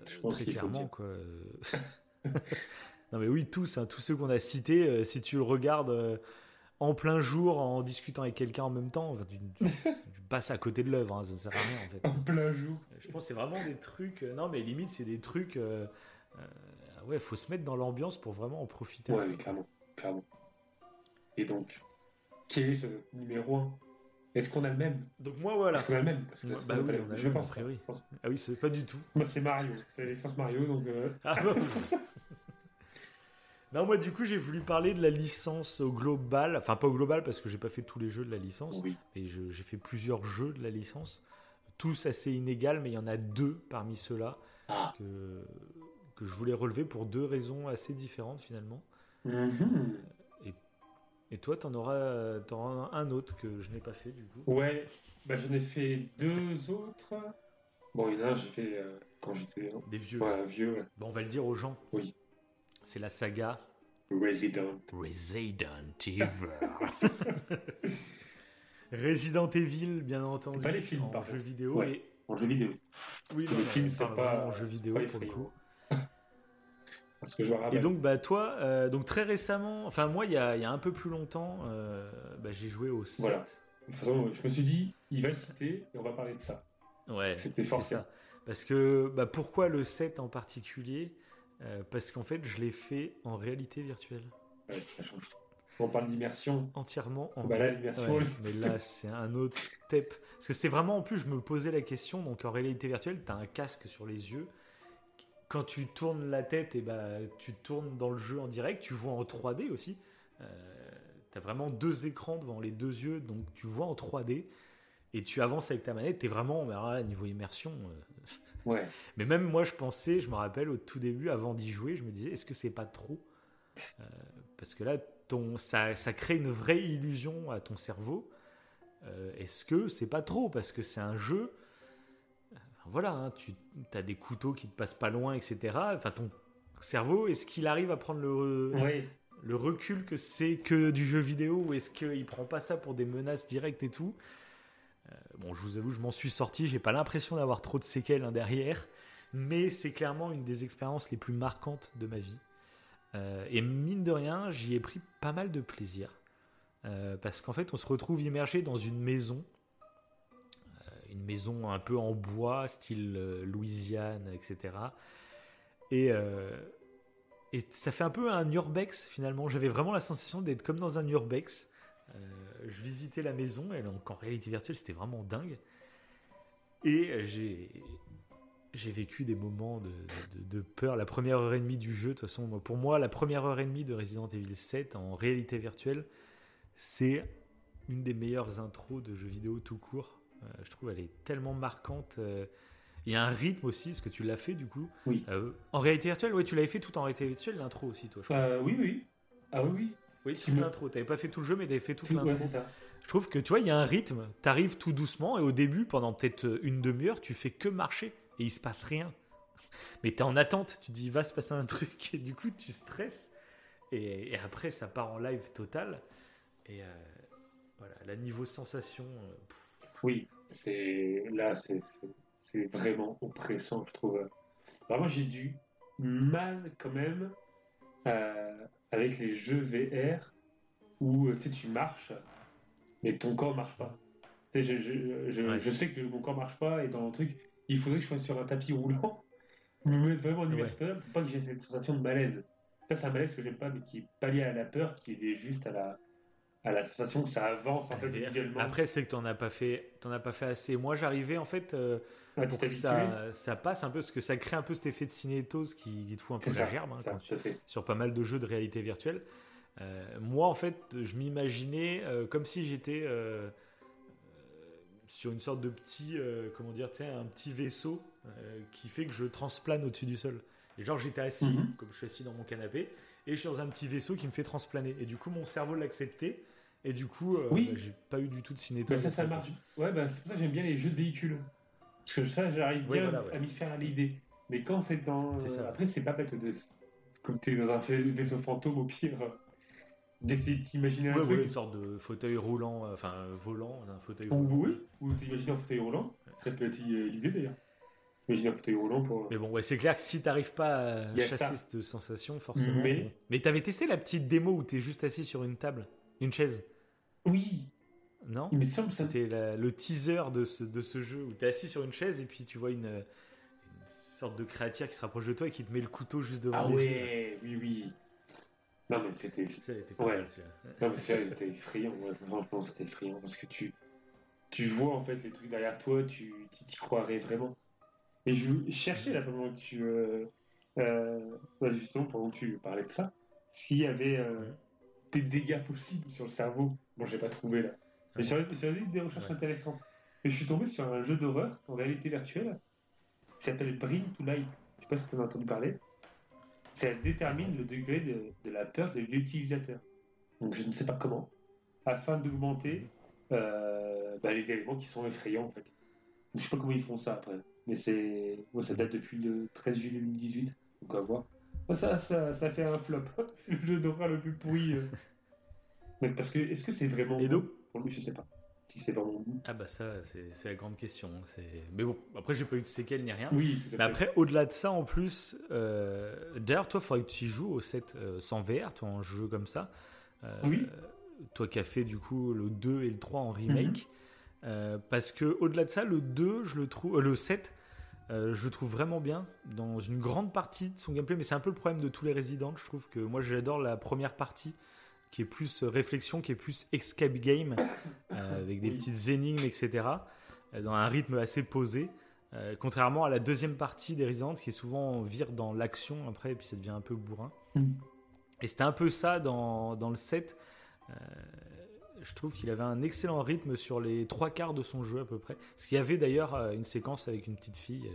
Je pense très clairement, quoi. non, mais oui, tous, hein, tous ceux qu'on a cités, euh, si tu le regardes euh, en plein jour, en discutant avec quelqu'un en même temps, tu, passes à côté de l'œuvre, hein, ça ne sert à rien, en fait. En plein jour. Je pense que c'est vraiment des trucs. Euh, non, mais limite, c'est des trucs. ouais, faut se mettre dans l'ambiance pour vraiment en profiter. Ouais, clairement, clairement. Et donc, quel est ce numéro 1 est-ce qu'on a le même? Donc moi voilà. Est-ce qu'on a le même? Bah oui, on a Je pense. Priori. Ah oui, c'est pas du tout. Moi c'est Mario, c'est l'essence Mario donc. Euh... Ah, bah, non moi du coup j'ai voulu parler de la licence au global, enfin pas au global parce que j'ai pas fait tous les jeux de la licence, oui. mais j'ai fait plusieurs jeux de la licence, tous assez inégales, mais il y en a deux parmi ceux-là ah. que que je voulais relever pour deux raisons assez différentes finalement. Mm et toi, tu en auras, auras, un autre que je n'ai pas fait du coup Ouais, bah, j'en ai fait deux autres. Bon, il y en a un, j'ai fait euh, quand j'étais. Des vieux. Ouais, vieux. Bon, on va le dire aux gens. Oui. C'est la saga Resident. Resident Evil. Resident Evil, bien entendu. Pas les films, en par jeu vidéo. Et... En jeu vidéo. Oui, les films, c'est pas. En jeu vidéo, pour le coup. Que Et donc, bah, toi, euh, donc très récemment, enfin, moi, il y a, y a, un peu plus longtemps, euh, bah, j'ai joué au 7. Voilà. De toute façon, je me suis dit, il va le citer et on va parler de ça. Ouais, c'était fort. ça. Parce que, bah, pourquoi le 7 en particulier? Euh, Parce qu'en fait, je l'ai fait en réalité virtuelle. Ouais, ça change tout. on parle d'immersion. Entièrement en. Bah là, l'immersion. mais là, c'est un autre step. Parce que c'est vraiment, en plus, je me posais la question. Donc, en réalité virtuelle, tu as un casque sur les yeux. Quand tu tournes la tête, et eh bah, tu tournes dans le jeu en direct. Tu vois en 3D aussi. Euh, tu as vraiment deux écrans devant les deux yeux. Donc, tu vois en 3D. Et tu avances avec ta manette. Tu es vraiment, bah, niveau immersion. Euh, ouais. Mais même moi, je pensais, je me rappelle au tout début, avant d'y jouer, je me disais, est-ce que c'est pas trop euh, Parce que là, ça, crée une vraie illusion à ton cerveau. Euh, est-ce que c'est pas trop? Parce que c'est un jeu. Voilà, hein, tu as des couteaux qui te passent pas loin, etc. Enfin, ton cerveau, est-ce qu'il arrive à prendre le, le recul que c'est que du jeu vidéo ou est-ce qu'il prend pas ça pour des menaces directes et tout? Euh, Bon, je vous avoue, je m'en suis sorti. J'ai pas l'impression d'avoir trop de séquelles hein, derrière, mais c'est clairement une des expériences les plus marquantes de ma vie. Euh, et mine de rien, j'y ai pris pas mal de plaisir. Euh, parce qu'en fait, on se retrouve immergé dans une maison. Euh, une maison un peu en bois, style Louisiane, etc. Et, et ça fait un peu un urbex finalement. J'avais vraiment la sensation d'être comme dans un urbex. je visitais la maison, et donc en réalité virtuelle, c'était vraiment dingue. Et j'ai j'ai vécu des moments de, peur. La première heure et demie du jeu, de toute façon, pour moi, la première heure et demie de Resident Evil 7 en réalité virtuelle, c'est une des meilleures intros de jeux vidéo tout court. Euh, je trouve elle est tellement marquante. Euh, il y a un rythme aussi, ce que tu l'as fait du coup. Oui. Euh, en réalité virtuelle, oui, tu l'avais fait tout en réalité virtuelle, l'intro aussi, toi. Je oui, oui. Ah oui, oui. Oui, toute l'intro. Tu n'avais pas fait tout le jeu, mais tu avais fait toute l'intro. je trouve que tu vois, il y a un rythme. Tu arrives tout doucement et au début, pendant peut-être une demi-heure, tu fais que marcher et il se passe rien. Mais tu es en attente, tu dis il va se passer un truc et du coup tu stresses et, après ça part en live total et euh, voilà, la niveau sensation. Oui, c'est là c'est vraiment oppressant je trouve. moi j'ai du mal quand même euh, avec les jeux VR où tu sais tu marches mais ton corps marche pas. je, je, je, sais que mon corps marche pas et dans le truc il faudrait que je sois sur un tapis roulant, me mettre vraiment en immersion pour pas que j'ai cette sensation de malaise. Ça, c'est un malaise que j'aime pas, mais qui est pas lié à la peur, qui est juste à la, à la sensation que ça avance en fait visuellement. Après, c'est que tu n'en as pas fait, as pas fait assez. Moi, j'arrivais en fait euh, ah, pour que ça, ça, passe un peu, parce que ça crée un peu cet effet de cinétose qui, te fout un peu la gerbe hein, sur pas mal de jeux de réalité virtuelle. Euh, moi, en fait, je m'imaginais euh, comme si j'étais sur une sorte de petit, euh, comment dire, un petit vaisseau euh, qui fait que je transplane au-dessus du sol. Et genre j'étais assis, mhm. comme je suis assis dans mon canapé, et je suis dans un petit vaisseau qui me fait transplaner. Et du coup mon cerveau l'acceptait, et du coup euh, oui. Bah, j'ai pas eu du tout de cinétique. ça, ça marche. Ouais, bah, c'est pour ça que j'aime bien les jeux de véhicules. Parce que ça, j'arrive bien à m'y faire l'idée. Mais quand c'est en. Après, c'est pas bête de. Comme t'es dans un vaisseau fantôme, au pire, d'essayer d'imaginer un truc. une sorte de fauteuil roulant, euh, enfin volant, un fauteuil roulant. Oui, ou t'imagines un fauteuil roulant. Ça peut être l'idée d'ailleurs. Imagine un fauteuil roulant pour. Mais bon, ouais, c'est clair que si t'arrives pas à chasser cette sensation, forcément. Mais, mais t'avais testé la petite démo où t'es juste assis sur une table, une chaise? Oui. Non? Mais C'était le teaser de ce, de ce jeu où t'es assis sur une chaise et puis tu vois une, une sorte de créature qui se rapproche de toi et qui te met le couteau juste devant ah les ouais, oui, oui. Non, mais c'était. Ouais. Non, mais c'était effrayant. Ouais. Franchement, c'était effrayant parce que tu, tu vois en fait les trucs derrière toi, tu t'y croirais vraiment. Et je cherchais là pendant que tu. Euh, euh, justement, pendant que tu parlais de ça, s'il y avait euh, des dégâts possibles sur le cerveau. Bon, j'ai pas trouvé là. Mais j'ai eu des recherches intéressantes. Et je suis tombé sur un jeu d'horreur en réalité virtuelle qui s'appelle Bring to Light. Je sais pas si tu as entendu parler ça détermine le degré de, la peur de l'utilisateur. Donc je ne sais pas comment, afin d'augmenter euh, bah, les éléments qui sont effrayants en fait. Je sais pas comment ils font ça après, mais c'est, ça date depuis le 13 juillet 2018, donc à voir. Ça, ça, ça fait un flop. c'est le jeu d'horreur le plus pourri. Euh. Mais parce que, est-ce que c'est vraiment. Et donc Pour lui, je sais pas c'est Ah bah ça, c'est la grande question. Mais bon, après j'ai pas eu de séquelles ni rien. Oui. Mais après, au-delà de ça, en plus, euh, d'ailleurs, toi, il faudrait que tu y joues au 7 euh, sans VR, toi, en jeu comme ça. Euh, oui. Toi qui as fait du coup le 2 et le 3 en remake. Mhm. parce que au-delà de ça, le 2, je le trouve, le 7, je le trouve vraiment bien dans une grande partie de son gameplay. Mais c'est un peu le problème de tous les résidents. Je trouve que moi, j'adore la première partie qui est plus réflexion, qui est plus escape game, avec des petites énigmes, etc. Dans un rythme assez posé. contrairement à la deuxième partie des Resident, qui est souvent vire dans l'action après, et puis ça devient un peu bourrin. Mm. Et c'était un peu ça dans, dans le set. je trouve qu'il avait un excellent rythme sur les trois quarts de son jeu à peu près. Parce qu'il y avait d'ailleurs une séquence avec une petite fille.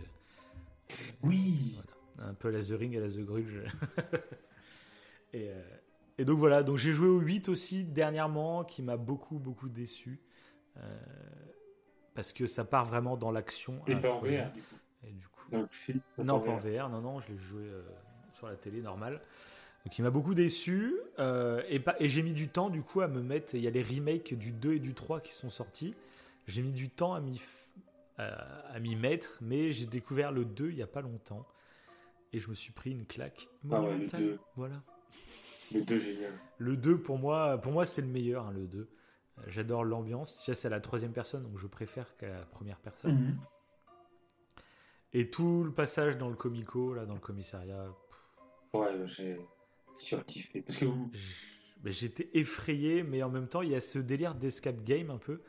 oui. Un peu à la The Ring, à la The Grudge. et, et donc voilà, donc j'ai joué au 8 aussi dernièrement, qui m'a beaucoup, beaucoup déçu. Euh, parce que ça part vraiment dans l'action. Et pas en VR, du coup. Et du coup... Non, pas en VR, non, non, je l'ai joué euh, sur la télé, normal. Donc il m'a beaucoup déçu. Euh, et, et j'ai mis du temps, du coup, à me mettre. Il y a les remakes du 2 et du 3 qui sont sortis. J'ai mis du temps à m'y, à m'y mettre, mais j'ai découvert le 2 il n'y a pas longtemps. Et je me suis pris une claque Ah ouais, le 2. Voilà. Le 2, génial. Le 2, pour moi, pour moi c'est le meilleur, hein, le 2. Euh, j'adore l'ambiance. Ça, c'est la troisième personne, donc je préfère qu'à la première personne. Mhm. Et tout le passage dans le comico, là, dans le commissariat. Ouais, j'ai surkiffé. Parce que J'étais effrayé, mais en même temps, il y a ce délire d'escape game un peu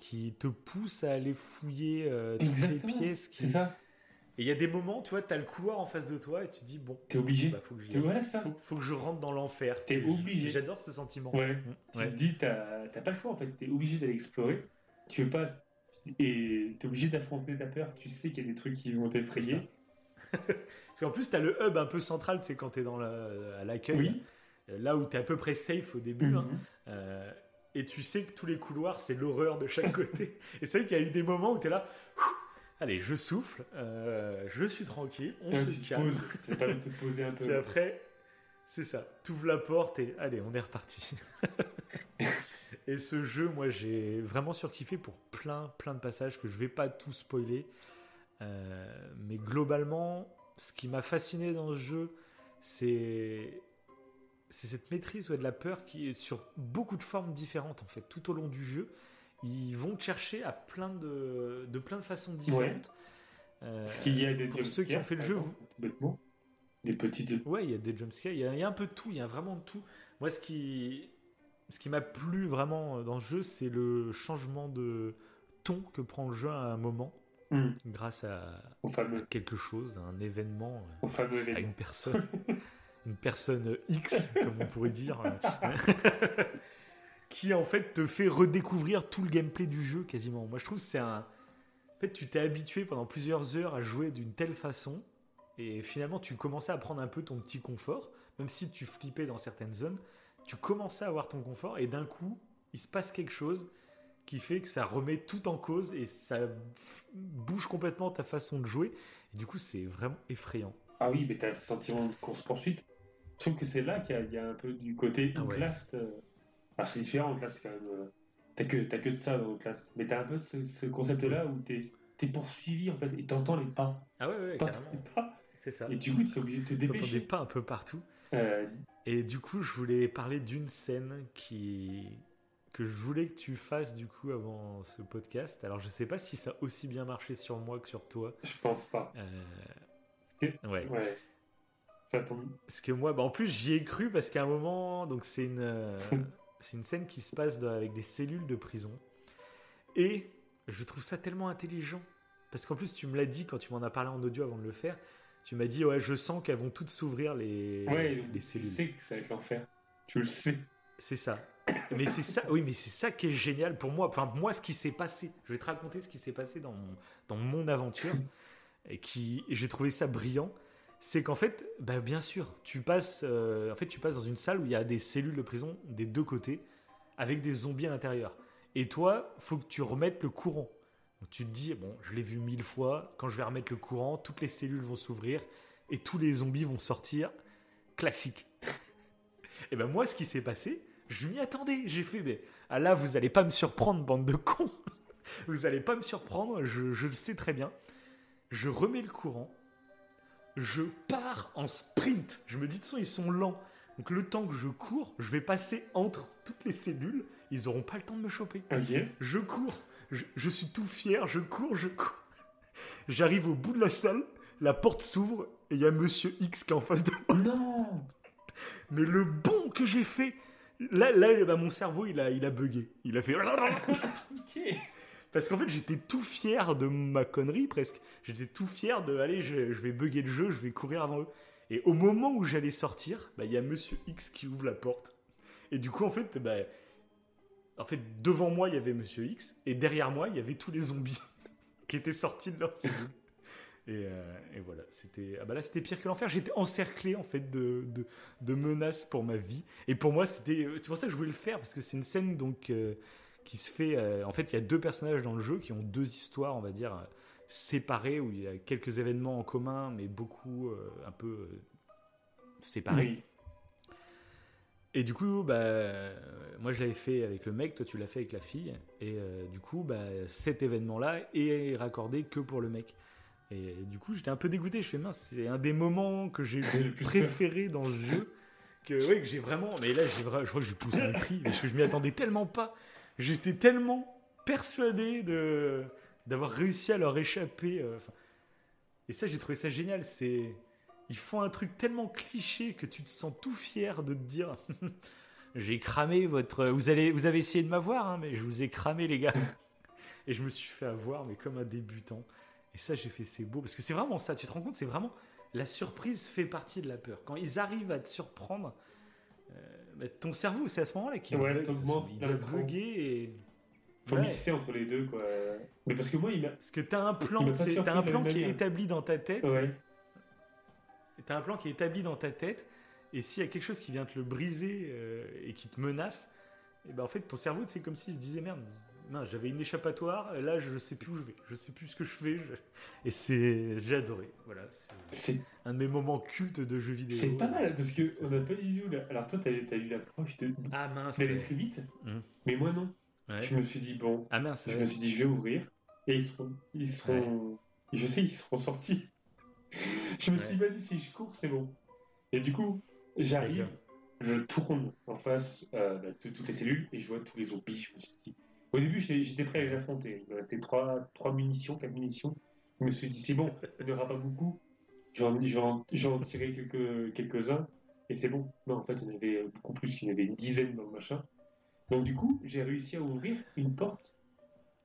qui te pousse à aller fouiller euh, toutes les pièces. Qui... C'est ça. Et il y a des moments, tu vois, tu as le couloir en face de toi et tu dis, bon, t'es obligé. Bah, faut, que faut, faut, que je rentre dans l'enfer. T'es obligé. J'adore ce sentiment. Ouais. Mmh. Tu te dis, t'as pas le choix en fait, t'es obligé d'aller explorer. Tu veux pas. Et t'es obligé d'affronter ta peur. Tu sais qu'il y a des trucs qui vont t'effrayer. Parce qu'en plus, t'as le hub un peu central, c'est quand t'es dans la, à l'accueil. Oui. Là où t'es à peu près safe au début. Hein. Mmh. Euh, et tu sais que tous les couloirs, c'est l'horreur de chaque côté. et c'est vrai qu'il y a eu des moments où t'es là. Allez, je souffle, euh, je suis tranquille, on se calme. C'est pas de te poser un peu. Puis après, c'est ça, tu ouvres la porte et allez, on est reparti. et ce jeu, moi, j'ai vraiment surkiffé pour plein, plein de passages que je vais pas tout spoiler. Euh, mais globalement, ce qui m'a fasciné dans ce jeu, c'est c'est cette maîtrise ouais, de la peur qui est sur beaucoup de formes différentes en fait tout au long du jeu ils vont te chercher à plein de, de plein de façons différentes. Euh, Parce qu'il y a des pour ceux qui ont fait le jeu, vous... des petites. Ouais, il y a des jumpscares, il, il y, a un peu de tout, il y a vraiment de tout. Moi, ce qui, ce qui m'a plu vraiment dans le jeu, c'est le changement de ton que prend le jeu à un moment. Hmm. Grâce à, quelque chose, à un événement, à une personne, une personne X, comme on pourrait dire. qui en fait te fait redécouvrir tout le gameplay du jeu quasiment. Moi je trouve que c'est un. En fait, tu t'es habitué pendant plusieurs heures à jouer d'une telle façon, et finalement tu commençais à prendre un peu ton petit confort, même si tu flippais dans certaines zones, tu commençais à avoir ton confort, et d'un coup, il se passe quelque chose qui fait que ça remet tout en cause et ça bouge complètement ta façon de jouer. Et du coup, c'est vraiment effrayant. Ah oui, mais tu as ce sentiment de course-poursuite. Je trouve que c'est là qu'il y, a un peu du côté ah Outlast. Euh, alors c'est différent, là c'est quand même. Euh, t'as que, as que de ça dans classe. Mais t'as un peu ce, concept-là où t'es es poursuivi en fait et t'entends les pas. Ah ouais, ouais, carrément. Les pas. C'est ça. Et du coup, tu es obligé de te dépêcher. des pas un peu partout. Euh, et du coup, je voulais parler d'une scène qui que je voulais que tu fasses du coup avant ce podcast. Alors, je sais pas si ça a aussi bien marché sur moi que sur toi. Je pense pas. Euh... Ouais. ouais. Parce que moi, bah, en plus, j'y ai cru parce qu'à un moment, donc c'est une. C'est une scène qui se passe avec des cellules de prison. Et je trouve ça tellement intelligent. Parce qu'en plus, tu me l'as dit quand tu m'en as parlé en audio avant de le faire. Tu m'as dit, ouais, je sens qu'elles vont toutes s'ouvrir les, les cellules. Tu sais que ça va être l'enfer. Tu le sais. C'est ça. mais c'est ça, oui, mais c'est ça qui est génial pour moi. Enfin, moi, ce qui s'est passé. Je vais te raconter ce qui s'est passé dans mon, dans mon aventure. et qui, j'ai trouvé ça brillant c'est qu'en fait, bah, bien sûr, tu passes, euh, en fait, tu passes dans une salle où il y a des cellules de prison des deux côtés, avec des zombies à l'intérieur. Et toi, faut que tu remettes le courant. Tu te dis, bon, je l'ai vu mille fois, quand je vais remettre le courant, toutes les cellules vont s'ouvrir et tous les zombies vont sortir. Classique. et ben moi, ce qui s'est passé, je m'y attendais. J'ai fait, mais ah là, vous allez pas me surprendre, bande de cons. vous allez pas me surprendre, je le sais très bien. Je remets le courant je pars en sprint. Je me dis, de toute façon, ils sont lents. Donc le temps que je cours, je vais passer entre toutes les cellules. Ils n'auront pas le temps de me choper. Je cours. Je, suis tout fier. Je cours, je cours. J'arrive au bout de la salle. La porte s'ouvre et il y a Monsieur X qui est en face de moi. Non Mais le bon que j'ai fait là, là bah, mon cerveau, il a, il a bugué. Il a fait. Parce qu'en fait, j'étais tout fier de ma connerie presque. J'étais tout fier de, allez, je, vais bugger le jeu, je vais courir avant eux. Et au moment où j'allais sortir, bah, il y a Monsieur X qui ouvre la porte. Et du coup, en fait, bah, en fait, devant moi, il y avait Monsieur X, et derrière moi, il y avait tous les zombies qui étaient sortis de leur cellule. Euh, et, voilà, c'était ah bah là c'était pire que l'enfer. J'étais encerclé en fait de, de, menaces pour ma vie. Et pour moi, c'était c'est pour ça que je voulais le faire parce que c'est une scène donc euh, qui se fait. Euh, en fait, il y a deux personnages dans le jeu qui ont deux histoires, on va dire séparées où il y a quelques événements en commun, mais beaucoup un peu séparés. Et du coup, bah, moi je l'avais fait avec le mec, toi tu l'as fait avec la fille. Et du coup, bah, cet événement-là est raccordé que pour le mec. Et du coup, j'étais un peu dégoûté. Je fais mince, c'est un des moments que j'ai préféré dans ce jeu. Que, ouais, que j'ai vraiment. Mais là, j'ai je crois que j'ai poussé un cri parce que je m'y attendais tellement pas. J'étais tellement persuadé d'avoir réussi à leur échapper. Euh, et ça, j'ai trouvé ça génial. C'est ils font un truc tellement cliché que tu te sens tout fier de te dire. j'ai cramé votre. Vous allez, vous avez essayé de m'avoir, hein, mais je vous ai cramé les gars. Et je me suis fait avoir, mais comme un débutant. Et ça, j'ai fait, c'est beau. Parce que c'est vraiment ça, tu te rends compte, c'est vraiment. La surprise fait partie de la peur. Quand ils arrivent à te surprendre, ton cerveau, c'est à ce moment-là qu'il ouais, il doit bugger et. Faut mixer entre les deux, quoi. Mais parce que moi, il m'a. Parce que t'as un plan, as un plan qui est établi dans ta tête. Ouais. T'as un plan qui est établi dans ta tête. Et s'il y a quelque chose qui vient te le briser euh, et qui te menace, et ben en fait, ton cerveau, c'est comme s'il se disait merde, non, j'avais une échappatoire, et là je sais plus où je vais, je sais plus ce que je fais, et c'est, j'ai adoré. Voilà, c'est un de mes moments cultes de jeux vidéo. C'est pas mal parce que on a pas où. Alors toi, t'as as eu l'approche de. Ah mince. très vite, hum. mais moi non. Je me suis dit bon. Ah mince. Je me suis dit je vais ouvrir et ils seront, ils seront. Je sais ils seront sortis. je me suis pas dit si je cours c'est bon. Et du coup, j'arrive, je tourne en face euh, bah, de toutes les cellules et je vois tous les zombies. Je me suis dit au début, j'étais prêt à les affronter. Il me restait 3, munitions, 4 munitions. Je me suis dit, c'est bon, il n'y aura pas beaucoup. J'en ai tiré quelques, quelques-uns et c'est bon. Non, en fait, il y en avait beaucoup plus, il y en avait une dizaine dans le machin. Donc, du coup, j'ai réussi à ouvrir une porte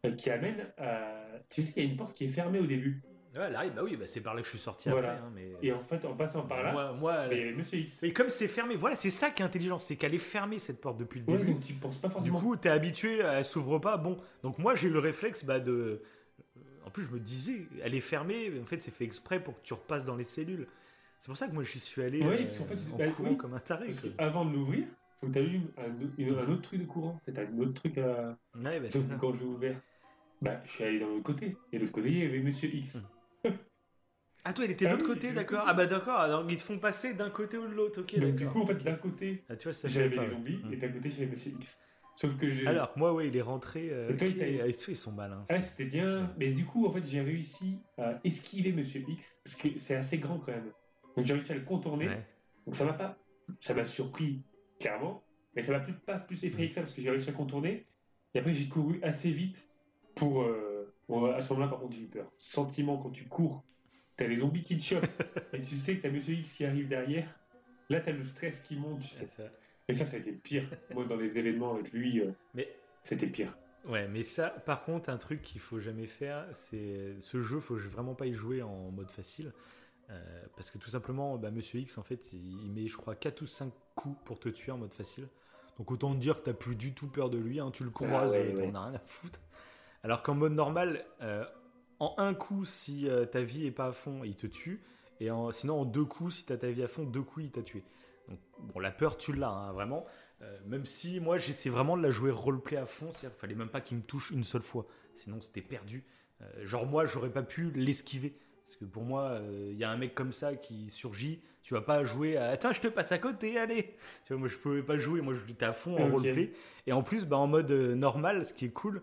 euh, qui amène à. Tu sais, il y a une porte qui est fermée au début. Ouais, bah oui, bah c'est par là que je suis sorti après. Hein, mais... Et en fait, en passant par là, moi, moi Monsieur X. Mais comme c'est fermé, voilà, c'est ça qui est intelligent, c'est qu'elle est fermée cette porte depuis le début. donc tu penses pas forcément. Du coup, t'es habitué, elle s'ouvre pas. Bon, donc moi j'ai le réflexe bah, de. En plus, je me disais, elle est fermée, en fait, c'est fait exprès pour que tu repasses dans les cellules. C'est pour ça que moi j'y suis allé oui, parce en, fait, en bah, courant comme un taré. avant de l'ouvrir, faut que tu eu un, un, autre truc de courant. C'est un autre truc à. Ouais, bah, quand j'ai ouvert, bah, je suis allé dans l'autre côté. Et de l'autre côté, il y avait Monsieur X. Hum. Ah, toi, il était de l'autre côté, d'accord. Ah, bah d'accord, alors ils te font passer d'un côté ou de l'autre, ok. Donc, du coup, en fait, d'un côté, ah, j'avais les zombies, et d'un côté, j'avais Monsieur X. Sauf que j'ai. Alors, moi, ouais, il est rentré. Euh, ah, ils sont malins. Ah, c'était bien. Mais du coup, en fait, j'ai réussi à esquiver Monsieur X, parce que c'est assez grand quand même. Donc, j'ai réussi à le contourner. Donc, ça m'a pas. Ça m'a surpris, clairement. Mais ça m'a plus, pas plus effrayé que ça, parce que j'ai réussi à contourner. Et après, j'ai couru assez vite pour. Euh, à ce moment-là, par contre, j'ai eu peur. Sentiment quand tu cours t'as les zombies qui te chopent, et tu sais que t'as Monsieur X qui arrive derrière. Là, t'as le stress qui monte, tu sais. Ça. Et ça, ça a été pire. Moi, dans les événements avec lui, euh, mais c'était pire. Ouais, mais ça, par contre, un truc qu'il faut jamais faire, c'est ce jeu, faut vraiment pas y jouer en mode facile. Euh, parce que tout simplement, bah, Monsieur X, en fait, il met, je crois, 4 ou 5 coups pour te tuer en mode facile. Donc autant te dire que t'as plus du tout peur de lui, hein, tu le croises, ah t'en as rien à foutre. Alors qu'en mode normal, euh, en un coup, si euh, ta vie est pas à fond, il te tue. Et sinon, en deux coups, si tu as ta vie à fond, deux coups, il t'a tué. Donc, bon, la peur, tu l'as, hein, vraiment. Euh, même si moi, j'essaie vraiment de la jouer roleplay à fond. Il fallait même pas qu'il me touche une seule fois. Sinon, c'était perdu. Euh, genre, moi, j'aurais pas pu l'esquiver. Parce que pour moi, il y a un mec comme ça qui surgit. Tu vas pas jouer à Attends, je te passe à côté, allez Tu vois, moi, je pouvais pas jouer. Moi, j'étais à fond en roleplay. Et en plus, bah, en mode normal, ce qui est cool,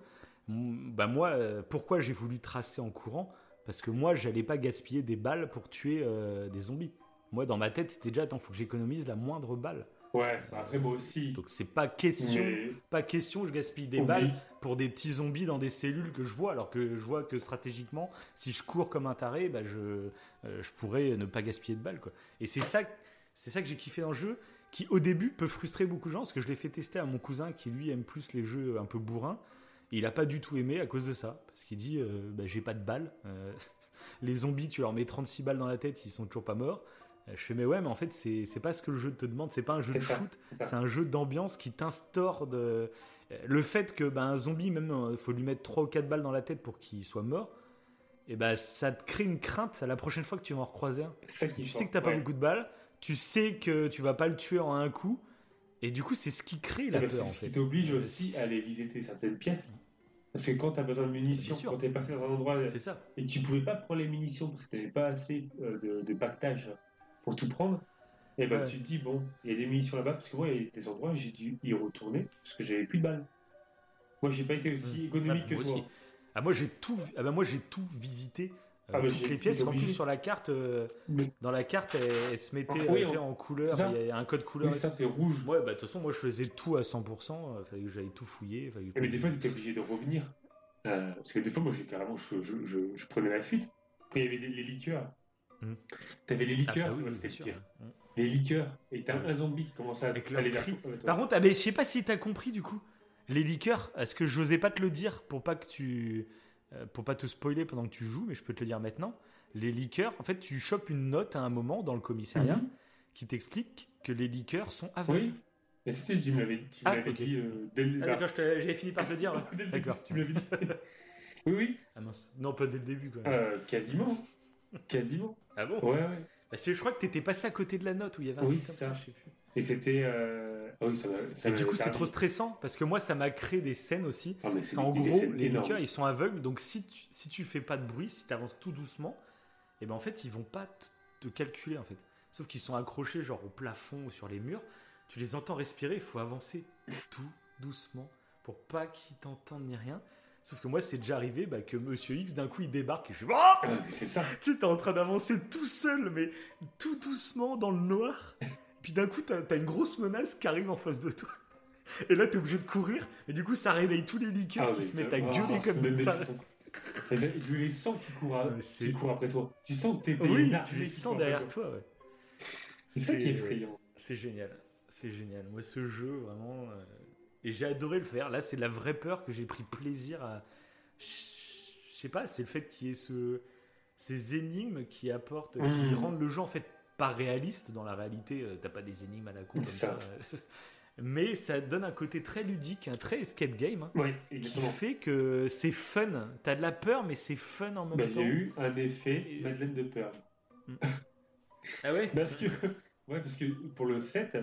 bah moi, euh, pourquoi j'ai voulu tracer en courant? Parce que moi, j'allais pas gaspiller des balles pour tuer euh, des zombies. Moi, dans ma tête, c'était déjà, attends, faut que j'économise la moindre balle. Ouais, bah après moi aussi. Donc c'est pas question, pas question, je gaspille des balles pour des petits zombies dans des cellules que je vois, alors que je vois que stratégiquement, si je cours comme un taré, bah je, euh, je pourrais ne pas gaspiller de balles quoi. Et c'est ça, c'est ça que j'ai kiffé dans le jeu, qui au début peut frustrer beaucoup de gens, parce que je l'ai fait tester à mon cousin qui lui aime plus les jeux un peu bourrins. Et il a pas du tout aimé à cause de ça, parce qu'il dit euh, bah, j'ai pas de balles. Euh, les zombies, tu leur mets 36 balles dans la tête, ils sont toujours pas morts. Euh, je fais mais ouais, mais en fait c'est pas ce que le jeu te demande, c'est pas un jeu de shoot, c'est un jeu d'ambiance qui t'instaure de le fait que bah, un zombie même il faut lui mettre 3 ou 4 balles dans la tête pour qu'il soit mort. Et bah ça te crée une crainte à la prochaine fois que tu vas en recroiser un. tu sais que t'as pas beaucoup de balles, tu sais que tu vas pas le tuer en un coup. Et du coup, c'est ce qui crée la peur en fait. qui t'oblige aussi à aller visiter certaines pièces. Parce que quand tu as besoin de munitions, quand tu es passé dans un endroit ça. et tu pouvais pas prendre les munitions parce que tu n'avais pas assez euh, de, pactage pour tout prendre, et ben tu te dis, bon, il y a des munitions là-bas, parce que moi, il y a des endroits où j'ai dû y retourner parce que j'avais plus de balles. Moi, j'ai pas été aussi mmh. économique ah, que toi. Ah, moi, j'ai tout, ah, moi, j'ai tout visité. Euh, ah, toutes les pièces, en plus sur la carte, euh, dans la carte, elle, se mettait ah, en couleur, il y a un code couleur. ça, c'est rouge. Ouais, bah de toute façon, moi je faisais tout à 100%, il fallait que j'aille tout fouiller. Mais des fois, tu étais obligé de revenir. Euh, parce que des fois, moi, j'ai carrément, je, je, je, prenais la fuite. Quand il y avait les liqueurs, hmm. tu avais les liqueurs, ah, bah c'était hmm. Les liqueurs, et t'as un zombie qui commençait à aller vers Par contre, ah, je sais pas si t'as compris du coup. Les liqueurs, est-ce que j'osais pas te le dire pour pas que tu euh, pour pas te spoiler pendant que tu joues, mais je peux te le dire maintenant. Les liqueurs, en fait, tu chopes une note à un moment dans le commissariat mhm. qui t'explique que les liqueurs sont aveugles. Oui. Mais si, tu me l'avais ah, dit euh, dès le ah, D'accord, j'avais fini par te le dire. d'accord. Tu me l'avais dit. oui, oui. Ah, non, pas dès le début, quoi. Euh, quasiment. quasiment. Ah bon? Ouais, ouais. Bah, je crois que tu étais passé à côté de la note où il y avait un oui, truc comme ça. je sais plus. Et c'était. Euh... Ah oui, ça, ça et du coup, c'est trop stressant parce que moi, ça m'a créé des scènes aussi. Ah, en gros, les liqueurs, ils sont aveugles. Donc, si tu, si tu fais pas de bruit, si tu avances tout doucement, et eh ben en fait, ils vont pas te calculer en fait. Sauf qu'ils sont accrochés genre au plafond ou sur les murs. Tu les entends respirer. Il faut avancer tout doucement pour pas qu'ils t'entendent ni rien. Sauf que moi, c'est déjà arrivé bah, que Monsieur X, d'un coup, il débarque et je fais oh C'est ça. Tu sais, t'es en train d'avancer tout seul, mais tout doucement dans le noir. Puis d'un coup, t'as as une grosse menace qui arrive en face de toi. Et là, t'es obligé de courir. Et du coup, ça réveille tous les liqueurs ah, qui se mettent à gueuler oh, comme des tarés. Et là, tu les sens qui courent, qui courent après toi. Tu sens que t'es Oui, tu les sens derrière toi, ouais. C'est ça qui est effrayant. C'est génial. C'est génial. Moi, ce jeu, vraiment. Euh, et j'ai adoré le faire. Là, c'est la vraie peur que j'ai pris plaisir à. Je sais pas, c'est le fait qu'il y ait ce... ces énigmes qui apportent, qui mmh. rendent le jeu en fait pas réaliste. Dans la réalité, euh, t'as pas des énigmes à la con comme ça. Mais ça donne un côté très ludique, un très escape game, hein, qui fait que c'est fun. T'as de la peur, mais c'est fun en même bah, temps. Il y a eu un effet Madeleine de peur. Mm. ah ouais parce que, ouais, parce que pour le 7,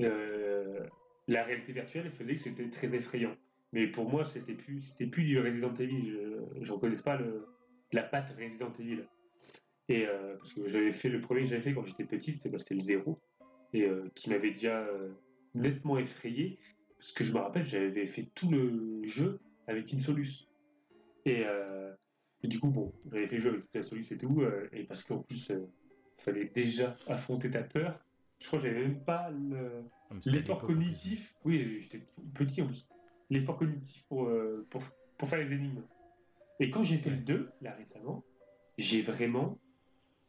euh, la réalité virtuelle faisait que c'était très effrayant. Mais pour moi, c'était plus, c'était plus du Resident Evil. Je ne reconnais pas le, la patte Resident Evil. Et euh, parce que j'avais fait le premier que j'avais fait quand j'étais petit, c'était, bah, le 0 et euh, qui m'avait déjà euh, nettement effrayé. Parce que je me rappelle, j'avais fait tout le jeu avec une Solus. Et, du coup, bon, j'avais fait le jeu avec la Solus et tout, et parce qu'en plus, il fallait déjà affronter ta peur. Je crois que j'avais même pas ah, l'effort cognitif. Oui, j'étais petit en plus. L'effort cognitif pour, pour, pour faire les énigmes. Et quand j'ai fait le 2, là récemment, j'ai vraiment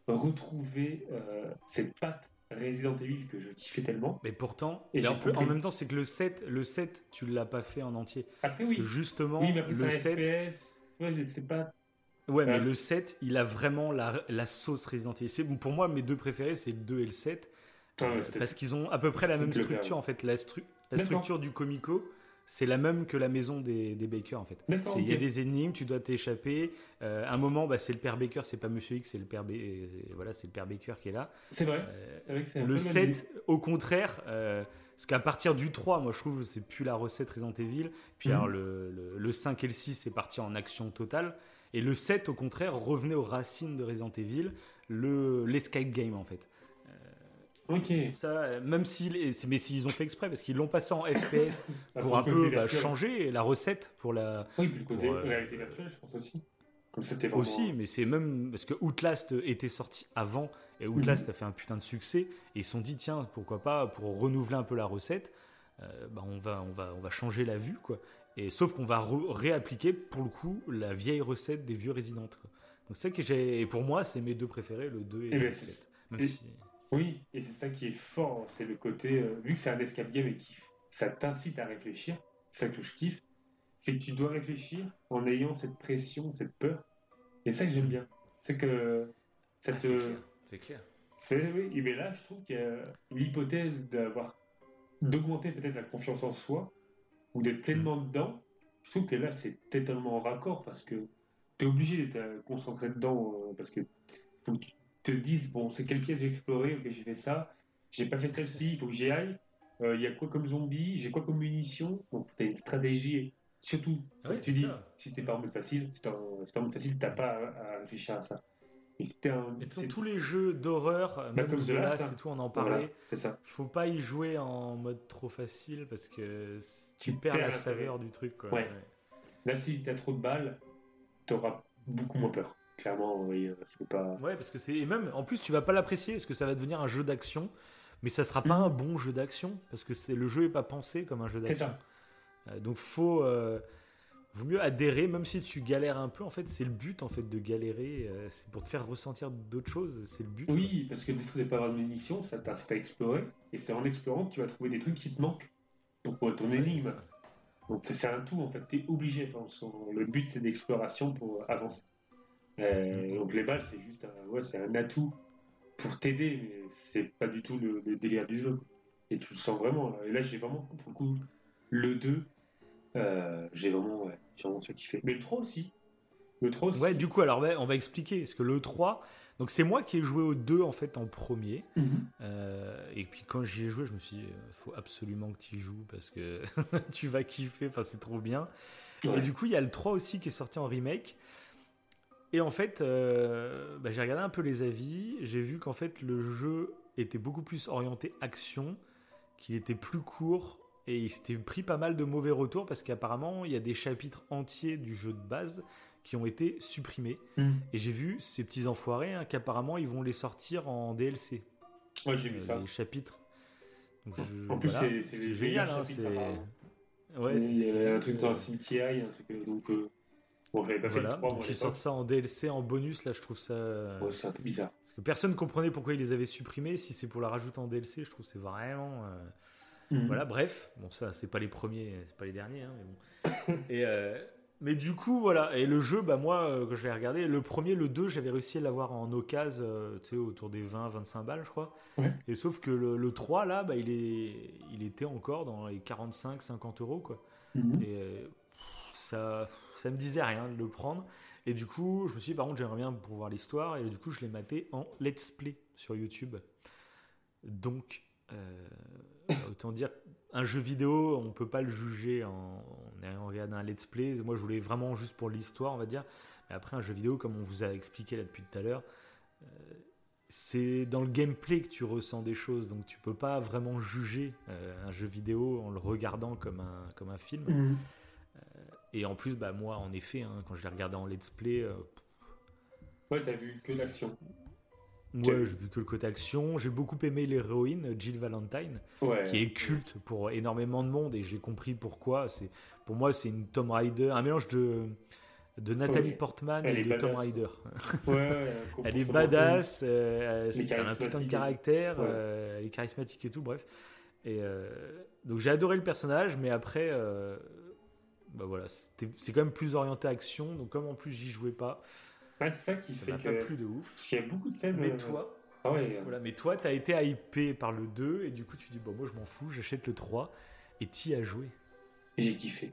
retrouver euh, cette patte Resident Evil que je kiffais tellement. Mais pourtant, et en même temps, c'est que le 7, le 7, tu l'as pas fait en entier. Après, Parce oui. Que justement, oui, mais le 7. FPS, ouais, c'est pas. Ouais, mais le 7, il a vraiment la, la sauce Resident Evil. Pour moi, mes deux préférés, c'est le 2 et le 7. Ah euh, parce qu'ils ont à peu près la même structure, en fait. La, la structure du Comico, c'est la même que la maison des, des Baker en fait. Il y a des énigmes, tu dois t'échapper. Euh, un moment, bah, c'est le père Baker, c'est pas Monsieur X, c'est le père voilà, c'est le père Baker qui est là. C'est vrai. Euh, le 7, au contraire, euh, parce qu'à partir du 3, moi je trouve c'est plus la recette Resident Evil. Puis mhm. alors le, le, 5 et le 6, c'est parti en action totale. Et le 7, au contraire, revenait aux racines de Resident Evil, le l'escape game en fait. Ça, même s'ils, mais s'ils ont fait exprès parce qu'ils l'ont passé en FPS pour un peu bah, changer la recette pour la. Oui, puis le côté euh, réalité virtuelle, je pense aussi. Comme c'était Aussi, mais c'est même parce que Outlast était sorti avant et Outlast mhm. a fait un putain de succès et ils se sont dit tiens pourquoi pas pour renouveler un peu la recette, euh, bah, on va on va on va changer la vue quoi. Et sauf qu'on va réappliquer pour le coup la vieille recette des vieux Resident. Donc c'est que j'ai et pour moi c'est mes deux préférés le 2 et, eh le 7. Ben, Oui, et c'est ça qui est fort, c'est le côté, euh, vu que c'est un escape game et que ça t'incite à réfléchir, c'est ça que je kiffe, c'est que tu dois réfléchir en ayant cette pression, cette peur. Et ça que j'aime bien. C'est que ça ah, te... C'est clair. C'est oui, mais là, je trouve que l'hypothèse d'avoir d'augmenter peut-être la confiance en soi ou d'être pleinement mm. dedans, je trouve que là, c'est totalement en raccord parce que tu es obligé d'être concentré dedans euh, parce que faut que tu te dises bon, c'est quelle pièce j'ai exploré, ok, j'ai fait ça, j'ai pas fait celle-ci, il faut que j'y aille. Euh, il y a quoi comme zombie, j'ai quoi comme munition. Donc, tu as une stratégie. Surtout, tu dis, si t'es pas en mode facile, si t'es en, mode facile, t'as pas à, réfléchir à ça. Et, un, et tous les jeux d'horreur, bah, même comme The Last, c'est tout, on en parlait. ça. Faut pas y jouer en mode trop facile parce que tu, perds, la, saveur du truc. Quoi. Ouais. Là, si t'as trop de balles, t'auras beaucoup moins peur. Clairement, oui, euh, c'est pas. Ouais, parce que c'est. Et même, en plus, tu vas pas l'apprécier parce que ça va devenir un jeu d'action. Mais ça sera pas mm. un bon jeu d'action parce que c'est le jeu est pas pensé comme un jeu d'action. Euh, donc faut. Euh, vaut mieux adhérer, même si tu galères un peu. En fait, c'est le but en fait de galérer. C'est pour te faire ressentir d'autres choses. C'est le but. Oui, parce que des fois, pas avoir de munitions, ça t'incite à explorer. Et c'est en explorant que tu vas trouver des trucs qui te manquent pour ton énigme. Donc c'est un tout en fait. T'es obligé. Enfin, le but c'est d'exploration pour avancer. Euh, donc les balles, c'est juste un, ouais, c'est un atout pour t'aider, mais c'est pas du tout le, délire du jeu. Et tu le sens vraiment. Et là, j'ai vraiment, pour le coup, le 2, euh, j'ai vraiment, ouais, vraiment fait kiffer. Mais le 3 aussi. Le 3 aussi. Ouais, du coup, alors on va expliquer. Parce que le 3, donc c'est moi qui ai joué au 2 en fait en premier. Mhm. Euh, et puis quand j'y ai joué, je me suis dit, faut absolument que tu y joues parce que tu vas kiffer, enfin c'est trop bien. Et du coup, il y a le 3 aussi qui est sorti en remake. Et en fait, bah, j'ai regardé un peu les avis. J'ai vu qu'en fait, le jeu était beaucoup plus orienté action, qu'il était plus court et il s'était pris pas mal de mauvais retours parce qu'apparemment, il y a des chapitres entiers du jeu de base qui ont été supprimés. Hmm. Et j'ai vu ces petits enfoirés hein, qu'apparemment, ils vont les sortir en DLC. Ouais, j'ai vu euh, ça. Les chapitres. en plus, c'est génial. Hein, ouais, il y a un truc dans un cimetière, un truc. Euh, donc, euh... Bon, pas voilà. Ils sortent ça en DLC, en bonus, là je trouve ça. Ouais, c'est un peu bizarre. Parce que personne ne comprenait pourquoi ils les avaient supprimés. Si c'est pour la rajouter en DLC, je trouve que c'est vraiment. Euh, Mhm. Voilà, bref, bon ça c'est pas les premiers, c'est pas les derniers, hein, mais bon. et euh, mais du coup voilà, et le jeu, bah moi euh, quand je l'ai regardé, le premier, le 2, j'avais réussi à l'avoir en occasion, euh, tu sais autour des 20-25 balles je crois. Et sauf que le, 3 là, bah il est, il était encore dans les 45-50 euros quoi. Mhm. Et ça, ça me disait rien de le prendre. Et du coup, je me suis dit, par contre, j'aimerais bien pour voir l'histoire. Et du coup, je l'ai maté en let's play sur YouTube. Donc, euh, autant dire, un jeu vidéo, on peut pas le juger en, en regardant un let's play. Moi, je voulais vraiment juste pour l'histoire, on va dire. Mais après, un jeu vidéo, comme on vous a expliqué là depuis tout à l'heure, euh, c'est dans le gameplay que tu ressens des choses. Donc, tu peux pas vraiment juger euh, un jeu vidéo en le regardant comme un, comme un film. Mhm. Et en plus, bah, moi, en effet, hein, quand je l'ai regardé en let's play. ouais, t'as vu que l'action. Ouais, j'ai vu que le côté action. J'ai beaucoup aimé l'héroïne, Jill Valentine, qui est culte pour énormément de monde et j'ai compris pourquoi. C'est Pour moi, c'est une Tom Rider, un mélange de, de Nathalie Portman et de Tom Rider. Ouais, elle est badass, euh, c'est un putain de caractère, euh, elle est charismatique et tout, bref. Et euh, donc j'ai adoré le personnage, mais après, bah voilà, c'est quand même plus orienté action. Donc comme en plus j'y jouais pas, c'est ça qui fait que. pas plus de ouf. Parce qu'il y a beaucoup de scènes. Mais euh, toi. Ah ouais, voilà, mais toi, t'as été hypé par le 2 et du coup, tu dis, bon, moi, je m'en fous, j'achète le 3 et t'y as joué. J'ai kiffé.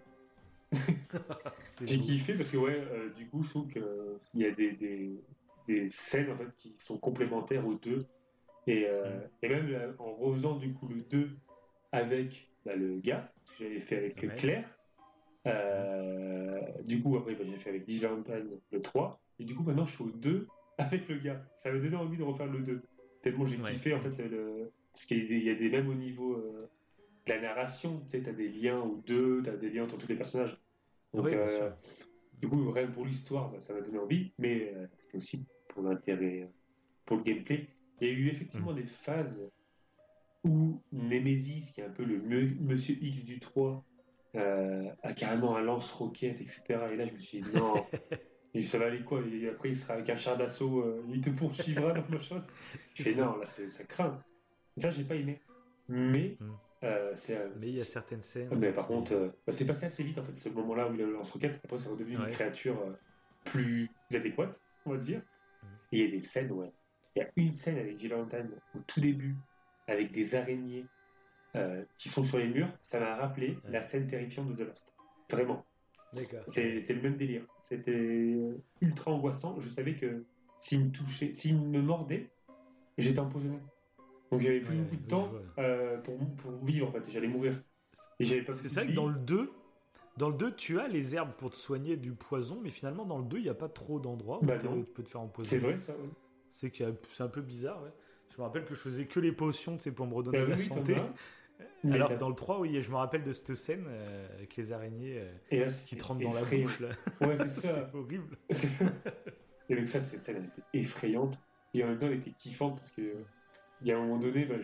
J'ai kiffé parce que, ouais, euh, du coup, je trouve qu'il y a des, des, des, scènes en fait, qui sont complémentaires aux 2. Et, euh, mm. et même en refaisant du coup le 2 avec bah, le gars, que j'avais fait avec Claire. Du coup, après, bah, j'ai fait avec Valentine le 3. Et du coup, maintenant, je suis au 2 avec le gars. Ça m'a donné envie de refaire le 2. Tellement j'ai kiffé, en fait, le... parce qu'il y, a des mêmes au niveau euh, de la narration. Tu sais, t'as des liens ou deux, t'as des liens entre tous les personnages. Donc, euh, du coup, rien pour l'histoire, bah, ça m'a donné envie, mais euh, c'est aussi pour l'intérêt, pour le gameplay. Il y a eu effectivement mm. des phases où Nemesis, qui est un peu le monsieur X du 3, a carrément un lance-roquette, etc. Et là, je me suis dit, non. Et ça va aller quoi? Et après, il sera avec un char d'assaut, euh, il te poursuivra dans le chose. Je fais non, là, ça craint. Ça, j'ai pas aimé. Mais. Hmm. Euh, euh, mais il y a certaines scènes. Mais par contre, bah, c'est passé assez vite en fait, ce moment-là où il a le lance-roquette. Après, c'est redevenu une créature plus adéquate, on va dire. Hmm. Et il y a des scènes, ouais. Il y a une scène avec Jill au tout début, avec des araignées qui sont sur les murs. Ça m'a rappelé la scène terrifiante de The Lost. Vraiment. C'est le même délire. C'était ultra angoissant. Je savais que s'il me touchait, s'il me mordait, j'étais empoisonné. Donc j'avais plus beaucoup de temps euh, pour, pour, vivre en fait. J'allais mourir. Et Parce que c'est vrai que dans le 2, dans le 2, tu as les herbes pour te soigner du poison, mais finalement dans le 2, il n'y a pas trop d'endroits où bah tu peux te faire empoisonner. C'est vrai ça, C'est un peu bizarre, ouais. Je me rappelle que je faisais que les potions, tu sais, pour me redonner bah la santé. Alors, dans le 3, oui, je me rappelle de cette scène euh, avec les araignées euh, qui te rentrent dans la bouche. Là. Ouais, c'est ça. c'est horrible. et avec ça, cette scène, était effrayante. Et en même temps, elle était kiffante parce que il y a un moment donné, bah,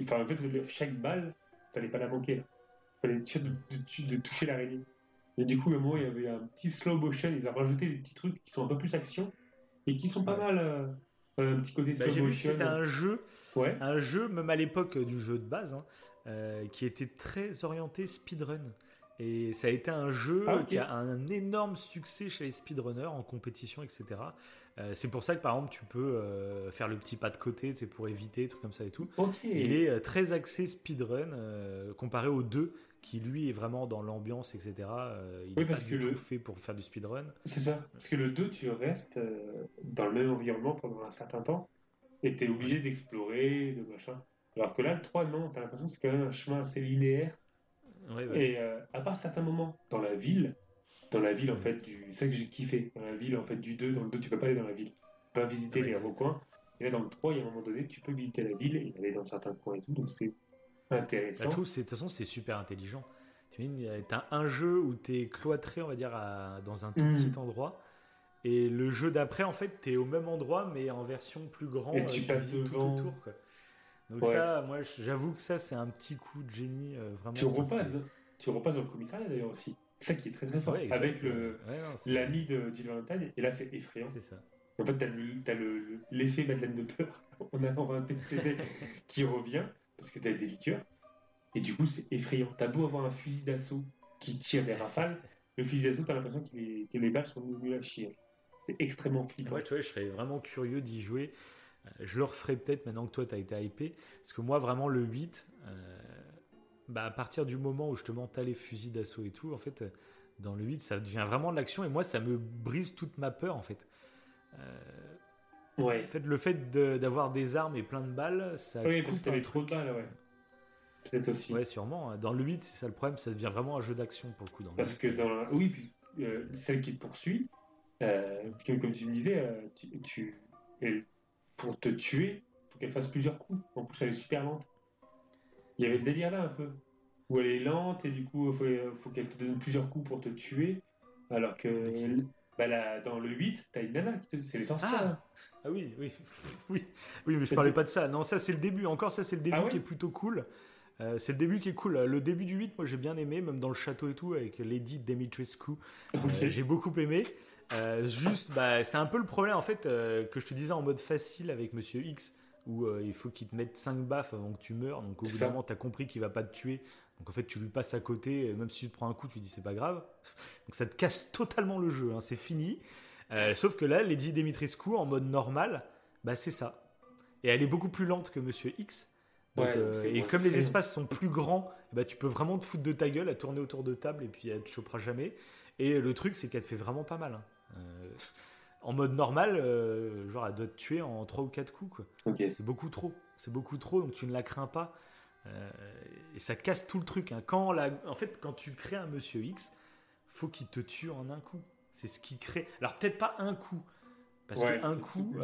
enfin, en fait, chaque balle, fallait pas la manquer. Il fallait être sûr de, toucher l'araignée. Et du coup, à un moment, il y avait un petit slow motion. Ils ont rajouté des petits trucs qui sont un peu plus action et qui sont pas mal. Euh, un petit côté bah, slow motion. C'était un jeu, ouais. un jeu, même à l'époque du jeu de base, hein, euh, qui était très orienté speedrun. Et ça a été un jeu ah, qui a un énorme succès chez les speedrunners en compétition, etc. Euh, c'est pour ça que par exemple tu peux euh, faire le petit pas de côté pour éviter, trucs comme ça et tout. Il est très axé speedrun comparé au 2 qui lui est vraiment dans l'ambiance, etc. il oui, est pas du tout fait pour faire du speedrun. C'est ça. Parce que le 2, tu restes dans le même environnement pendant un certain temps et tu es obligé d'explorer, de machin. Alors que là, le 3, non, t'as l'impression que c'est quand même un chemin assez linéaire. Et euh, à part certains moments dans la ville, dans la ville en fait du. C'est ça que j'ai kiffé. Dans la ville en fait du 2, dans le 2, tu peux pas aller dans la ville. Tu peux pas visiter les recoins. Et là, dans le 3, il y a un moment donné, tu peux visiter la ville et aller dans certains coins et tout. Donc c'est intéressant. Bah, de toute façon, c'est super intelligent. Tu as un jeu où tu es cloîtré, on va dire, dans un tout mm. petit endroit. Et le jeu d'après, en fait, tu es au même endroit, mais en version plus grande. Et tu, passes devant. Tout autour, quoi. Donc ça, moi, j'avoue que ça, c'est un petit coup de génie euh, vraiment. Tu repasses, tu repasses dans le commissariat d'ailleurs aussi. C'est ça qui est très très fort. avec l'ami de Jill Valentine, et là, c'est effrayant. C'est ça. En fait, t'as l'effet Madeleine de peur en avant un TCD qui revient, parce que t'as des liqueurs. Et du coup, c'est effrayant. T'as beau avoir un fusil d'assaut qui tire des rafales, le fusil d'assaut, t'as l'impression que les balles sont venues à chier. C'est extrêmement flippant. Ouais, tu vois, je serais vraiment curieux d'y jouer. Euh, je le referai peut-être maintenant que toi, tu as été hypé. Parce que moi, vraiment, le 8, euh, bah, à partir du moment où je te as les fusils d'assaut et tout, en fait, dans le 8, ça devient vraiment de l'action. Et moi, ça me brise toute ma peur, en fait. Euh, ouais. En fait, le fait d'avoir des armes et plein de balles, ça oui, coupe un trop de balles, ouais. Peut-être aussi. Ouais, sûrement. Dans le 8, c'est ça le problème, ça devient vraiment un jeu d'action pour le coup. Dans Parce que dans Oui, puis celle qui te poursuit, comme tu me disais, tu, pour te tuer, il faut qu'elle fasse plusieurs coups. En plus, elle est super lente. Il y avait ce délire-là un peu. Où elle est lente et du coup, il faut, qu'elle te donne plusieurs coups pour te tuer. Alors que bah dans le 8, t'as une nana, c'est les sorcières. Ah, ah, oui, oui, oui, oui, mais je parlais pas de ça. Non, ça c'est le début. Encore, ça c'est le début ah qui est plutôt cool. Euh, c'est le début qui est cool. Le début du 8, moi j'ai bien aimé, même dans le château et tout, avec Lady Dimitrescu. Euh, j'ai beaucoup aimé. Euh, juste, bah, c'est un peu le problème en fait que je te disais en mode facile avec Monsieur X, où il faut qu'il te mette 5 baffes avant que tu meurs. Donc au bout d'un moment, tu as compris qu'il va pas te tuer. Donc en fait, tu lui passes à côté, même si tu te prends un coup, tu dis c'est pas grave. Donc ça te casse totalement le jeu, hein, c'est fini. sauf que là, Lady Dimitrescu en mode normal, bah c'est ça. Et elle est beaucoup plus lente que Monsieur X. et comme les espaces sont plus grands, bah, tu peux vraiment te foutre de ta gueule à tourner autour de table et puis elle te chopera jamais. Et le truc, c'est qu'elle te fait vraiment pas mal. Hein. Euh, en mode normal, euh, genre elle doit te tuer en 3 ou 4 coups. Quoi. C'est beaucoup trop. C'est beaucoup trop, donc tu ne la crains pas. Euh, et ça casse tout le truc. Hein. Quand la... En fait, quand tu crées un Monsieur X, faut qu'il te tue en un coup. C'est ce qui crée. Alors peut-être pas un coup. Parce qu'un coup,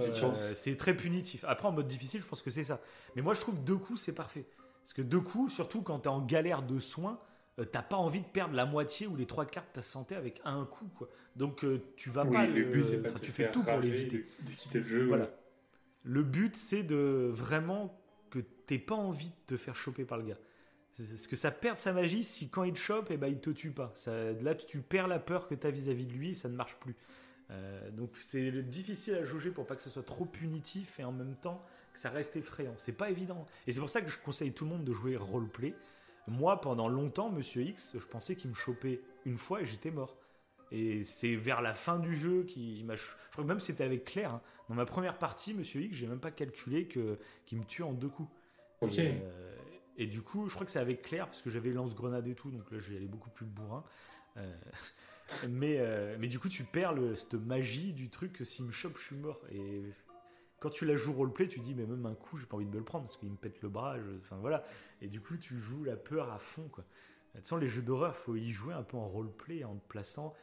c'est très punitif. Après, en mode difficile, je pense que c'est ça. Mais moi, je trouve deux coups, c'est parfait. Parce que deux coups, surtout quand tu es en galère de soins, euh, t'as pas envie de perdre la moitié ou les trois quarts de ta santé avec un coup. Quoi. Donc euh, tu vas pas. Le, but, tu fais tout pour l'éviter. le jeu. Voilà. Le but, c'est de vraiment que t'aies pas envie de te faire choper par le gars. Parce que ça perd sa magie si quand il te chope, et eh ben, il te tue pas. Ça, là, tu perds la peur que tu as vis-à-vis de lui et ça ne marche plus. donc c'est difficile à jauger pour pas que ce soit trop punitif et en même temps que ça reste effrayant. C'est pas évident. Et c'est pour ça que je conseille tout le monde de jouer roleplay. Moi, pendant longtemps, Monsieur X, je pensais qu'il me chopait une fois et j'étais mort. Et c'est vers la fin du jeu qui m'a. Je crois que même c'était avec Claire. Hein. Dans ma première partie, Monsieur X, j'ai même pas calculé que qu'il me tue en deux coups. Ok. Euh, et, du coup, je crois que c'est avec Claire parce que j'avais lance-grenade et tout, donc là j'y allais beaucoup plus bourrin. Euh, mais, euh, mais du coup, tu perds le, cette magie du truc que s'il me chope, je suis mort. Et quand tu la joues roleplay, tu dis, mais même un coup, j'ai pas envie de me le prendre parce qu'il me pète le bras. Enfin voilà. Et du coup, tu joues la peur à fond, quoi. De toute façon, les jeux d'horreur, faut y jouer un peu en roleplay, en te plaçant,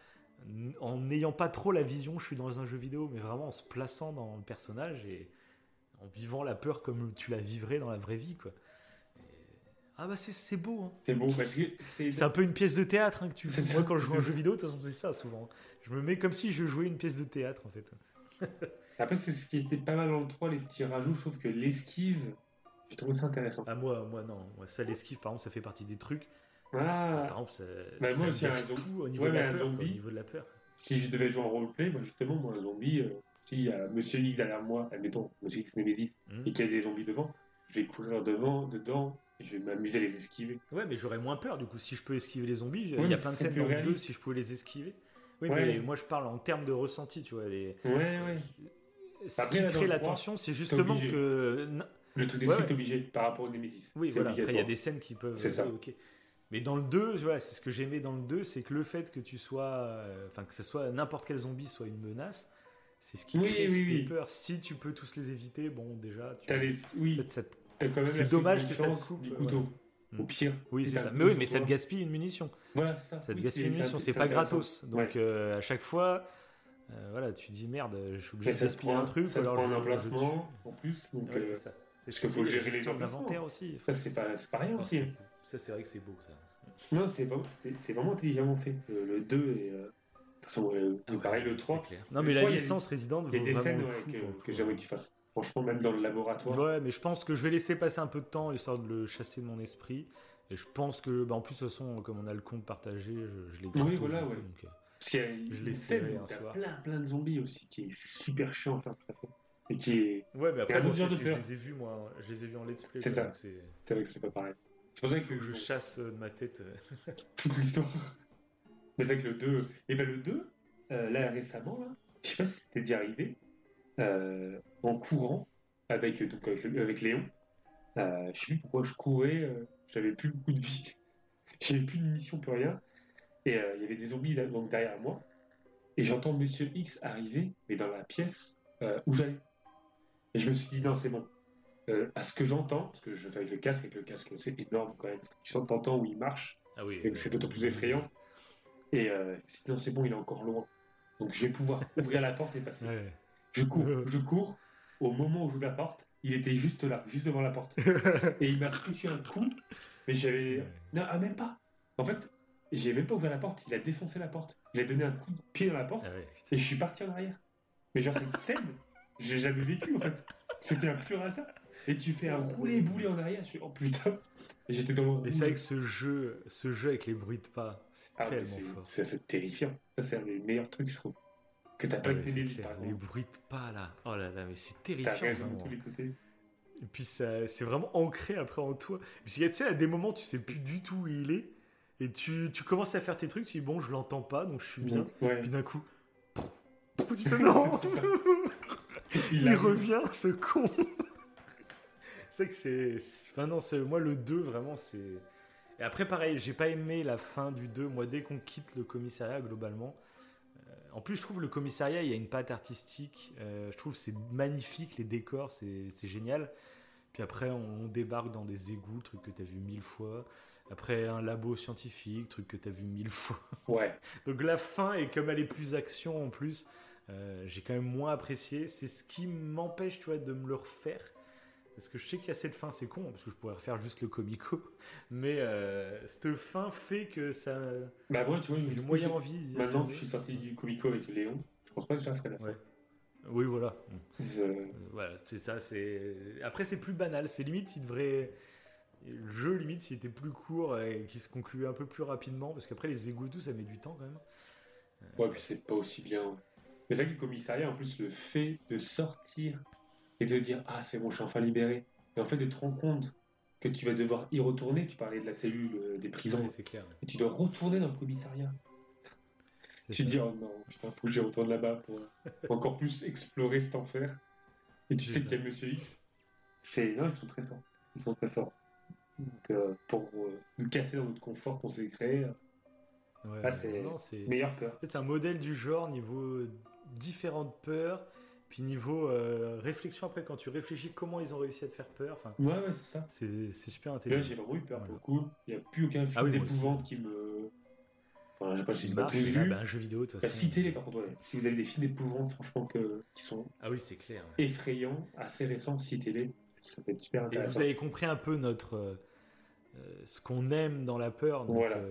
en n'ayant pas trop la vision, je suis dans un jeu vidéo, mais vraiment en se plaçant dans le personnage et en vivant la peur comme tu la vivrais dans la vraie vie, quoi. Ah bah c'est beau. Hein. C'est beau parce que c'est un peu une pièce de théâtre hein, que tu fais. Moi quand je joue un jeu vidéo, de toute façon c'est ça souvent. Je me mets comme si je jouais une pièce de théâtre en fait. Après c'est ce qui était pas mal dans le 3, les petits rajouts, je trouve que l'esquive, j'ai trouvé ça intéressant. Ah moi, moi non, moi, ça l'esquive par exemple ça fait partie des trucs. Ah. Par exemple ça, bah, moi aussi, un zombie. au niveau, de la peur, zombie, au niveau de la peur. Si je devais jouer en roleplay, justement moi un zombie, euh, s'il y a Monsieur X derrière moi, admettons Monsieur X Nemesis, mmh. et qu'il y a des zombies devant, je vais courir devant, dedans, je vais m'amuser à les esquiver. Ouais, mais j'aurais moins peur du coup. Si je peux esquiver les zombies, il y a plein de scènes dans le 2 si je pouvais les esquiver. Oui, mais moi je parle en termes de ressenti, tu vois. Les... Ouais, ouais. Ce qui crée la tension, c'est justement que. Le tout d'esprit est obligé par rapport au Nemesis. Oui, voilà. Après, il y a des scènes qui peuvent. C'est ça. Mais dans le 2, c'est ce que j'aimais dans le 2, c'est que le fait que tu sois. Euh, enfin, que ce soit n'importe quel zombie soit une menace, c'est ce qui crée oui, peur. Si tu peux tous les éviter, bon, déjà. Tu... Les... Oui. Cette c'est dommage que ça coupe. Du couteau. Au pire. Oui, c'est ça. Mais oui, mais ça te gaspille une munition. Voilà, ça. Ça te gaspille une munition, c'est pas gratos. Donc euh, à chaque fois, euh, voilà, tu dis merde, je suis obligé de gaspiller un truc. Ça alors prend un emplacement en plus. Donc, ouais, euh, ça. Parce qu'il faut gérer les inventaires aussi. c'est pas, pas rien aussi. Ça, c'est vrai que c'est beau, ça. Non, c'est vraiment intelligemment fait. Le 2 et. De toute façon, ah pareil, le 3. Non, mais la licence résidente Il y a des scènes que j'aimerais qu'il fasse. Franchement, même dans le laboratoire. Ouais, mais je pense que je vais laisser passer un peu de temps histoire de le chasser de mon esprit. Et je pense que, bah, en plus, de toute façon, comme on a le compte partagé, je, je l'ai Oui, voilà, ouais. Donc, euh, Parce qu'il y a je l'ai un soir. plein, plein de zombies aussi qui est super chiant à faire Et qui est. Ouais, mais après, moi aussi, je les ai vus, moi. Je les ai vus en let's play. C'est ça. C'est vrai que c'est pas pareil. C'est pour ça que, je chasse euh, de ma tête euh. toute l'histoire. c'est vrai que le 2. Et ben le 2, là récemment, là, je sais pas si c'était déjà arrivé, euh, en courant avec, donc, avec, Léon. Euh, je sais plus pourquoi je courais, euh, j'avais plus beaucoup de vie, j'avais plus de munitions, plus rien. Et euh, il y avait des zombies donc, derrière moi. Et j'entends Monsieur X arriver, mais dans la pièce où j'allais. Et je me suis dit, non, c'est bon. À ce que j'entends, parce que je fais avec le casque, avec le casque, c'est énorme quand même. tu t'entends où il marche. Ah oui. c'est d'autant plus effrayant. Et je me suis dit, non, c'est bon, il est encore loin. Donc je vais pouvoir ouvrir la porte et passer. Je cours, je cours. Au moment où j'ouvre la porte, il était juste là, juste devant la porte. et il m'a touché un coup, mais j'avais. Non, ah, même pas. En fait, j'ai même pas ouvert la porte, il a défoncé la porte. Il a donné un coup de pied dans la porte, ah et je suis parti en arrière. Mais genre, cette scène, j'ai jamais vécu en fait. C'était un pur hasard. Et tu fais un roulé boulet en arrière, je suis oh putain. Et j'étais dans. Et c'est vrai que ce jeu, ce jeu avec les bruits de pas, c'est ah, tellement fort. C'est terrifiant. Ça, c'est un des meilleurs trucs, je trouve. Que t'as pas été Les bruits de pas là. Oh là là, mais c'est terrifiant. Et puis c'est vraiment ancré après en toi. Parce que tu sais, à des moments, tu sais plus du tout où il est. Et tu, tu commences à faire tes trucs, tu dis bon, je l'entends pas, donc je suis bien. Puis d'un coup, tu fais non Il, revient, ce con C'est que c'est. Enfin, non, moi le 2, vraiment, c'est. Et après, pareil, j'ai pas aimé la fin du 2. Moi, dès qu'on quitte le commissariat, globalement, en plus, je trouve le commissariat, il y a une patte artistique. Euh, je trouve c'est magnifique, les décors, c'est génial. Puis après, on, débarque dans des égouts, truc que tu as vu mille fois. Après, un labo scientifique, truc que tu as vu mille fois. Ouais. Donc la fin, et comme elle est plus action en plus, euh, j'ai quand même moins apprécié. C'est ce qui m'empêche, tu vois, de me le refaire. Parce que je sais qu'il y a cette fin, c'est con, parce que je pourrais refaire juste le comico. Mais euh, cette fin fait que ça. Bah, moi, tu vois, le moyen envie. Maintenant, je suis sorti du comico avec Léon. Je pense pas que je la ferai la fin. Oui, voilà. Euh, voilà, c'est ça. C'est après, c'est plus banal. C'est limite, s'il devrait. Le jeu, limite, s'il était plus court et qu'il se concluait un peu plus rapidement, parce qu'après, les égouts, tout, ça met du temps quand même. Ouais, puis c'est pas aussi bien. Fait que le commissariat, en plus, le fait de sortir et de dire Ah, c'est bon, je suis enfin libéré. Et en fait, de te rendre compte que tu vas devoir y retourner. Tu parlais de la cellule euh, des prisons. c'est clair. Et tu dois retourner dans le commissariat. Tu te dis Oh non, putain, faut que j'y retourne là-bas pour, encore plus explorer cet enfer. Et tu sais qu'il y a Monsieur X. C'est... Non, ils sont très forts. Ils sont très forts. Donc, euh, pour euh, nous casser dans notre confort qu'on s'est créé. Ouais, ah, c'est meilleure peur. c'est un modèle du genre niveau différentes peurs, puis niveau euh, réflexion après quand tu réfléchis comment ils ont réussi à te faire peur. Enfin, ouais, ouais, c'est ça. C'est, super intelligent. Là, j'ai vraiment eu peur pour le coup. Il n'y a plus aucun film ah d'épouvante qui me. Enfin, j'ai pas, j'ai pas vu. Bah, un jeu vidéo, toute bah, Citez-les par contre, Si vous avez des films d'épouvante, franchement, que, qui sont. Ah oui, c'est clair. Effrayants, assez récents, citez-les. Ça peut être super intéressant. Et vous avez compris un peu notre. Euh, euh, ce qu'on aime dans la peur. Donc, voilà.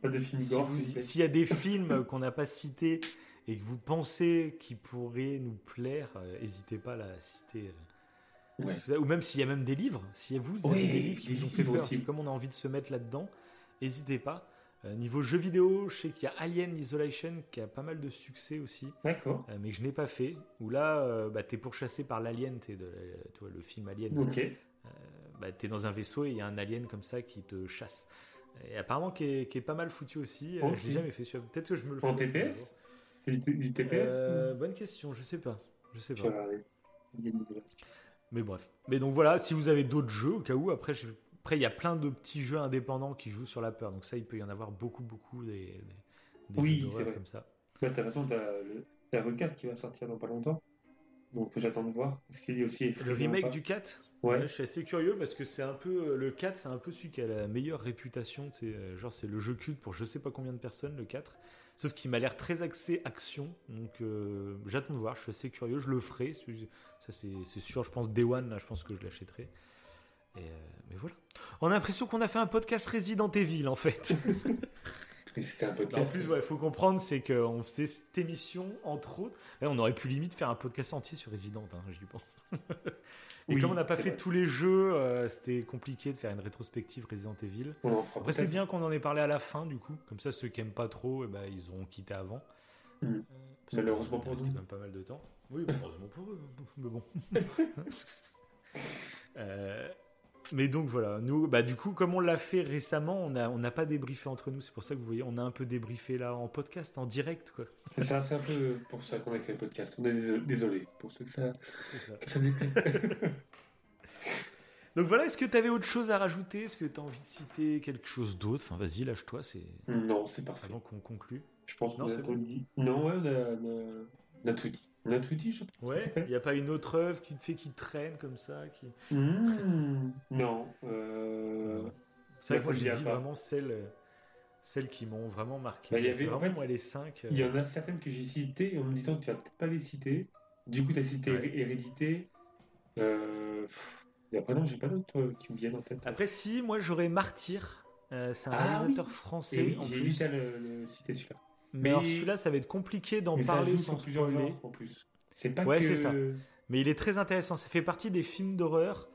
pas de films S'il y a des films qu'on n'a pas cités et que vous pensez qu'ils pourraient nous plaire, n'hésitez pas à la citer. Ou même s'il y a même des livres, si vous avez des livres qui vous ont fait peur, comme on a envie de se mettre là-dedans, n'hésitez pas. Euh, niveau jeux vidéo, je sais qu'il y a Alien Isolation qui a pas mal de succès aussi. D'accord. Euh, mais que je n'ai pas fait. Où là, euh, bah, tu es pourchassé par l'alien, tu vois, le film Alien. Ok. bah, tu es dans un vaisseau et il y a un alien comme ça qui te chasse. Et apparemment qui est, qui est pas mal foutu aussi. Je l'ai jamais fait. Peut-être que je me le ferai. En TPS du, TPS Bonne question, je sais pas. Je sais pas. Mais bref. Mais donc voilà, si vous avez d'autres jeux, au cas où, après, je après, il y a plein de petits jeux indépendants qui jouent sur la peur. Donc ça, il peut y en avoir beaucoup, beaucoup des, des oui, jeux comme ça. Bah, t'as raison, t'as le, le 4 qui va sortir dans pas longtemps. Donc j'attends de voir. Est-ce qu'il y aussi le remake du 4 ouais. Je suis assez curieux parce que c'est un peu le 4, c'est un peu celui qui a la meilleure réputation. C'est genre c'est le jeu culte pour je sais pas combien de personnes le 4. Sauf qu'il m'a l'air très axé action. Donc euh, j'attends de voir. Je suis assez curieux. Je le ferai. Ça c'est sûr. Je pense Day One là, je pense que je l'achèterai. Euh, mais voilà. On a l'impression qu'on a fait un podcast Resident Evil en fait. C'était un podcast. En plus, il faut comprendre, c'est qu'on faisait cette émission, entre autres. on aurait pu limite faire un podcast entier sur Resident, hein, j'y pense. Et comme on n'a pas fait tous les jeux, euh, c'était compliqué de faire une rétrospective Resident Evil. Après, c'est bien qu'on en ait parlé à la fin, du coup. Comme ça, ceux qui n'aiment pas trop, eh ben, ils auront quitté avant. Mm. Euh, Malheureusement pour nous. C'était quand même pas mal de temps. Oui, heureusement pour eux. Mais bon. euh, mais donc voilà, nous, bah du coup, comme on l'a fait récemment, on n'a on pas débriefé entre nous. C'est pour ça que vous voyez, on a un peu débriefé là en podcast, en direct, quoi. C'est ça, c'est un peu pour ça qu'on a fait le podcast. On est désolé pour ceux que ça. C'est ça. donc voilà, est-ce que tu avais autre chose à rajouter? Est-ce que tu as envie de citer quelque chose d'autre? Enfin, vas-y, lâche-toi. C'est. Non, c'est parfait. Avant qu'on conclue. Je pense qu'on a dit. Non, ouais, on a tout dit. On a tout dit, je pense. Ouais, il n'y a pas une autre œuvre qui te fait qui traîne comme ça qui... Mmh, non. Euh... C'est vrai que moi j'ai dit vraiment celles, celles qui m'ont vraiment marqué. Bah, y avait, vraiment, en fait, moi, les cinq. Il y en a certaines que j'ai citées en me disant que tu vas peut-être pas les citer. Du coup, tu as cité Hérédité. Euh... Et après, non, j'ai pas d'autres euh, qui me viennent en tête. Après, si, moi j'aurais Martyr. Euh, c'est un ah réalisateur français. J'ai hésité à le, le citer celui-là. Mais, celui-là, ça va être compliqué d'en parler sans spoiler. en plus. C'est pas ouais, c'est ça. Mais il est très intéressant. Ça fait partie des films d'horreur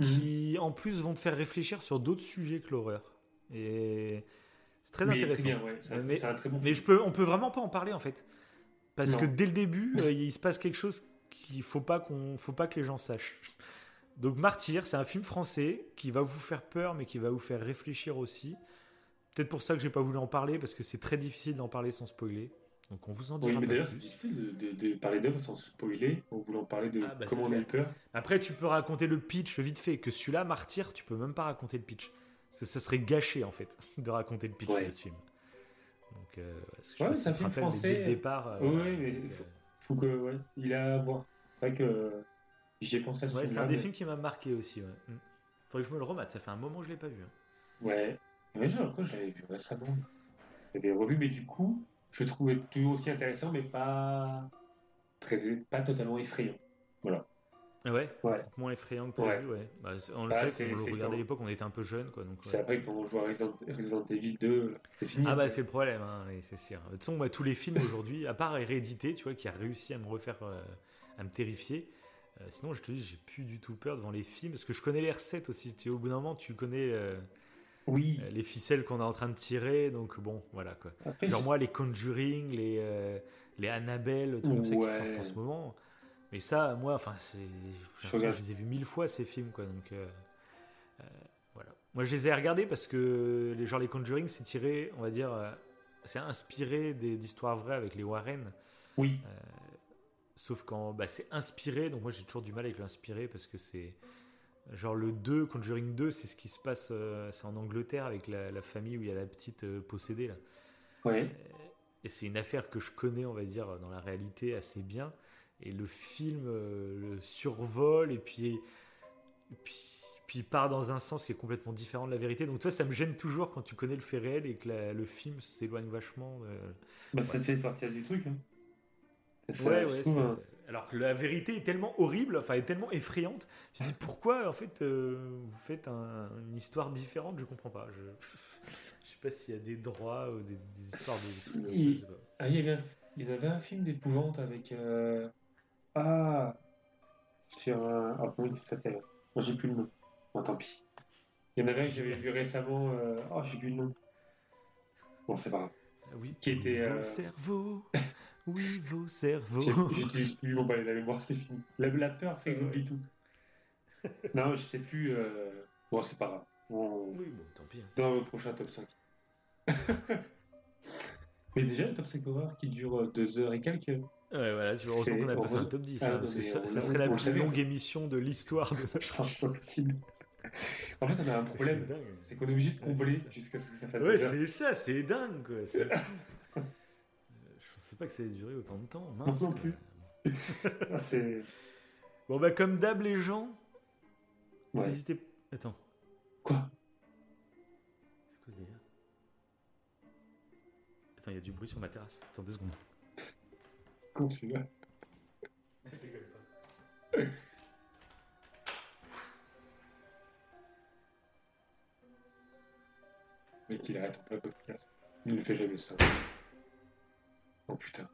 qui, mhm. en plus, vont te faire réfléchir sur d'autres sujets que l'horreur. Et c'est très intéressant. mais, mais je peux, on peut vraiment pas en parler en fait, parce que dès le début, euh, il se passe quelque chose qu'il faut pas qu'on, faut pas que les gens sachent. Donc Martyr, c'est un film français qui va vous faire peur, mais qui va vous faire réfléchir aussi. Peut-être pour ça que j'ai pas voulu en parler, parce que c'est très difficile d'en parler sans spoiler. Donc on vous en dira oui, mais d'ailleurs, c'est difficile de, parler d'œuvre sans spoiler, en voulant parler de ah, bah, comment on a eu peur. Après, tu peux raconter le pitch vite fait. Que celui-là, Martyr, tu peux même pas raconter le pitch. Ça, ça serait gâché, en fait, de raconter le pitch de ce film. Donc, euh, ouais, c'est un film français. Dès départ. Euh, oui, mais il faut, faut, que. Ouais, il a à voir. C'est vrai que j'ai pensé à ce ouais, C'est un des films qui m'a marqué aussi. Ouais. Mm. Faudrait que je me le remette. Ça fait un moment que je l'ai pas vu. Hein. Ouais. Mais je crois que j'avais vu récemment. J'avais revu, mais du coup, je trouvais toujours aussi intéressant, mais pas très, pas totalement effrayant. Voilà. Ouais, ouais. moins effrayant que prévu, ouais. Bah, on le bah, sait, quand on le regardait à l'époque, on était un peu jeune. Quoi, donc, c'est après quand on joue à Resident, Evil 2, c'est fini. Ah bah c'est le problème, hein, c'est sûr. De toute façon, moi, tous les films aujourd'hui, à part Hérédité, tu vois, qui a réussi à me refaire, euh, à me terrifier, euh, sinon je te dis, j'ai plus du tout peur devant les films, parce que je connais les recettes aussi. Tu, au bout d'un moment, tu connais... Euh, oui. les ficelles qu'on est en train de tirer. Donc bon, voilà quoi. Genre moi, les Conjuring, les, les Annabelle, trucs comme ça qui sortent en ce moment. Mais ça, moi, enfin, c'est, je, les ai vus mille fois ces films, quoi. Donc voilà. Moi, je les ai regardés parce que les genre les Conjuring, c'est tiré, on va dire, c'est inspiré d'histoires vraies avec les Warren. Oui. Sauf quand bah, c'est inspiré, donc moi j'ai toujours du mal avec l'inspiré parce que c'est. Genre le 2, Conjuring 2, c'est ce qui se passe, euh, c'est en Angleterre avec la, famille où il y a la petite euh, possédée là. Ouais. et c'est une affaire que je connais, on va dire, dans la réalité assez bien. Et le film euh, le survole et puis, puis, puis part dans un sens qui est complètement différent de la vérité. Donc toi, ça me gêne toujours quand tu connais le fait réel et que le film s'éloigne vachement. bah, ça te fait sortir du truc. Hein. Ouais, ouais. Alors que la vérité est tellement horrible, enfin, est tellement effrayante. Je dis pourquoi, en fait, euh, vous faites une histoire différente? Je comprends pas. Je, je sais pas s'il y a des droits ou des, histoires de. il... Ah, il, y avait, il y avait un film d'épouvante avec. Euh, ah Sur un. Ah, comment il s'appelle? Moi, j'ai plus le nom. Bon, tant pis. Il y en avait un que j'avais vu récemment. Euh... Oh, j'ai plus le nom. Bon, c'est pas grave. Oui. Qui était. Euh... cerveau. Oui, vos cerveaux. J'utilise plus mon balai de la mémoire, c'est fini. La, la peur fait que j'oublie tout. non, je sais plus. Euh... Bon, c'est pas grave. Oui, bon, tant pis. Hein. Dans le prochain top 5. Mais déjà, le top 5 horreur qui dure 2 heures et quelques. Ouais, voilà, tu heureusement qu'on n'a pas fait un top 10, hein, ah, parce que ça, ça serait la plus longue émission de l'histoire de notre. possible. En fait, on a un problème, c'est qu'on est obligé de combler jusqu'à ce que ça fasse. Ouais, c'est ça, c'est dingue, quoi. Sais pas que ça ait duré autant de temps. Mince, non plus. Bon, bah, comme d'hab, les gens, n'hésitez Attends. Quoi? C'est quoi ce délire? Attends, il y a du bruit sur ma terrasse. Attends deux secondes. Quand celui-là Mais qu'il arrête pas le podcast. Il ne fait jamais ça. Oh putain.